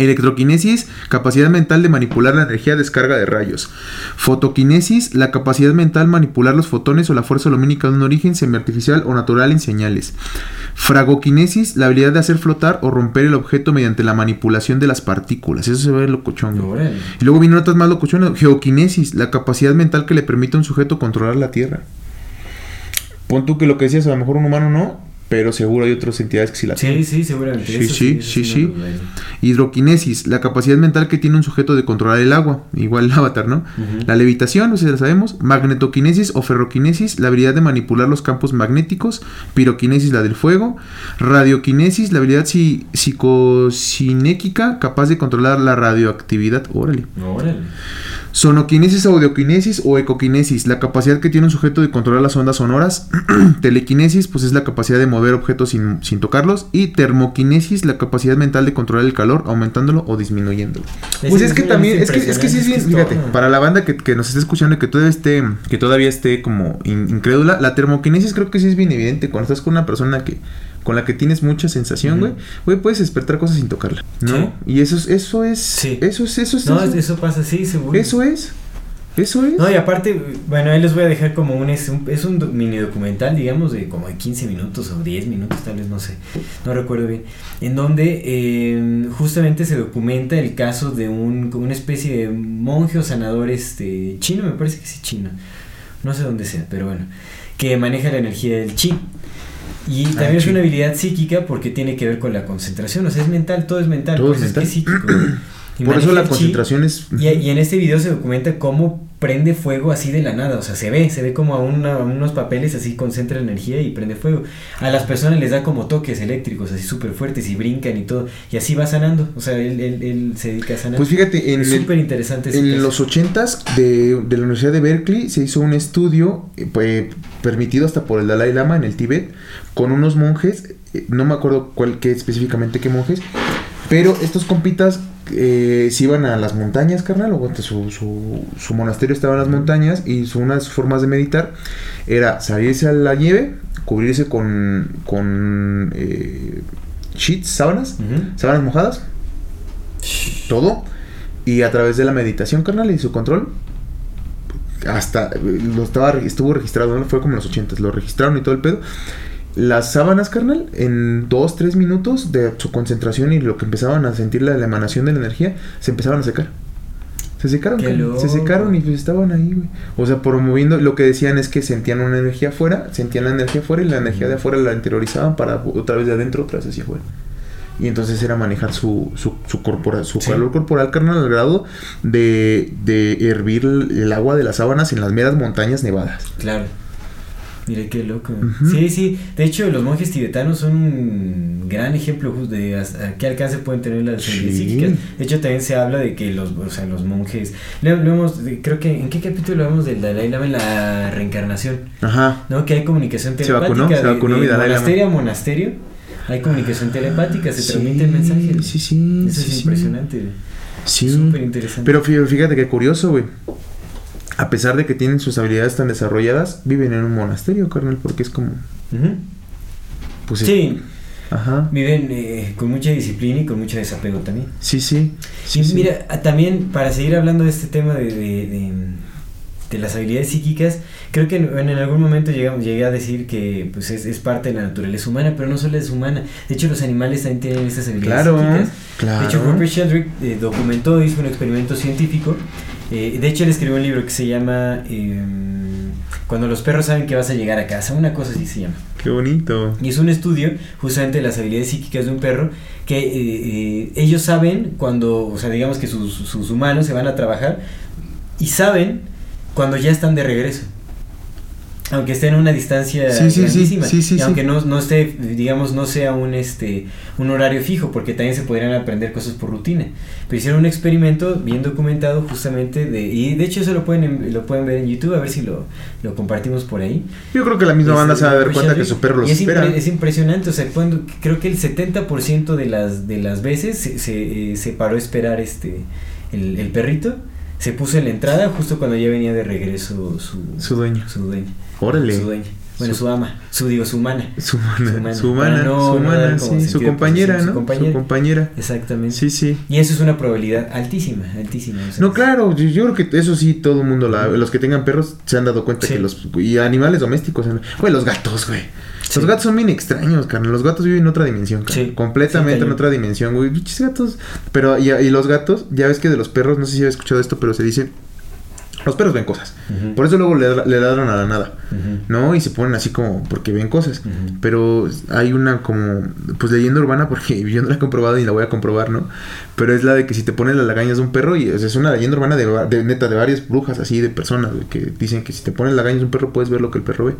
Electroquinesis, capacidad mental de manipular la energía descarga de rayos. Fotoquinesis, la capacidad mental manipular los fotones o la fuerza lumínica de un origen semiartificial o natural en señales. Fragoquinesis, la habilidad de hacer flotar o romper el objeto mediante la manipulación de las partículas. Eso se ve locochón. Y luego vienen otras más locochonas. Geoquinesis, la capacidad mental que le permite a un sujeto controlar la Tierra. Pon tú que lo que decías, a lo mejor un humano no, pero seguro hay otras entidades que sí la Sí, tienen. sí, seguramente. Sí, Eso sí, eso sí, sí. dudaría. Hidroquinesis, la capacidad mental que tiene un sujeto de controlar el agua, igual el avatar, ¿no? La levitación, no sé si la sabemos. Magnetoquinesis o ferroquinesis, la habilidad de manipular los campos magnéticos. Piroquinesis, la del fuego. Radioquinesis, la habilidad si- psicocinéquica, capaz de controlar la radioactividad. Órale. Órale. Sonoquinesis, audioquinesis o ecoquinesis, la capacidad que tiene un sujeto de controlar las ondas sonoras. Telequinesis, pues es la capacidad de mover objetos sin, sin tocarlos. Y termoquinesis, la capacidad mental de controlar el calor, aumentándolo o disminuyéndolo. Pues es que también, es que, es que sí es bien, impresionante, fíjate, para la banda que, que nos esté escuchando y que todavía esté, que todavía esté como in- incrédula, la termoquinesis creo que sí es bien evidente. Cuando estás con una persona que con la que tienes mucha sensación, güey, güey, puedes despertar cosas sin tocarla, ¿no? Sí. Y eso es, eso es, Sí. eso es, eso es, No, eso, eso pasa así, seguro. eso es, eso es. No, y aparte, bueno, ahí les voy a dejar como un, es un, es mini documental, digamos, de como de 15 minutos o 10 minutos, tal vez, no sé, no recuerdo bien, en donde eh, justamente se documenta el caso de un, como una especie de monje o sanador este, chino, me parece que sí chino, no sé dónde sea, pero bueno, que maneja la energía del chi. Y también es una habilidad psíquica porque tiene que ver con la concentración, o sea, es mental, todo es mental, Todo por es que es psíquico. Y Por eso la chi. concentración es... Y, y en este video se documenta cómo prende fuego así de la nada, o sea, se ve, se ve como a, una- a unos papeles así concentra energía y prende fuego. A las personas les da como toques eléctricos así súper fuertes y brincan y todo, y así va sanando, o sea, él, él, él se dedica a sanar. Pues fíjate, en, súper interesante. en caso. los ochentas de, de la Universidad de Berkeley se hizo un estudio pues, permitido hasta por el Dalai Lama en el Tíbet con unos monjes, eh, no me acuerdo cuál qué específicamente qué monjes, pero estos compitas eh, se iban a las montañas, carnal, o su, su, su monasterio estaba en las montañas y su, una de sus formas de meditar era salirse a la nieve, cubrirse con, con eh, sheets, sábanas, sábanas mojadas, todo, Y a través de la meditación, carnal, y su control, hasta eh, lo estaba, estuvo registrado, ¿no? fue como en los 80, lo registraron y todo el pedo. Las sábanas, carnal, en dos, tres minutos de su concentración y lo que empezaban a sentir la, la emanación de la energía, se empezaban a secar. Se secaron, se secaron y pues estaban ahí, güey. O sea, promoviendo, lo que decían es que sentían una energía afuera, sentían la energía afuera y la energía de afuera la interiorizaban para otra vez de adentro, otra vez hacia afuera. Y entonces era manejar su, su, su, corpora- su Sí. calor corporal, carnal, al grado de, de hervir el el agua de las sábanas en las meras montañas nevadas. Claro. Mire qué loco. Ujú. Sí, sí. De hecho, los monjes tibetanos son un gran ejemplo de a qué alcance pueden tener las Sí. psíquicas. De hecho, también se habla de que los, o sea, los monjes. Lo, lo hemos, de- creo que en qué capítulo hablamos del Dalai Lama en la reencarnación. Ajá. ¿No? Que hay comunicación Se telepática. vacunó, se de- vacunó de mi Dalai Lama. monasterio a monasterio. Hay comunicación telepática, se Sí, transmiten mensajes. sí, sí, Eso sí, es impresionante. Sí. Súper interesante. Pero fí- fíjate que curioso, güey. A pesar de que tienen sus habilidades tan desarrolladas, viven en un monasterio, carnal, porque es como. Pues Sí, Ajá. viven eh, con mucha disciplina y con mucho desapego también. Sí, sí. sí, y sí. mira, ah, también para seguir hablando de este tema de, de, de- de las habilidades psíquicas, creo que en, en algún momento llegamos, llegué a decir que pues es, es parte de la naturaleza humana, pero no solo es humana. De hecho, los animales también tienen estas habilidades Claro, psíquicas. claro. De hecho, Rupert Sheldrake eh, documentó, hizo un experimento científico. eh, de hecho, él escribió un libro que se llama eh, Cuando los perros saben que vas a llegar a casa, una cosa así se llama. Qué bonito. Y es un estudio justamente de las habilidades psíquicas de un perro que eh, eh, ellos saben cuando, o sea, digamos que sus, sus humanos se van a trabajar y saben cuando ya están de regreso. Aunque estén a una distancia Sí, sí, grandísima. sí, y aunque no, no esté, digamos, no sea un este un horario fijo, porque también se podrían aprender cosas por rutina. Pero hicieron un experimento bien documentado justamente de, y de hecho eso lo pueden lo pueden ver en YouTube, a ver si lo, lo compartimos por ahí. Yo creo que la misma banda Este, se va a dar cuenta que su perro los es, espera. impre- es impresionante, o sea, cuando, creo que el 70% de las, de las veces se, se, eh, se paró a esperar este el, el perrito, se puso en la entrada justo cuando ya venía de regreso su, Su dueño. Su dueño. Órale. Su dueña. Bueno, Su- su, ama, su digo, su mana. Su humana, humana. su humana, no- su no humana, sí, su compañera, ¿no? su compañera. Exactamente. Sí, sí. Y eso es una probabilidad altísima, altísima. o sea, No, claro, yo, yo creo que eso sí, todo el mundo, la- los que tengan perros se han dado cuenta Sí. que los... Y animales domésticos, güey, los gatos, güey. Los gatos son bien extraños, carnal. Los gatos viven en otra dimensión, carnal. Sí. Completamente Sí, en otra dimensión, güey. Pinches gatos. Pero, y, y los gatos, ya ves que de los perros, no sé si has escuchado esto, pero se dice... Los perros ven cosas. Por eso luego le, le ladran a la nada. ¿no? Y se ponen así como porque ven cosas. Pero hay una como, pues leyenda urbana, porque yo no la he comprobado y la voy a comprobar, ¿no? Pero es la de que si te pones las lagañas de un perro, y o sea, es una leyenda urbana de, neta, de varias brujas así, de personas, que dicen que si te pones las lagañas de un perro puedes ver lo que el perro ve.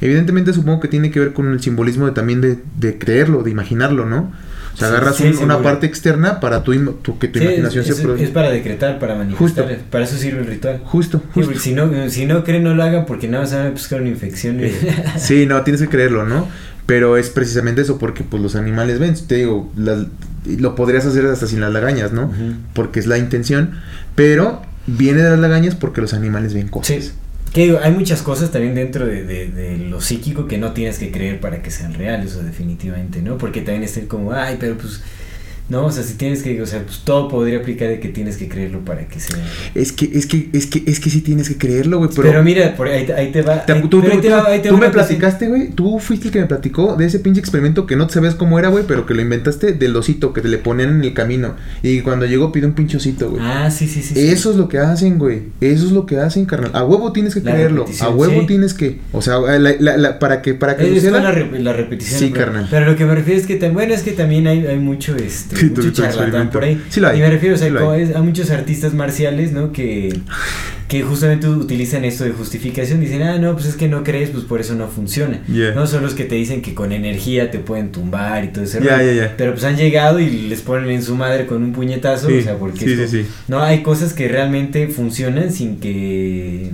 Evidentemente supongo que tiene que ver con el simbolismo de, también de, de creerlo, de imaginarlo, ¿no? O sea, Sí, agarras sí, un- una parte externa para tu, que tu imaginación es, se es- es para decretar, para manifestar. Justo. Para eso sirve el ritual. Justo, justo. si no, si no creen, no lo hagan porque nada más van a buscar una infección. y- Sí, no, tienes que creerlo, ¿no? Pero es precisamente eso, porque pues los animales ven, te digo, las- lo podrías hacer hasta sin las lagañas, ¿no? Porque es la intención, pero viene de las lagañas porque los animales ven cosas. Sí. Que hay muchas cosas también dentro de, de- lo psíquico que no tienes que creer para que sean reales, o definitivamente, ¿no? Porque también está como, ay, pero pues, no, o sea, si tienes que, o sea, pues todo podría aplicar de que tienes que creerlo para que sea. Es que, es que, es que, es que sí tienes que creerlo, güey, Pero, pero... mira, por ahí, te- ahí te va. te- ahí- tú ahí tú- te va- ahí te tú me platicaste, güey, tú fuiste el que me platicó de ese pinche experimento que no sabes cómo era, güey, pero que lo inventaste del osito que te le ponían en el camino. Y cuando llegó pide un pinche osito, güey. Ah, sí, sí, sí. sí. Eso es lo que hacen, güey. Eso es lo que hacen, carnal. A huevo tienes que La creerlo. A huevo sí. tienes que. O sea, la- la- la- para que para que Es la, la repetición. Sí, pero- carnal. Pero lo que me refiero es que, bueno, es que también hay, hay mucho, este, Sí, mucho charlatán por ahí. Sí Y me refiero, o sea, sí a muchos artistas marciales, ¿no? Que, que justamente utilizan esto de justificación. Dicen, ah, no, pues es que no crees, pues por eso no funciona. Yeah. No son los que te dicen que con energía te pueden tumbar y todo ese ya. Pero pues han llegado y les ponen en su madre con un puñetazo. O sea, porque esto-. No, hay cosas que realmente funcionan sin que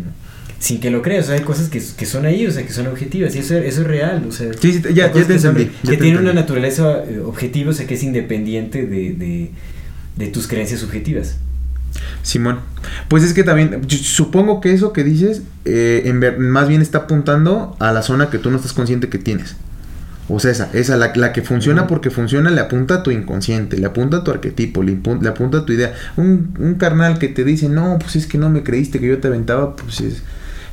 sin que lo creas, o sea, hay cosas que, que son ahí, o sea, que son objetivas, y eso, eso es real, o sea, Sí, ya- ya te que entendí, que te tiene una naturaleza eh, objetiva, o sea, que es independiente de, de, de tus creencias subjetivas. Simón. Pues es que también, yo supongo que eso que dices, eh, en ver- más bien está apuntando a la zona que tú no estás consciente que tienes. O sea, esa, esa, la, la que funciona porque funciona, le apunta a tu inconsciente, le apunta a tu arquetipo, le, le apunta a tu idea. Un, un carnal que te dice, no, pues es que no me creíste que yo te aventaba, pues es...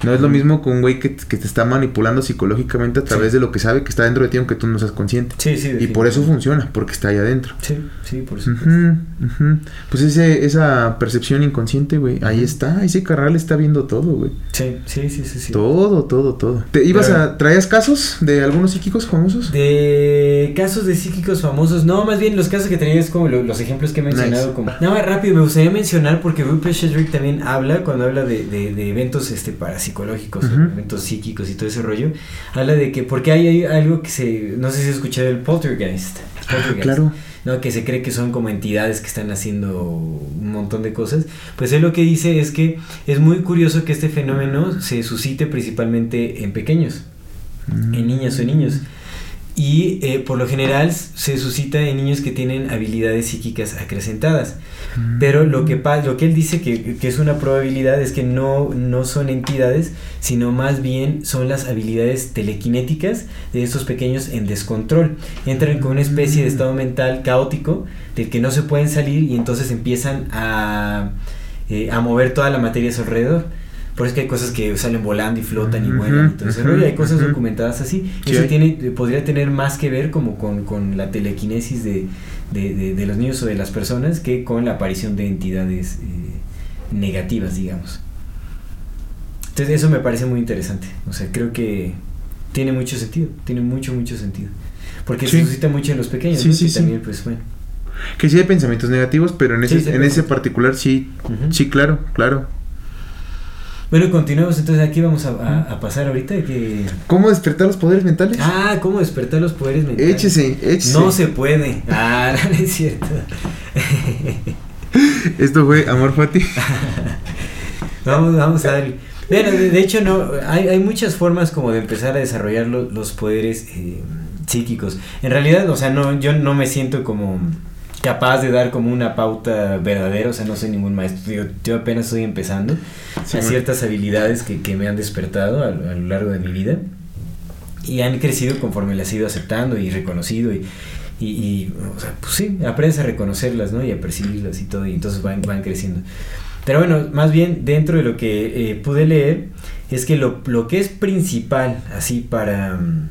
No es lo mismo con un güey que, que te está manipulando psicológicamente a través de lo que sabe que está dentro de ti, aunque tú no seas consciente. Sí, sí. Y por eso funciona, porque está ahí adentro. Sí, sí, por supuesto. Ujú. Pues ese, esa percepción inconsciente, güey, ahí está, ese carnal está viendo todo, güey. Sí, sí, sí, sí. sí. Todo, todo, todo. ¿Te ibas Pero- a traías casos de algunos psíquicos famosos? De casos de psíquicos famosos, no, más bien los casos que tenía es como lo- los ejemplos que he mencionado. Nice. Como, nada más rápido, me gustaría mencionar porque Rupert Sheldrake también habla, cuando habla de, de, de eventos este, parapsicológicos, Ujú. eventos psíquicos y todo ese rollo, habla de que, porque hay, hay algo que se, no sé si has escuchado el poltergeist. Ah, poltergeist, claro. ¿no? Que se cree que son como entidades que están haciendo un montón de cosas. Pues él lo que dice es que es muy curioso que este fenómeno se suscite principalmente en pequeños en niñas o en niños. Y eh, por lo general se suscita en niños que tienen habilidades psíquicas acrecentadas. Pero lo que, lo que él dice que, que es una probabilidad es que no, no son entidades, sino más bien son las habilidades telequinéticas de estos pequeños en descontrol. Entran con una especie de estado mental caótico del que no se pueden salir y entonces empiezan a, eh, a mover toda la materia a su alrededor. Por eso es que hay cosas que salen volando y flotan y vuelan y todo ese ujú, rollo. Hay cosas documentadas así. Sí, Eso tiene, podría tener más que ver como con, con la telequinesis de, de, de- de los niños o de las personas que con la aparición de entidades eh, negativas, digamos. Entonces eso me parece muy interesante. O sea, creo que tiene mucho sentido. Tiene mucho, mucho sentido. Porque Sí. se suscita mucho en los pequeños. Sí, ¿no? sí, Que sí. también, pues bueno. Que sí hay pensamientos negativos, pero en ese, en ese particular sí, sí, claro, claro. Bueno, continuemos. Entonces aquí vamos a, a- a pasar ahorita que... ¿Cómo despertar los poderes mentales? Ah, ¿cómo despertar los poderes mentales? échese, échese. No se puede. Ah, no es cierto. Esto fue Amor Fati. Vamos, vamos a ver. Bueno, de, de hecho, no, hay, hay muchas formas como de empezar a desarrollar lo- los poderes eh, psíquicos. En realidad, o sea, no, yo no me siento como capaz de dar como una pauta verdadera, o sea, no soy ningún maestro, yo, yo apenas estoy empezando Sí, a ciertas habilidades que, que me han despertado a, lo- a lo largo de mi vida y han crecido conforme las he ido aceptando y reconocido y, y, y, o sea, pues sí, aprendes a reconocerlas, ¿no? Y a percibirlas y todo, y entonces van, van creciendo. Pero bueno, más bien dentro de lo que eh, pude leer, es que lo, lo que es principal, así para, mm,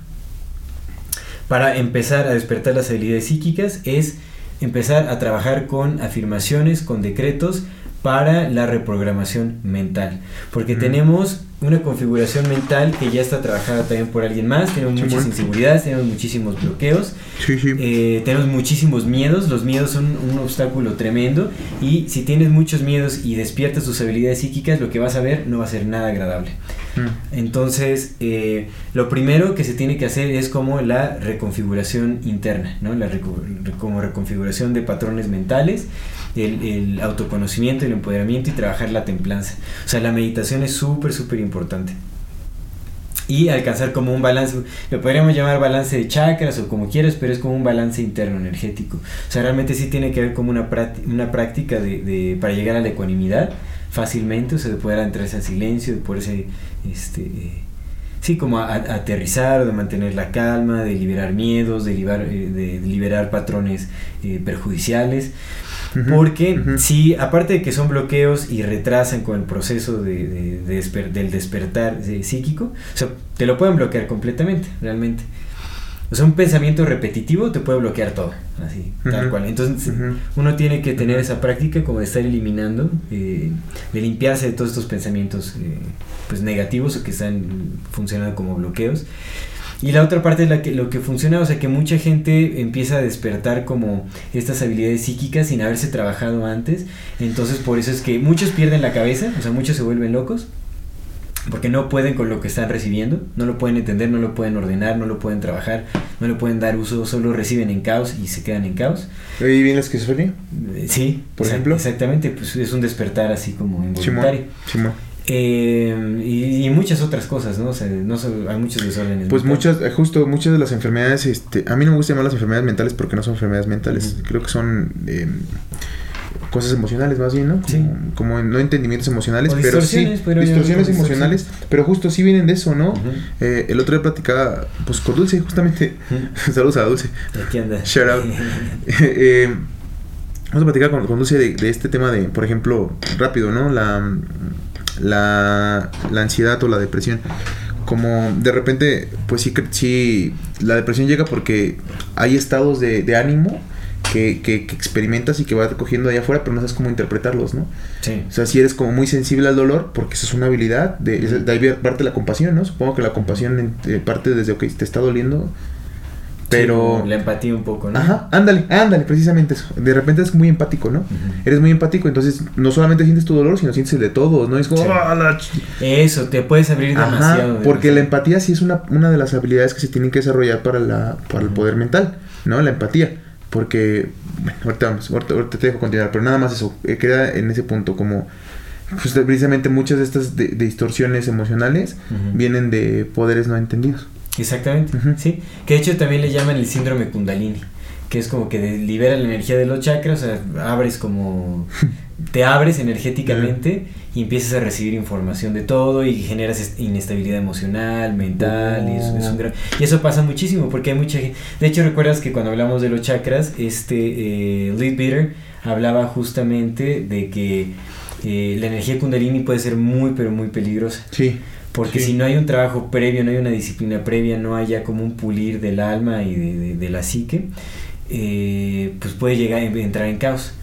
para empezar a despertar las habilidades psíquicas, es empezar a trabajar con afirmaciones, con decretos para la reprogramación mental. Porque tenemos una configuración mental que ya está trabajada también por alguien más, tenemos Sí, muchas bueno. inseguridades, tenemos muchísimos bloqueos, Sí, sí. eh, tenemos muchísimos miedos, los miedos son un obstáculo tremendo y si tienes muchos miedos y despiertas tus habilidades psíquicas, lo que vas a ver no va a ser nada agradable. Mm. Entonces, eh, lo primero que se tiene que hacer es como la reconfiguración interna, ¿no? La reco- como reconfiguración de patrones mentales, el, el autoconocimiento, el empoderamiento y trabajar la templanza. O sea, la meditación es súper, súper importante. Y alcanzar como un balance, lo podríamos llamar balance de chakras o como quieras, pero es como un balance interno energético. O sea, realmente sí tiene que haber como una, una práctica de, de- para llegar a la ecuanimidad fácilmente, o sea, de poder entrarse al silencio, de poderse, este, eh, sí, como a- a- aterrizar, de mantener la calma, de liberar miedos, de, liberar, eh, de liberar patrones eh, perjudiciales. Porque ujú. si, aparte de que son bloqueos y retrasan con el proceso de, de- de desper- del despertar psíquico, o sea, te lo pueden bloquear completamente, realmente. O sea, un pensamiento repetitivo te puede bloquear todo, así, tal cual. Entonces, uno tiene que tener esa práctica como de estar eliminando, eh, de limpiarse de todos estos pensamientos eh, pues negativos o que están funcionando como bloqueos. Y la otra parte es la que, lo que funciona, o sea, que mucha gente empieza a despertar como estas habilidades psíquicas sin haberse trabajado antes. Entonces, por eso es que muchos pierden la cabeza, o sea, muchos se vuelven locos. Porque no pueden con lo que están recibiendo, no lo pueden entender, no lo pueden ordenar, no lo pueden trabajar, no le pueden dar uso, solo reciben en caos y se quedan en caos. ¿Ahí viene la esquizofrenia? Sí, Por ejemplo. Exactamente, pues es un despertar así como involuntario. Simón. Eh, y, y muchas otras cosas, ¿no? O sea, no solo- hay muchos desórdenes. Pues mentales. muchas, eh, justo muchas de las enfermedades, este, a mí no me gusta llamar las enfermedades mentales porque no son enfermedades mentales, creo que son, eh, cosas emocionales más bien, ¿no? Como, Sí. como no entendimientos emocionales, O pero sí, distorsiones, podría distorsiones emocionales, pero justo sí vienen de eso, ¿no? Eh, el otro día platicaba, pues con Dulce, justamente, saludos a Dulce, Aquí anda. Shout out. Eh, vamos a platicar con, con Dulce de, de este tema de, por ejemplo, rápido, ¿no? La, la, la ansiedad o la depresión. Como de repente, pues sí, sí, la depresión llega porque hay estados de, de ánimo que, que, que experimentas y que vas recogiendo allá afuera, pero no sabes cómo interpretarlos, ¿no? Sí. O sea, si eres como muy sensible al dolor, porque eso es una habilidad, de, de ahí parte la compasión, ¿no? Supongo que la compasión eh, parte desde, ok, te está doliendo, pero... Sí, la empatía un poco, ¿no? Ajá, ándale, ándale, precisamente eso. De repente es muy empático, ¿no? Eres muy empático, entonces no solamente sientes tu dolor, sino sientes el de todos, ¿no? Es como... Sí. "Ah, la ch-". Eso, te puedes abrir demasiado. Ajá, porque la empatía sí es una, una de las habilidades que se tienen que desarrollar para, la, para el poder mental, ¿no? La empatía. Porque, bueno, ahorita, vamos, ahorita, ahorita te dejo continuar, pero nada más eso, eh, queda en ese punto como... Pues precisamente muchas de estas de- de distorsiones emocionales vienen de poderes no entendidos. Exactamente, sí. Que de hecho también le llaman el síndrome Kundalini, que es como que de- libera la energía de los chakras, o sea, abres como... te abres energéticamente y empiezas a recibir información de todo y generas est- inestabilidad emocional, mental, y eso es un gran... Y eso pasa muchísimo porque hay mucha gente... De hecho, recuerdas que cuando hablamos de los chakras, este eh, Lead Beater hablaba justamente de que eh, la energía Kundalini puede ser muy, pero muy peligrosa. Sí. Porque Sí. si no hay un trabajo previo, no hay una disciplina previa, no hay ya como un pulir del alma y de, de- de la psique, eh, pues puede llegar a entrar en caos.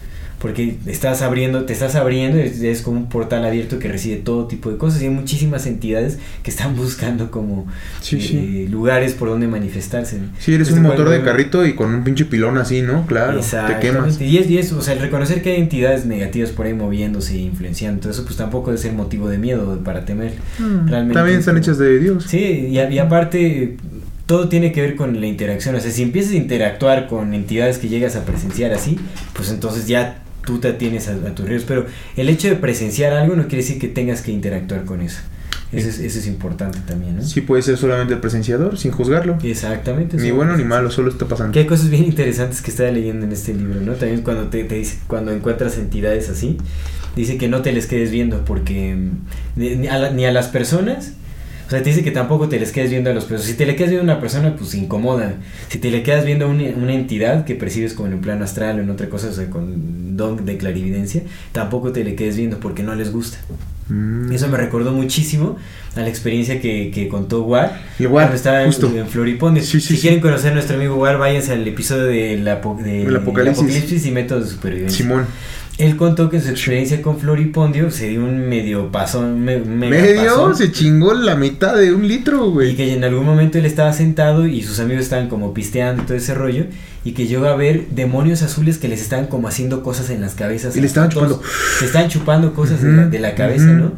Porque estás abriendo, te estás abriendo, es, es como un portal abierto que recibe todo tipo de cosas y hay muchísimas entidades que están buscando como Sí, eh, sí. lugares por donde manifestarse. Sí, eres Este un motor de carrito y con un pinche pilón así, ¿no? Claro, te quemas. Y es, y es, o sea, el reconocer que hay entidades negativas por ahí moviéndose e influenciando, todo eso pues tampoco debe ser motivo de miedo para temer. Realmente También es están hechas de Dios. Sí, y, y aparte todo tiene que ver con la interacción. O sea, si empiezas a interactuar con entidades que llegas a presenciar así, pues entonces ya tú te atienes a, a tus ríos. Pero el hecho de presenciar algo no quiere decir que tengas que interactuar con eso. Eso es, eso es importante también, ¿no? Sí puede ser solamente el presenciador, sin juzgarlo. Exactamente. Ni bueno ni malo, solo está pasando. que hay cosas bien interesantes que estaba leyendo en este libro, ¿no? También cuando te, te dice, cuando encuentras entidades así, dice que no te les quedes viendo porque mm, ni, ni a, la- ni a las personas, o sea, te dice que tampoco te les quedes viendo a los personas. Si te le quedas viendo a una persona, pues incomoda. Si te le quedas viendo a una, una entidad que percibes como en un plano astral o en otra cosa, o sea, con don de clarividencia, tampoco te le quedes viendo porque no les gusta. Mm. Eso me recordó muchísimo a la experiencia que, que contó War El War, cuando estaba en- justo. en, Floripondio. Sí, sí, si sí. quieren conocer a nuestro amigo War, váyanse al episodio del de, El Apocalipsis. y métodos de supervivencia. Simón. Él contó que su experiencia con Floripondio se dio un medio pasón, me- Medio pasón, se chingó la mitad de un litro, y güey. que en algún momento él estaba sentado y sus amigos estaban como pisteando y todo ese rollo y que llegó a ver demonios azules que les estaban como haciendo cosas en las cabezas. Y le estaban chupando. Le estaban chupando cosas de, la, de la cabeza, ¿no?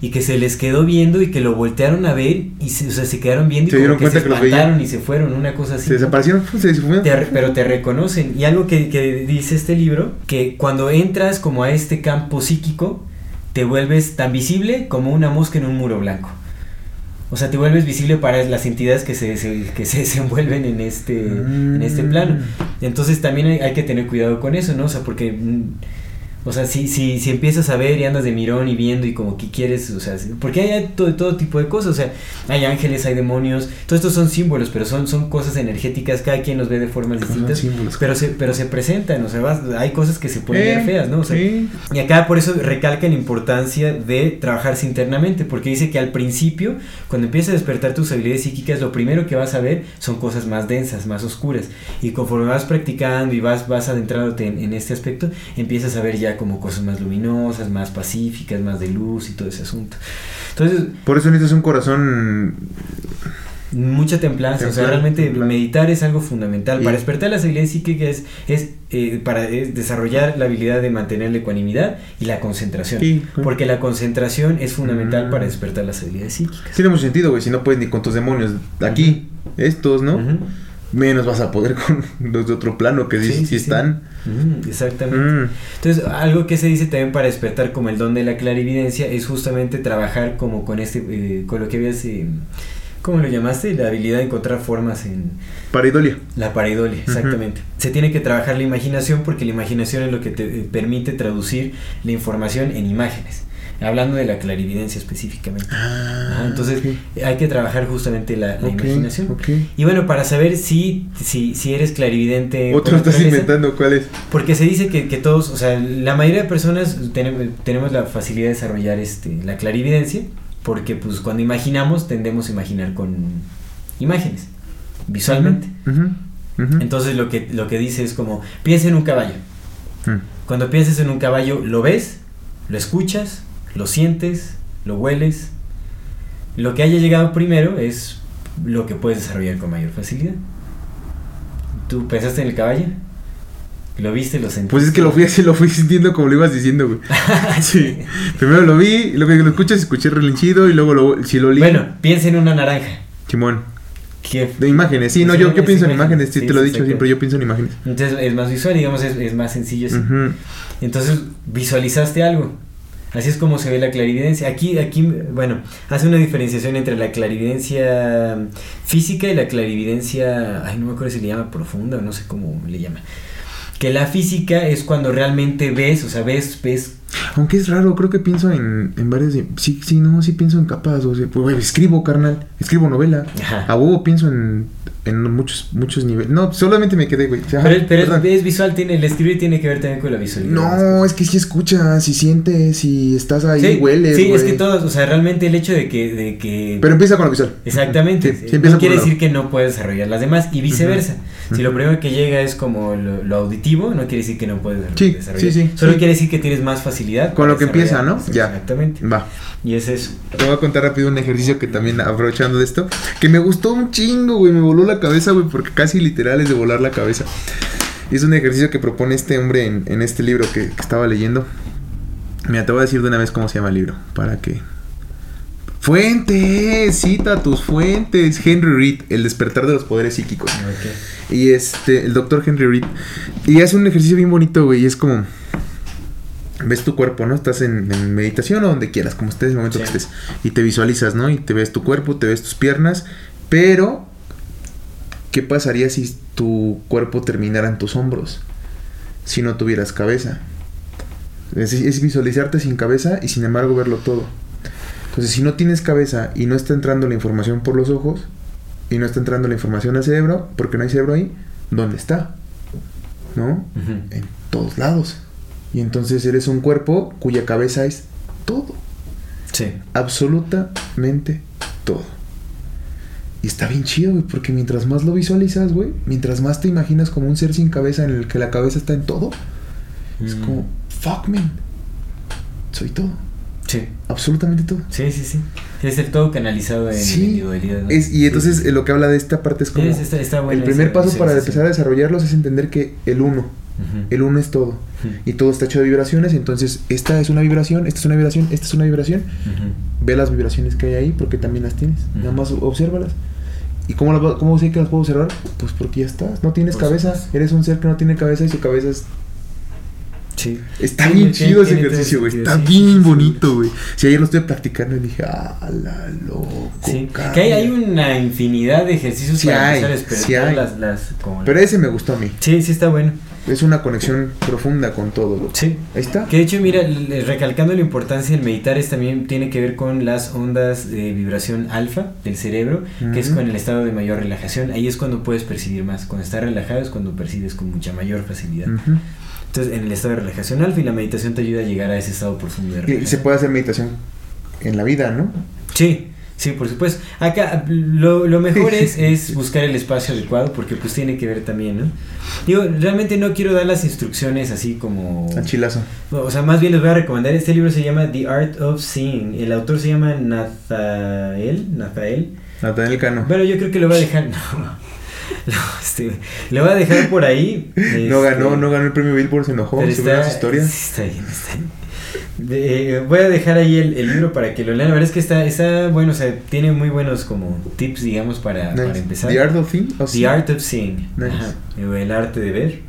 Y que se les quedó viendo y que lo voltearon a ver y se, o sea, se quedaron viendo Se y como que se que espantaron y se fueron, una cosa así. Se desaparecieron, ¡pum! se difuminaron. Te pero te reconocen. Y algo que, que dice este libro, que cuando entras como a este campo psíquico, te vuelves tan visible como una mosca en un muro blanco. O sea, te vuelves visible para las entidades que se, se- que se desenvuelven en este, en este Mm. plano. Entonces también hay, hay que tener cuidado con eso, ¿no? O sea, porque... O sea, si, si, si empiezas a ver y andas de mirón y viendo y como que quieres, o sea, porque hay todo, todo tipo de cosas, o sea, hay ángeles, hay demonios, todos estos son símbolos, pero son, son cosas energéticas, cada quien los ve de formas distintas, símbolos. pero se, pero se presentan, o sea, vas- hay cosas que se pueden ver feas, ¿no? O sea, sí. y acá por eso recalca la importancia de trabajarse internamente, porque dice que al principio, cuando empiezas a despertar tus habilidades psíquicas, lo primero que vas a ver son cosas más densas, más oscuras. Y conforme vas practicando y vas, vas adentrándote en, en este aspecto, empiezas a ver ya como cosas más luminosas, más pacíficas, más de luz y todo ese asunto. Entonces, Por eso necesitas un corazón. mucha templanza, o sea, Templanza, realmente templanza. meditar es algo fundamental. Y- Para despertar las habilidades psíquicas es, es, eh, para es desarrollar la habilidad de mantener la ecuanimidad y la concentración. Sí. Porque la concentración es fundamental Mm. para despertar las habilidades psíquicas. Tiene mucho sentido, güey. Si no puedes ni con tus demonios aquí, estos, ¿no? Ujú. Menos vas a poder con los de otro plano que sí, Sí, están. Ujú, exactamente. Mm. Entonces, algo que se dice también para despertar como el don de la clarividencia es justamente trabajar como con este, eh, con lo que habías eh, ¿Cómo lo llamaste? La habilidad de encontrar formas en Pareidolia. la pareidolia, exactamente. Se tiene que trabajar la imaginación porque la imaginación es lo que te eh, permite traducir la información en imágenes. Hablando de la clarividencia específicamente. Ajá, entonces hay que trabajar justamente la, imaginación. Y bueno, para saber si, si, si eres clarividente. Otro estás inventando, ¿cuál es? Porque se dice que, que todos, o sea, la mayoría de personas tenemos, tenemos la facilidad de desarrollar este, la clarividencia, porque pues cuando imaginamos tendemos a imaginar con imágenes, visualmente. Entonces lo que, lo que dice es como, piensa en un caballo. Mm. Cuando piensas en un caballo, lo ves, lo escuchas, lo sientes, lo hueles. Lo que haya llegado primero es lo que puedes desarrollar con mayor facilidad. ¿Tú pensaste en el caballo? ¿Lo viste, lo sentiste? Pues es que lo fui lo fui sintiendo como lo ibas diciendo, güey. Sí. Primero lo vi, luego que lo escuchas, escuché relinchido y luego lo, si lo olí. Bueno, piensa en una naranja. Simón. ¿Qué? De imágenes, sí, no, yo, yo Visuales, pienso en imágenes, sí, sí, te lo he dicho siempre, yo pienso en imágenes. Entonces es más visual, digamos, es, es más sencillo así. Entonces visualizaste algo. Así es como se ve la clarividencia. Aquí, aquí, bueno, hace una diferenciación entre la clarividencia física y la clarividencia, ay, no me acuerdo si le llama profunda o no sé cómo le llama. Que la física es cuando realmente ves, o sea, ves, ves. Aunque es raro, creo que pienso en, en varias. Sí, sí, no, sí pienso en capas. O sea, pues, escribo, carnal. Escribo novela. Ajá. A huevo pienso en, en muchos, muchos niveles. No, solamente me quedé, güey. Ajá, Pero, pero es, visual, tiene, el escribir tiene que ver también con la visualidad. No, es que si escuchas, si sientes, si estás ahí, sí, hueles. sí, es que todos, o sea, realmente el hecho de que, de que Pero empieza con lo visual. Exactamente. Sí, sí, empieza no quiere decir que no puedes desarrollar las demás y viceversa. Si lo primero que llega es como lo, lo auditivo, no quiere decir que no puedes desarrollar. sí, sí, Solo quiere decir que tienes más facilidad. Con lo que empieza. ¿no? Ya. Exactamente. Va. Y es eso. Te voy a contar rápido un ejercicio que también, aprovechando de esto, que me gustó un chingo, güey. Me voló la cabeza, güey, porque casi literal es de volar la cabeza. Y es un ejercicio que propone este hombre en, en este libro que, que estaba leyendo. Mira, te voy a decir de una vez cómo se llama el libro, para que... Fuentes, cita tus fuentes. Henry Reed, El despertar de los poderes psíquicos. Y este, el doctor Henry Reed. Y hace un ejercicio bien bonito, güey. Y es como. Ves tu cuerpo, ¿no? Estás en, en meditación o donde quieras, como estés en el momento Sí. que estés. Y te visualizas, ¿no? Y te ves tu cuerpo, te ves tus piernas. Pero. ¿Qué pasaría si tu cuerpo terminara en tus hombros? Si no tuvieras cabeza. Es, es visualizarte sin cabeza y sin embargo verlo todo. Entonces, si no tienes cabeza y no está entrando la información por los ojos, y no está entrando la información al cerebro, porque no hay cerebro ahí, ¿dónde está? ¿No? En todos lados. Y entonces eres un cuerpo cuya cabeza es todo, Sí. absolutamente todo. Y está bien chido, güey, porque mientras más lo visualizas, güey, mientras más te imaginas como un ser sin cabeza en el que la cabeza está en todo, es Mm. como, fuck man, soy todo, Sí. absolutamente todo. Sí, sí, sí. Es el todo canalizado en Sí, individualidad. ¿no? Es, y entonces Sí. eh, lo que habla de esta parte es como... Es- está- está buena el primer paso para empezar a desarrollarlos es entender que el uno, el uno es todo. Y todo está hecho de vibraciones, entonces esta es una vibración, esta es una vibración, esta es una vibración. Ve las vibraciones que hay ahí porque también las tienes. Nada más obsérvalas. ¿Y cómo, las cómo sé que las puedo observar? Pues porque ya estás. No tienes Por cabeza. Eres un ser que no tiene cabeza y su cabeza es... Sí. Está Sí, bien chido ese ejercicio, güey. Está bien bonito, güey. Si ayer lo estuve practicando y dije, ah, la loco. Sí, cabrón". que hay, hay una infinidad de ejercicios para hay, empezar a despertar sí hay. las, las, como Pero ese me gustó a mí. Sí, sí está bueno. Es una conexión profunda con todo. Sí. Ahí está. Que de hecho, mira, recalcando la importancia del meditar, es también tiene que ver con las ondas de vibración alfa del cerebro, que es con el estado de mayor relajación. Ahí es cuando puedes percibir más. Cuando estás relajado es cuando percibes con mucha mayor facilidad. Entonces, en el estado de relajación alfa y la meditación te ayuda a llegar a ese estado profundo de Y relajación. se puede hacer meditación en la vida, ¿no? Sí, sí, por supuesto. Acá lo, lo mejor es, es buscar el espacio adecuado porque pues tiene que ver también, ¿no? Digo, realmente no quiero dar las instrucciones así como... Al chilazo. O sea, más bien les voy a recomendar, este libro se llama The Art of Seeing, el autor se llama Nathael, Nathael. Nathaniel Cano. Bueno, yo creo que lo voy a dejar, no, no, este, lo voy a dejar por ahí. No este, ganó, no ganó el premio Billboard, se enojó, se vio las historias. sí, Está bien, está bien. De- voy a dejar ahí el, el libro para que lo lean. La verdad es que está, está bueno, o sea, tiene muy buenos como tips, digamos, para, para empezar. The Art of The Art of Seeing. Nice. Ajá, el arte de ver.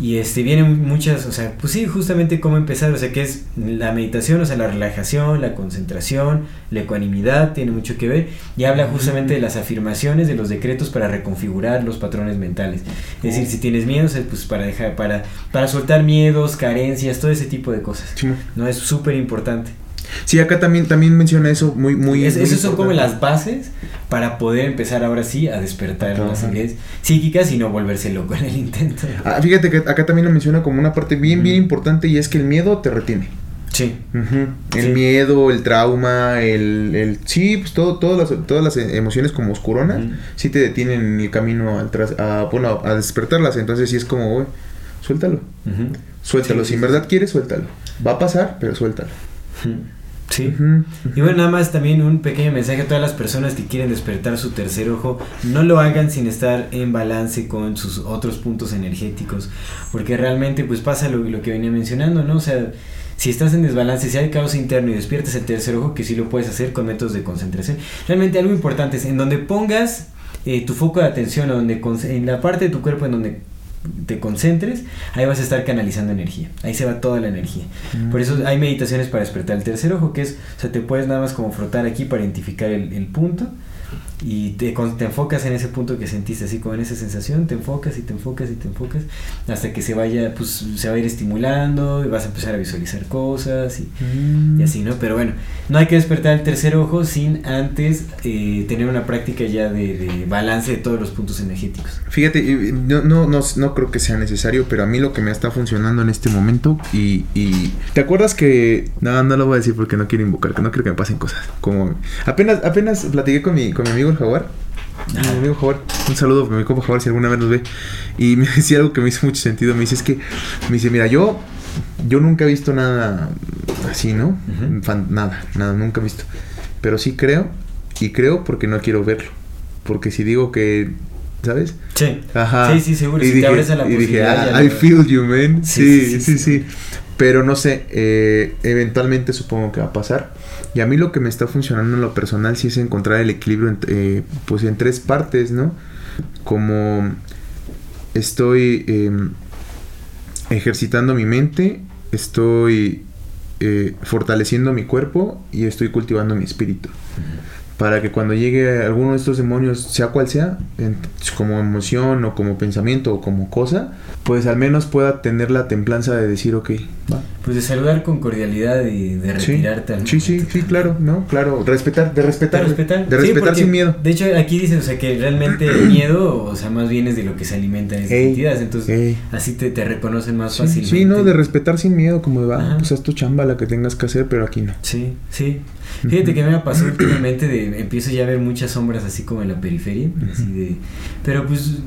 Y este, vienen muchas, o sea, pues sí, justamente cómo empezar, o sea, que es la meditación, o sea, la relajación, la concentración, la ecuanimidad, tiene mucho que ver, y habla justamente de las afirmaciones, de los decretos para reconfigurar los patrones mentales. Es decir, si tienes miedo, o sea, pues para dejar, para, para soltar miedos, carencias, todo ese tipo de cosas. Sí, No es súper importante. Sí, acá también, también menciona eso muy, muy. Es- muy esas son como las bases para poder empezar ahora sí a despertar Ajá. las habilidades psíquicas y no volverse loco en el intento. Ah, fíjate que acá también lo menciona como una parte bien, bien importante y es que el miedo te retiene. Sí. El Sí. miedo, el trauma, el, el sí, pues todo, todas las, todas las emociones como oscuronas, Ujú. sí te detienen en el camino al tras- a, bueno, a despertarlas. Entonces sí es como, güey, suéltalo, suéltalo. Sí, si en verdad quieres, suéltalo. Va a pasar, pero suéltalo. Sí. Y bueno, nada más también un pequeño mensaje a todas las personas que quieren despertar su tercer ojo, no lo hagan sin estar en balance con sus otros puntos energéticos, porque realmente pues pasa lo, lo que venía mencionando, ¿no? O sea, si estás en desbalance, si hay caos interno y despiertas el tercer ojo, que sí lo puedes hacer con métodos de concentración, realmente algo importante es en donde pongas eh, tu foco de atención, donde en la parte de tu cuerpo en donde te concentres, ahí vas a estar canalizando energía. Ahí se va toda la energía. Por eso hay meditaciones para despertar el tercer ojo, que es, o sea, te puedes nada más como frotar aquí para identificar el, el punto y te, te enfocas en ese punto que sentiste, así como en esa sensación, te enfocas y te enfocas y te enfocas hasta que se vaya, pues se va a ir estimulando y vas a empezar a visualizar cosas y, y así, ¿no? Pero bueno, no hay que despertar el tercer ojo sin antes eh, tener una práctica ya de, de balance de todos los puntos energéticos. Fíjate, no, no, no, no creo que sea necesario, pero a mí lo que me está funcionando en este momento y, y ¿te acuerdas que no, no lo voy a decir porque no quiero invocar, que no quiero que me pasen cosas. Como apenas apenas platiqué con mi con mi amigo el Jaguar. Mi amigo Jaguar, un saludo a mi compa Jaguar si alguna vez nos ve. Y me decía algo que me hizo mucho sentido, me dice es que me dice, "Mira, yo yo nunca he visto nada así, ¿no? Fan- nada, nada, nunca he visto. Pero sí creo y creo porque no quiero verlo. Porque si digo que, ¿sabes? Sí, Ajá. sí, sí, seguro. Y si dije, te abres a la y dije, ah, I lo- feel you, man. Sí, Sí, sí, sí, sí, sí. Pero no sé, eh, eventualmente supongo que va a pasar. Y a mí lo que me está funcionando en lo personal sí es encontrar el equilibrio en, eh, pues en tres partes, ¿no? Como estoy eh, ejercitando mi mente, estoy eh, fortaleciendo mi cuerpo y estoy cultivando mi espíritu. Para que cuando llegue alguno de estos demonios, sea cual sea, en- como emoción o como pensamiento o como cosa, pues al menos pueda tener la templanza de decir, ok, va. Pues de saludar con cordialidad y de Sí, retirarte al sí, sí, sí, claro, ¿no? Claro, respetar, de respetar, De respetar. de Sí, respetar porque, sin miedo. De hecho, aquí dice, o sea, que realmente el miedo, o sea, más bien es de lo que se alimentan esas Ey, entidades. Entonces, ey. así te, te reconocen más Sí, fácilmente. sí, no, de respetar sin miedo, como va, Ajá. pues haz tu chamba la que tengas que hacer, pero aquí no. Sí, sí. Fíjate que me ha pasado últimamente de empiezo ya a ver muchas sombras así como en la periferia, así de pero pues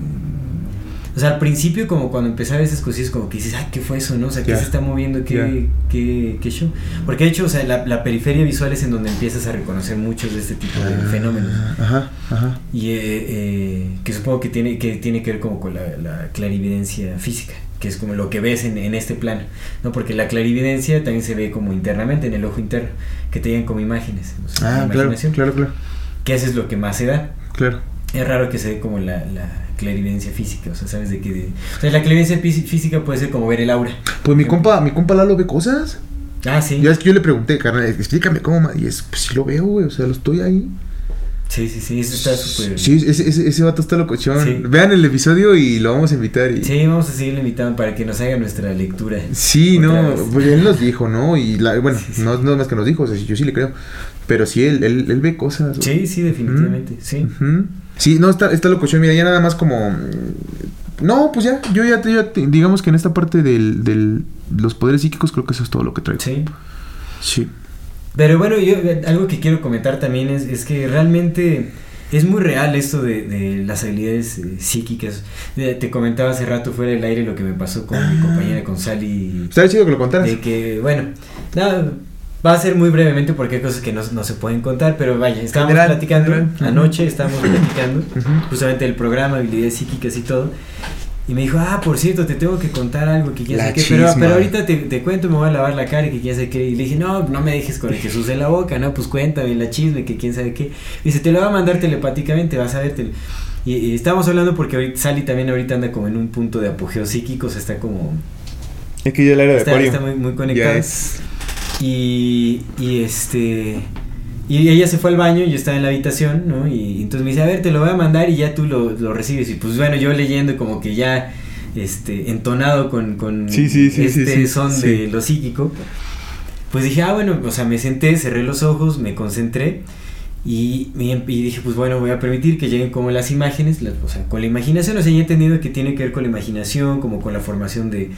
o sea, al principio como cuando empezaba esas cosillas como que dices, "Ay, ¿qué fue eso, no? O sea, ¿qué se está moviendo? ¿Qué, qué, qué show?" Porque de hecho, o sea, la, la periferia visual es en donde empiezas a reconocer muchos de este tipo de Ah, fenómenos. Ajá, ajá. Y eh, eh, que supongo que tiene que tiene que ver como con la, la clarividencia física, que es como lo que ves en, en este plano, ¿no? Porque la clarividencia también se ve como internamente en el ojo interno, que te llegan como imágenes, o sea, Ah, la claro, claro, claro, que eso es lo que más se da. claro. Es raro que se dé como la, la clarividencia física, o sea, sabes de qué de, o sea, la clarividencia fí- física puede ser como ver el aura. Pues mi compa, mi compa Lalo ve cosas. Ah, sí. Ya es que yo le pregunté, carnal, explícame cómo, ma-". y es, pues sí lo veo, güey, o sea, lo estoy ahí. Sí, sí, sí, eso está súper. Sí, ese, ese, ese vato está locochón. Sí. Vean el episodio y lo vamos a invitar. Y... Sí, vamos a seguir invitando para que nos haga nuestra lectura. Sí, no, pues él nos dijo, ¿no? Y la, bueno, Sí, sí. no no más que nos dijo, o sea, yo sí le creo. Pero sí, él, él, él ve cosas. Sí, sí, definitivamente, sí. Sí, no, está, está locochón. Mira, ya nada más como. mm, No, pues ya, yo ya, ya digamos que en esta parte del, del, los poderes psíquicos creo que eso es todo lo que traigo. Sí. Sí. Pero bueno, yo eh, algo que quiero comentar también es, es que realmente es muy real esto de, de las habilidades eh, psíquicas. De- te comentaba hace rato fuera del aire lo que me pasó con mi Ah. compañera, con Sally. Estaría chido que lo contaras. De que, bueno, nada, va a ser muy brevemente porque hay cosas que no, no se pueden contar, pero vaya, estábamos General, platicando, general. Anoche estábamos platicando justamente del programa, habilidades psíquicas y todo. Y me dijo, ah, por cierto, te tengo que contar algo que quién La sabe qué, pero, pero ahorita te, te cuento, me voy a lavar la cara y que quién sabe qué. Y le dije, no, no me dejes con el Jesús en la boca, no, pues cuéntame la chisme, que quién sabe qué. Y dice, te lo va a mandar telepáticamente, vas a ver. tele-". Y, y estábamos hablando porque ahorita, Sally también ahorita anda como en un punto de apogeo psíquico, o sea, está como... Es que ya la era de Está, está muy, muy conectada. Ya es. Y, y este... Y ella se fue al baño, yo estaba en la habitación, ¿no? Y, entonces me dice, a ver, te lo voy a mandar y ya tú lo, lo recibes. Y pues bueno, yo leyendo como que ya este, entonado con, con Sí, sí, sí, sí, este son de lo psíquico. Pues dije, ah, bueno, o sea, me senté, cerré los ojos, me concentré y, y dije, pues bueno, voy a permitir que lleguen como las imágenes, la- o sea, con la imaginación, o sea, ya he entendido que tiene que ver con la imaginación, como con la formación de,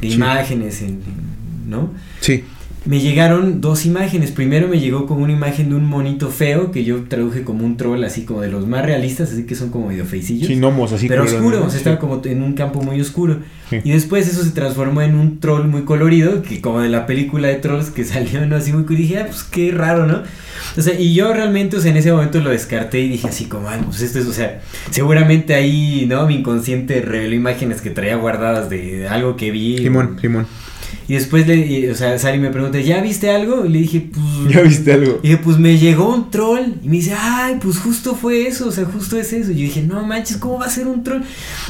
de imágenes, en- en- ¿no? Sí. Me llegaron dos imágenes. Primero me llegó como una imagen de un monito feo que yo traduje como un troll, así como de los más realistas, así que son como medio feicillos. Sí, gnomos así. pero color, oscuro, ¿no? o sea, estaba como en un campo muy oscuro. Sí. Y después eso se transformó en un troll muy colorido, que como de la película de trolls que salió, ¿no? Así muy y dije, ah, pues qué raro, ¿no? O sea, y yo realmente, o sea, en ese momento lo descarté y dije así como, ah, pues esto es, o sea, seguramente ahí, ¿no? Mi inconsciente reveló imágenes que traía guardadas de algo que vi. Simón, Simón. Y después, le, y, o sea, Sally me pregunta, ¿ya viste algo? Y le dije, pues... ¿Ya viste algo? Y dije, pues me llegó un troll. Y me dice, ay, pues justo fue eso, o sea, justo es eso. Y yo dije, no manches, ¿cómo va a ser un troll?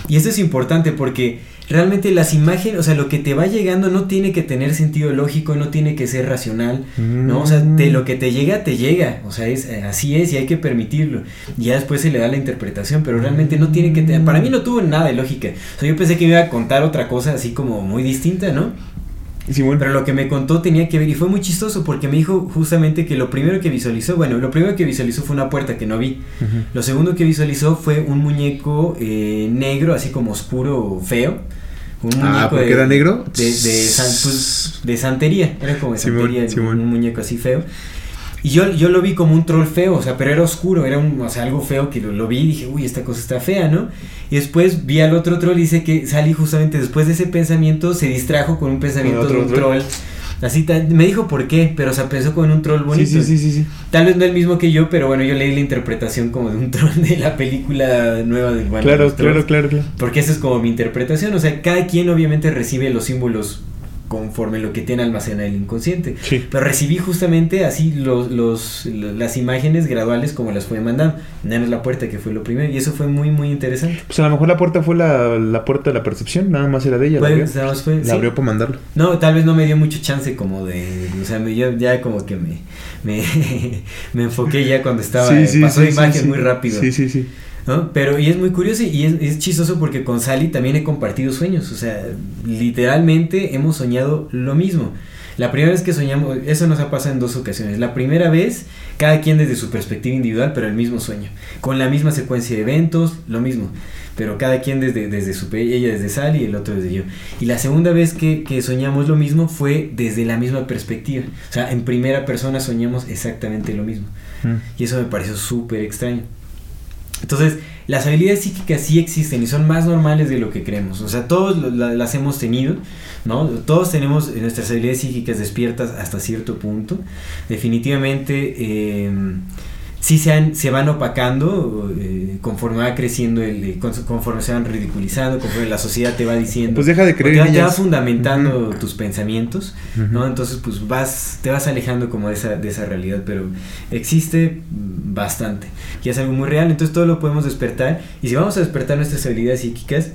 Y esto es importante porque realmente las imágenes, o sea, lo que te va llegando no tiene que tener sentido lógico, no tiene que ser racional, ¿no? O sea, Mm. de lo que te llega, te llega. O sea, es, eh, así es y hay que permitirlo. Y ya después se le da la interpretación, pero realmente no tiene que tener... Para mí no tuvo nada de lógica. O sea, yo pensé que me iba a contar otra cosa así como muy distinta, ¿no? Pero lo que me contó tenía que ver y fue muy chistoso porque me dijo justamente que lo primero que visualizó, bueno, lo primero que visualizó fue una puerta que no vi. Lo segundo que visualizó fue un muñeco eh, negro, así como oscuro, feo. Un Ah, muñeco ¿porque de, era negro? De, de, san- pues, de santería, era como de santería, un muñeco así feo. Y yo, yo lo vi como un troll feo, o sea, pero era oscuro, era un, o sea, algo feo que lo, lo vi y dije, uy, esta cosa está fea, ¿no? Y después vi al otro troll y dice que salí justamente después de ese pensamiento, se distrajo con un pensamiento otro de un troll. troll. Así, me dijo por qué, pero o sea, pensó con un troll bonito. Sí, sí, sí, sí. Tal vez no el mismo que yo, pero bueno, yo leí la interpretación como de un troll de la película nueva de bueno, Claro, claro, claro, claro. Porque esa es como mi interpretación. O sea, cada quien obviamente recibe los símbolos conforme lo que tiene almacenado el inconsciente. Sí. Pero recibí justamente así los, los, lo- las imágenes graduales como las fue mandando. Menos la puerta que fue lo primero. Y eso fue muy, muy interesante. Pues a lo mejor la puerta fue la, la puerta de la percepción, nada más era de ella. La Fue- abrió, nada más fue- La sí. abrió para mandarlo. No, tal vez no me dio mucho chance como de... O sea, me, yo ya como que me, me, me enfoqué ya cuando estaba... pasó la imagen sí. muy rápido. Sí, sí, sí. ¿No? Pero y es muy curioso y es, es chistoso porque con Sally también he compartido sueños, o sea, literalmente hemos soñado lo mismo. La primera vez que soñamos, eso nos ha pasado en dos ocasiones. La primera vez, cada quien desde su perspectiva individual, pero el mismo sueño. Con la misma secuencia de eventos, lo mismo. Pero cada quien desde, desde su... Ella desde Sally y el otro desde yo. Y la segunda vez que, que soñamos lo mismo fue desde la misma perspectiva. O sea, en primera persona soñamos exactamente lo mismo. Mm. Y eso me pareció súper extraño. Entonces, las habilidades psíquicas sí existen y son más normales de lo que creemos. O sea, todos las hemos tenido, ¿no? Todos tenemos nuestras habilidades psíquicas despiertas hasta cierto punto. Definitivamente, eh, sí se, han- se van opacando eh, conforme va creciendo, el, eh, con- conforme se van ridiculizando, conforme la sociedad te va diciendo. Pues deja de creer te, va- te va fundamentando tus pensamientos. ¿no? Entonces, pues vas, te vas alejando como de esa, de esa realidad, pero existe bastante, y es algo muy real, entonces todo lo podemos despertar, y si vamos a despertar nuestras habilidades psíquicas,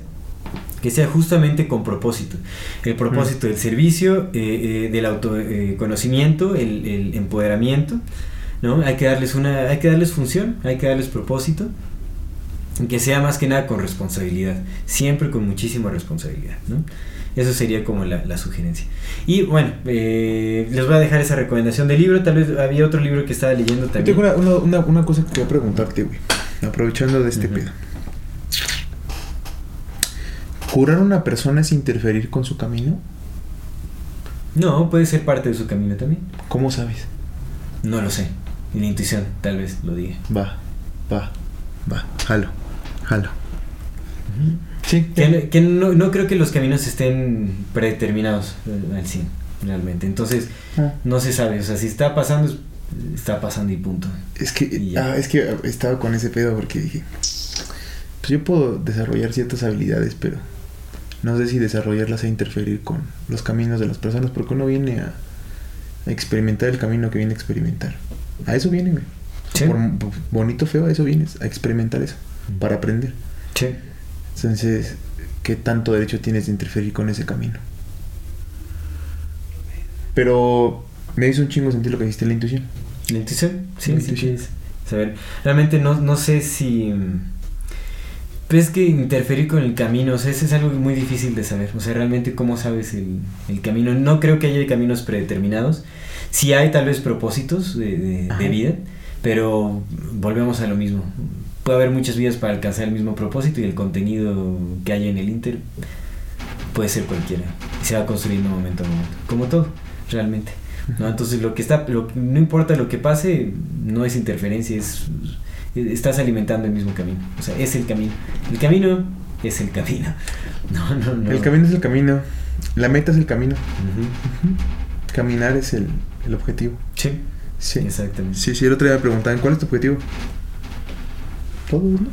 que sea justamente con propósito. El propósito del servicio, eh, eh, del autoconocimiento, el, el empoderamiento, ¿no? Hay que darles una, hay que darles función, hay que darles propósito, que sea más que nada con responsabilidad, siempre con muchísima responsabilidad, ¿no? Eso sería como la, la sugerencia. Y bueno, eh, les voy a dejar esa recomendación de libro. Tal vez había otro libro que estaba leyendo Yo también. tengo una, una, una, cosa que quería preguntarte, güey. Aprovechando de este Ujú. pedo. ¿Curar a una persona es interferir con su camino? No, puede ser parte de su camino también. ¿Cómo sabes? No lo sé. La intuición, tal vez lo diga. Va, va, va. Jalo, jalo. Sí. Que, que no, no creo que los caminos estén predeterminados eh, al 100, realmente. Entonces, Ah. no se sabe. O sea, si está pasando, es- está pasando y punto. Es que, Y ah, es que estaba con ese pedo porque dije, pues yo puedo desarrollar ciertas habilidades, pero no sé si desarrollarlas e interferir con los caminos de las personas, porque uno viene a, a experimentar el camino que viene a experimentar. A eso viene, güey. Sí. Por, bonito, feo, a eso vienes, a experimentar eso. para aprender. Sí. Entonces, ¿qué tanto derecho tienes de interferir con ese camino? Pero me hizo un chingo sentir lo que dijiste, la intuición. ¿La intuición? Sí, La sí intuición. quieres saber. Realmente no, no sé si... Pues es que interferir con el camino, o sea, eso es algo muy difícil de saber. O sea, realmente cómo sabes el, el camino. No creo que haya caminos predeterminados. Sí hay tal vez propósitos de, de- vida, pero volvemos a lo mismo. Puede haber muchas vías para alcanzar el mismo propósito y el contenido que haya en el Inter puede ser cualquiera. Y se va construyendo momento a momento. Como todo, realmente. ¿no? Entonces lo que está, lo, no importa lo que pase, no es interferencia, es estás alimentando el mismo camino. O sea, es el camino. El camino es el camino. No, no, no. El camino es el camino. La meta es el camino. Caminar es el, el objetivo. Sí, Sí. exactamente. Sí, sí, el otro día me preguntaban, ¿cuál es tu objetivo? Todo, ¿no?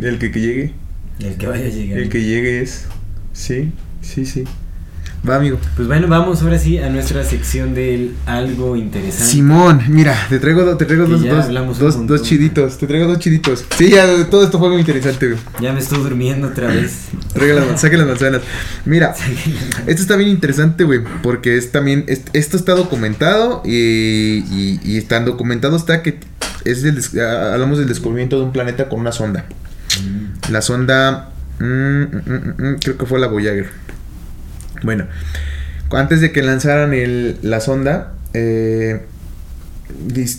el que, que llegue. El que vaya a llegar. El que llegue es. Sí, sí, sí. Va, amigo. Pues bueno, vamos ahora sí a nuestra sección del algo interesante. Simón, mira, te traigo, te traigo dos, dos, chiditos. Te traigo dos chiditos. Sí, ya, todo esto fue muy interesante, güey. Ya me estoy durmiendo otra vez. Las, saque las manzanas. Mira, esto está bien interesante, güey, porque es también, es- esto está documentado y, y, y está documentado está que es el, ah, hablamos del descubrimiento de un planeta con una sonda. La sonda, mm, mm, mm, mm, creo que fue la Voyager. Bueno, antes de que lanzaran la sonda, eh,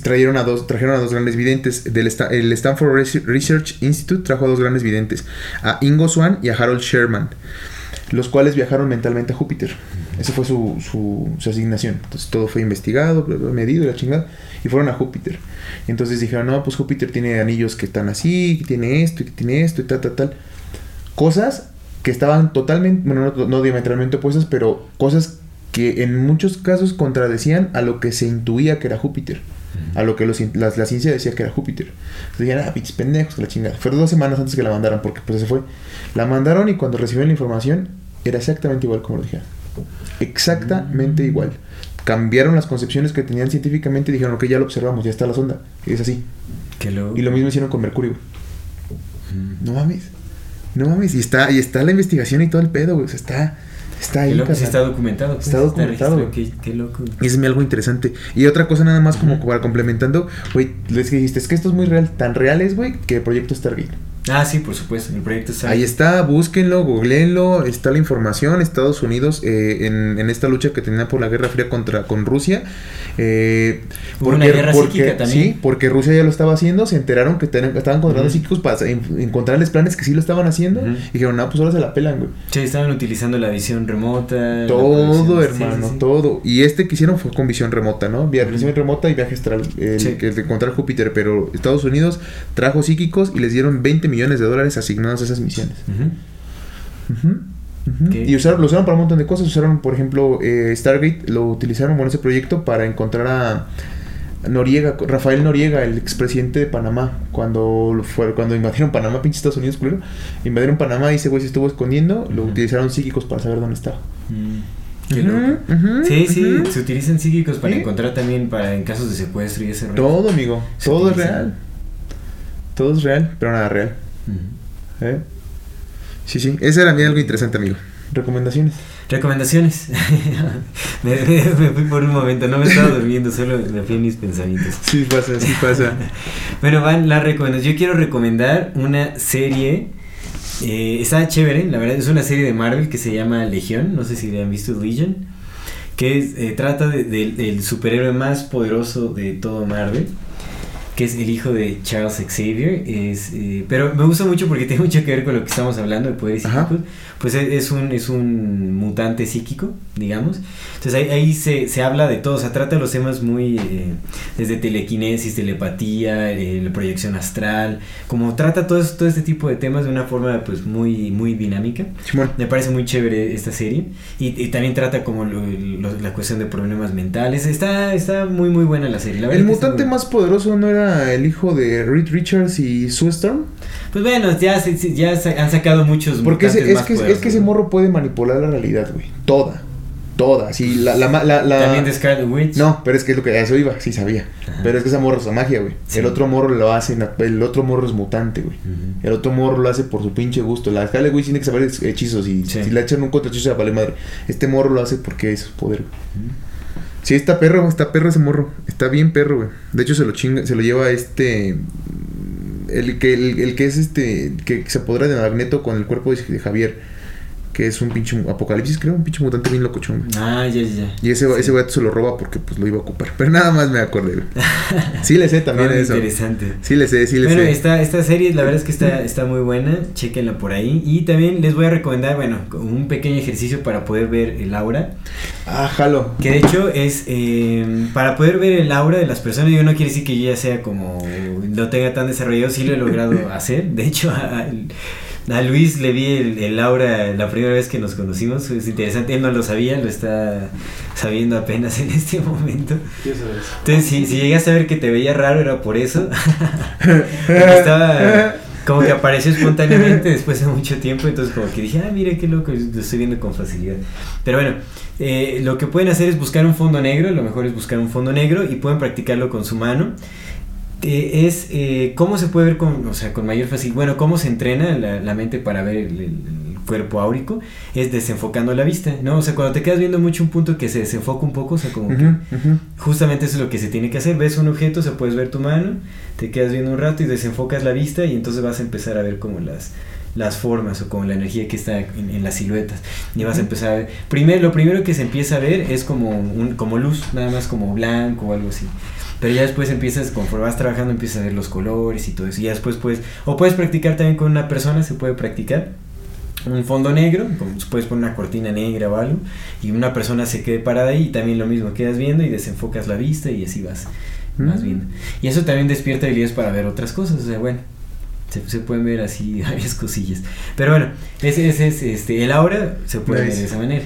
trajeron a dos, trajeron a dos grandes videntes. Del el Stanford Res- Research Institute trajo a dos grandes videntes, a Ingo Swann y a Harold Sherman, los cuales viajaron mentalmente a Júpiter. Esa fue su, su, su asignación. Entonces todo fue investigado, medido y la chingada. Y fueron a Júpiter. Y entonces dijeron, no, pues Júpiter tiene anillos que están así, que tiene esto, que tiene esto, y tal, tal, tal. Cosas que estaban totalmente, bueno, no, no diametralmente opuestas, pero cosas que en muchos casos contradecían a lo que se intuía que era Júpiter. A lo que los la, la ciencia decía que era Júpiter. Entonces dijeron, ah, pinches pendejos, que la chingada. Fueron dos semanas antes que la mandaran, porque pues se fue. La mandaron y cuando recibieron la información, era exactamente igual como lo dijeron. Exactamente igual. Cambiaron las concepciones que tenían científicamente y dijeron, ok, ya lo observamos, ya está la sonda. Y es así. Y lo mismo hicieron con Mercurio, güey. No mames. No mames. Y está, y está la investigación y todo el pedo, güey. O sea, está, está ahí. Loco, sí está documentado. pues, Está documentado, Qué, qué loco. Y es algo interesante. Y otra cosa nada más como para complementando, güey, les dijiste, es que esto es muy real, tan real es, güey, que el proyecto Stargate. Ah, sí, por supuesto. El proyecto está Ahí está, búsquenlo, googleenlo, está la información. Estados Unidos eh, en, en esta lucha que tenía por la Guerra Fría contra con Rusia. eh, Hubo una guerra psíquica también. Sí, porque Rusia ya lo estaba haciendo, se enteraron que ten- estaban contratando psíquicos para en- encontrarles planes que sí lo estaban haciendo. Y dijeron, no, pues ahora se la pelan, güey. Sí, estaban utilizando la visión remota. Todo, hermano, sí, sí. todo. Y este que hicieron fue con visión remota, ¿no? Via- Ujú. Visión remota y viaje astral, el, que es de encontrar Júpiter. Pero Estados Unidos trajo psíquicos y les dieron 20 millones de dólares asignados a esas misiones. Y usaron, lo usaron para un montón de cosas. Usaron, por ejemplo, eh, Stargate, lo utilizaron bueno, ese proyecto para encontrar a Noriega, Rafael Noriega, el expresidente de Panamá, cuando fue, cuando invadieron Panamá, pinche Estados Unidos, culero. Invadieron Panamá y ese güey se estuvo escondiendo. Lo utilizaron psíquicos para saber dónde estaba. Mm. Qué loco. Sí, sí, se utilizan psíquicos para Sí. encontrar también para en casos de secuestro y ese rollo. Todo, amigo. Todo es real. Todo es real, pero nada real. ¿Eh? Sí, sí. Ese era algo interesante, amigo. Recomendaciones. Recomendaciones. me, me- me fui por un momento, no me estaba durmiendo, solo me fui en mis pensamientos. Sí pasa, sí pasa. Bueno, van las recomendaciones. Yo quiero recomendar una serie. eh, está chévere, la verdad. Es una serie de Marvel que se llama Legión. No sé si le han visto Legion. Que es, eh, trata de- de- del superhéroe más poderoso de todo Marvel. Que es el hijo de Charles Xavier. Es, eh, pero me gusta mucho porque tiene mucho que ver con lo que estamos hablando de poderes psíquicos. Pues es, es un, es un mutante psíquico, digamos. Entonces ahí, ahí se, se habla de todo, o sea, trata los temas muy eh, desde telequinesis, telepatía, eh, la proyección astral, como trata todo, todo este tipo de temas de una forma pues muy, muy dinámica. Me parece muy chévere esta serie y, y también trata como lo- lo- la cuestión de problemas mentales. Está, está muy muy buena la serie. La El mutante muy- más poderoso no era el hijo de Reed Richards y Sue Storm. Pues bueno, ya, ya han sacado muchos Porque ese- es, más que, es que ese morro puede manipular la realidad, güey. Toda. Todas. Y la, la, la, la- También de Scarlet Witch. No, pero es que es lo que a eso iba, sí sabía. Pero es que esa morra usa magia, güey. Sí. El otro morro lo hace, el otro morro es mutante, güey. El otro morro lo hace por su pinche gusto. La Scarlet Witch tiene que saber hechizos y Sí. si le echan un contrahechizo vale madre. Este morro lo hace porque es su poder, güey. Sí, está perro, está perro ese morro. Está bien perro, güey. De hecho, se lo chinga, se lo lleva este. El que, el, el que es este. Que se apodera de Magneto con el cuerpo de Javier. Que es un pinche apocalipsis, creo. Un pinche mutante bien locochón, güey. Ah, ya, ya. Y ese, ese gato se lo roba porque pues lo iba a ocupar. Pero nada más me acordé, güey. Sí le sé también eso. Interesante. Sí le sé, sí le Bueno, sé. esta, esta serie la verdad es que está, está muy buena, chequenla por ahí. Y también les voy a recomendar, bueno, un pequeño ejercicio para poder ver el aura. Ah, jalo. Que de hecho es eh, para poder ver el aura de las personas. Yo no quiere decir que yo ya sea como lo tenga tan desarrollado, sí lo he logrado hacer. De hecho, a, Luis le vi el, el aura la primera vez que nos conocimos. Es interesante, él no lo sabía, lo está sabiendo apenas en este momento. Entonces, si, si llegaste a ver que te veía raro, era por eso. Porque estaba como que apareció espontáneamente después de mucho tiempo. Entonces, como que dije, ah, mira qué loco, lo estoy viendo con facilidad. Pero bueno, eh, lo que pueden hacer es buscar un fondo negro. Lo mejor es buscar un fondo negro y pueden practicarlo con su mano. Eh, es eh, cómo se puede ver con, o sea, con mayor facilidad. Bueno, cómo se entrena la, la mente para ver el, el- cuerpo áurico. Es desenfocando la vista, ¿no? O sea, cuando te quedas viendo mucho un punto que se desenfoca un poco, o sea, como que. Justamente eso es lo que se tiene que hacer. Ves un objeto, o sea, puedes ver tu mano, te quedas viendo un rato y desenfocas la vista y entonces vas a empezar a ver como las, las formas o como la energía que está en, en las siluetas. Y vas a empezar a ver. Primero, lo primero que se empieza a ver es como, un, como luz, nada más como blanco o algo así. Pero ya después empiezas, conforme vas trabajando, empiezas a ver los colores y todo eso. Y ya después puedes, o puedes practicar también con una persona, se puede practicar un fondo negro, puedes poner una cortina negra o algo, y una persona se quede parada ahí y también lo mismo, quedas viendo y desenfocas la vista y así vas, vas Mm. viendo. Y eso también despierta habilidades para ver otras cosas, o sea, bueno, se, se pueden ver así varias cosillas. Pero bueno, ese, ese es este, el aura, se puede ver de esa manera.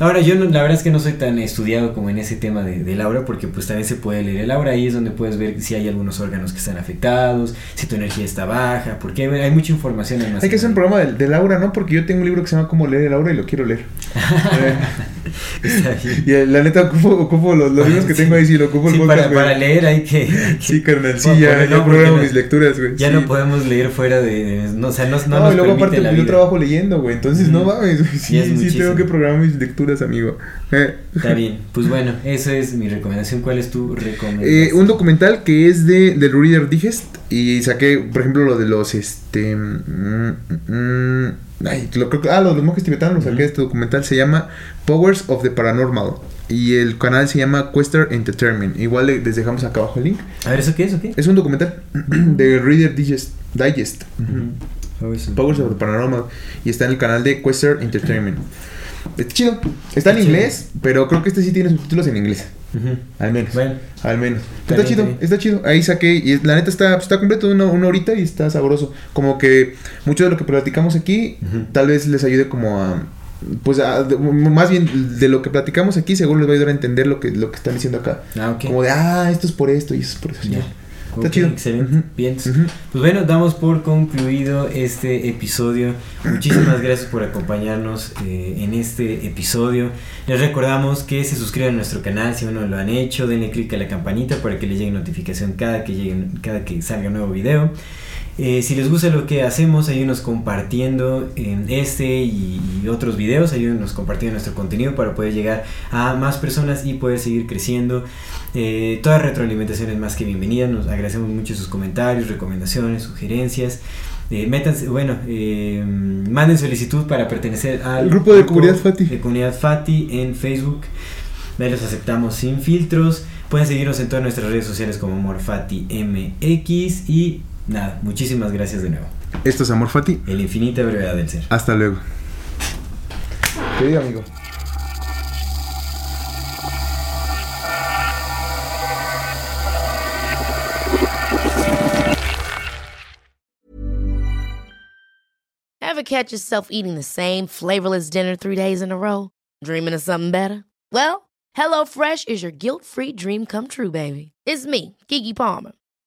Ahora, yo no- la verdad es que no soy tan estudiado como en ese tema de, del aura, porque pues también se puede leer el aura, ahí es donde puedes ver si hay algunos órganos que están afectados, si tu energía está baja, porque hay mucha información Hay que hacer un programa del, del aura, ¿no? Porque yo tengo un libro que se llama Cómo leer el aura y lo quiero leer. Eh, Está bien. y eh, la neta ocupo, ocupo los, los libros que tengo ahí, sí, lo ocupo el podcast, para, leer hay que... hay que- Sí, carnal, sí, ya, ya no, programo porque mis lecturas, güey. Ya sí. no podemos leer fuera de... no, o sea, no, no, No, nos y luego aparte yo vida. trabajo leyendo, güey. Entonces, no Mm. mames, sí, sí muchísimo. tengo que programar mis lecturas, amigo. Eh. Está bien. Pues bueno, esa es mi recomendación. ¿Cuál es tu recomendación? Eh, un documental que es de del Reader Digest y saqué, por ejemplo, lo de los este mm, mm, ay, lo creo que- ah, lo de los monjes tibetanos, lo saqué de este documental se llama Powers of the Paranormal y el canal se llama Quester Entertainment. Igual le- les dejamos acá abajo el link. A ver, ¿eso qué es o qué? Es un documental de Reader Digest Digest. Powers of- Powers of the Paranormal y está en el canal de Quester Entertainment. Está chido. Está en inglés, pero creo que este sí tiene subtítulos en inglés. Al menos. Bueno, Al menos. Está Está, bien, chido, está chido. Ahí saqué. Y la neta está, está completo una, una horita y está sabroso. Como que mucho de lo que platicamos aquí, tal vez les ayude como a. Pues a- de- más bien de lo que platicamos aquí, seguro les va a ayudar a entender lo que, lo que están diciendo acá. ah, ok. Como de, ah, esto es por esto y eso es por eso. Ya. Está Ok, chido. Excelente. Ujú. Bien. Ujú. Pues bueno, damos por concluido este episodio. Muchísimas gracias por acompañarnos eh, en este episodio. Les recordamos que se suscriban a nuestro canal si aún no lo han hecho. Denle click a la campanita para que les llegue notificación cada que, llegue, cada que salga un nuevo video. Eh, si les gusta lo que hacemos, ayúdenos compartiendo en este y, y otros videos, ayúdenos compartiendo nuestro contenido para poder llegar a más personas y poder seguir creciendo. Eh, toda retroalimentación es más que bienvenida, nos agradecemos mucho sus comentarios, recomendaciones, sugerencias. Eh, métanse, bueno, eh, manden solicitud para pertenecer al El grupo de Comunidad Fati. de Comunidad Fati en Facebook. Ahí los aceptamos sin filtros. Pueden seguirnos en todas nuestras redes sociales como Morfati MX. Y nada, muchísimas gracias de nuevo. Esto es Amor Fati. El infinita brevedad del ser. Hasta luego. Querido amigo. Ever catch yourself eating the same flavorless dinner three days in a row? Dreaming of something better? Well, HelloFresh is your guilt free dream come true, baby. It's me, Kiki Palmer.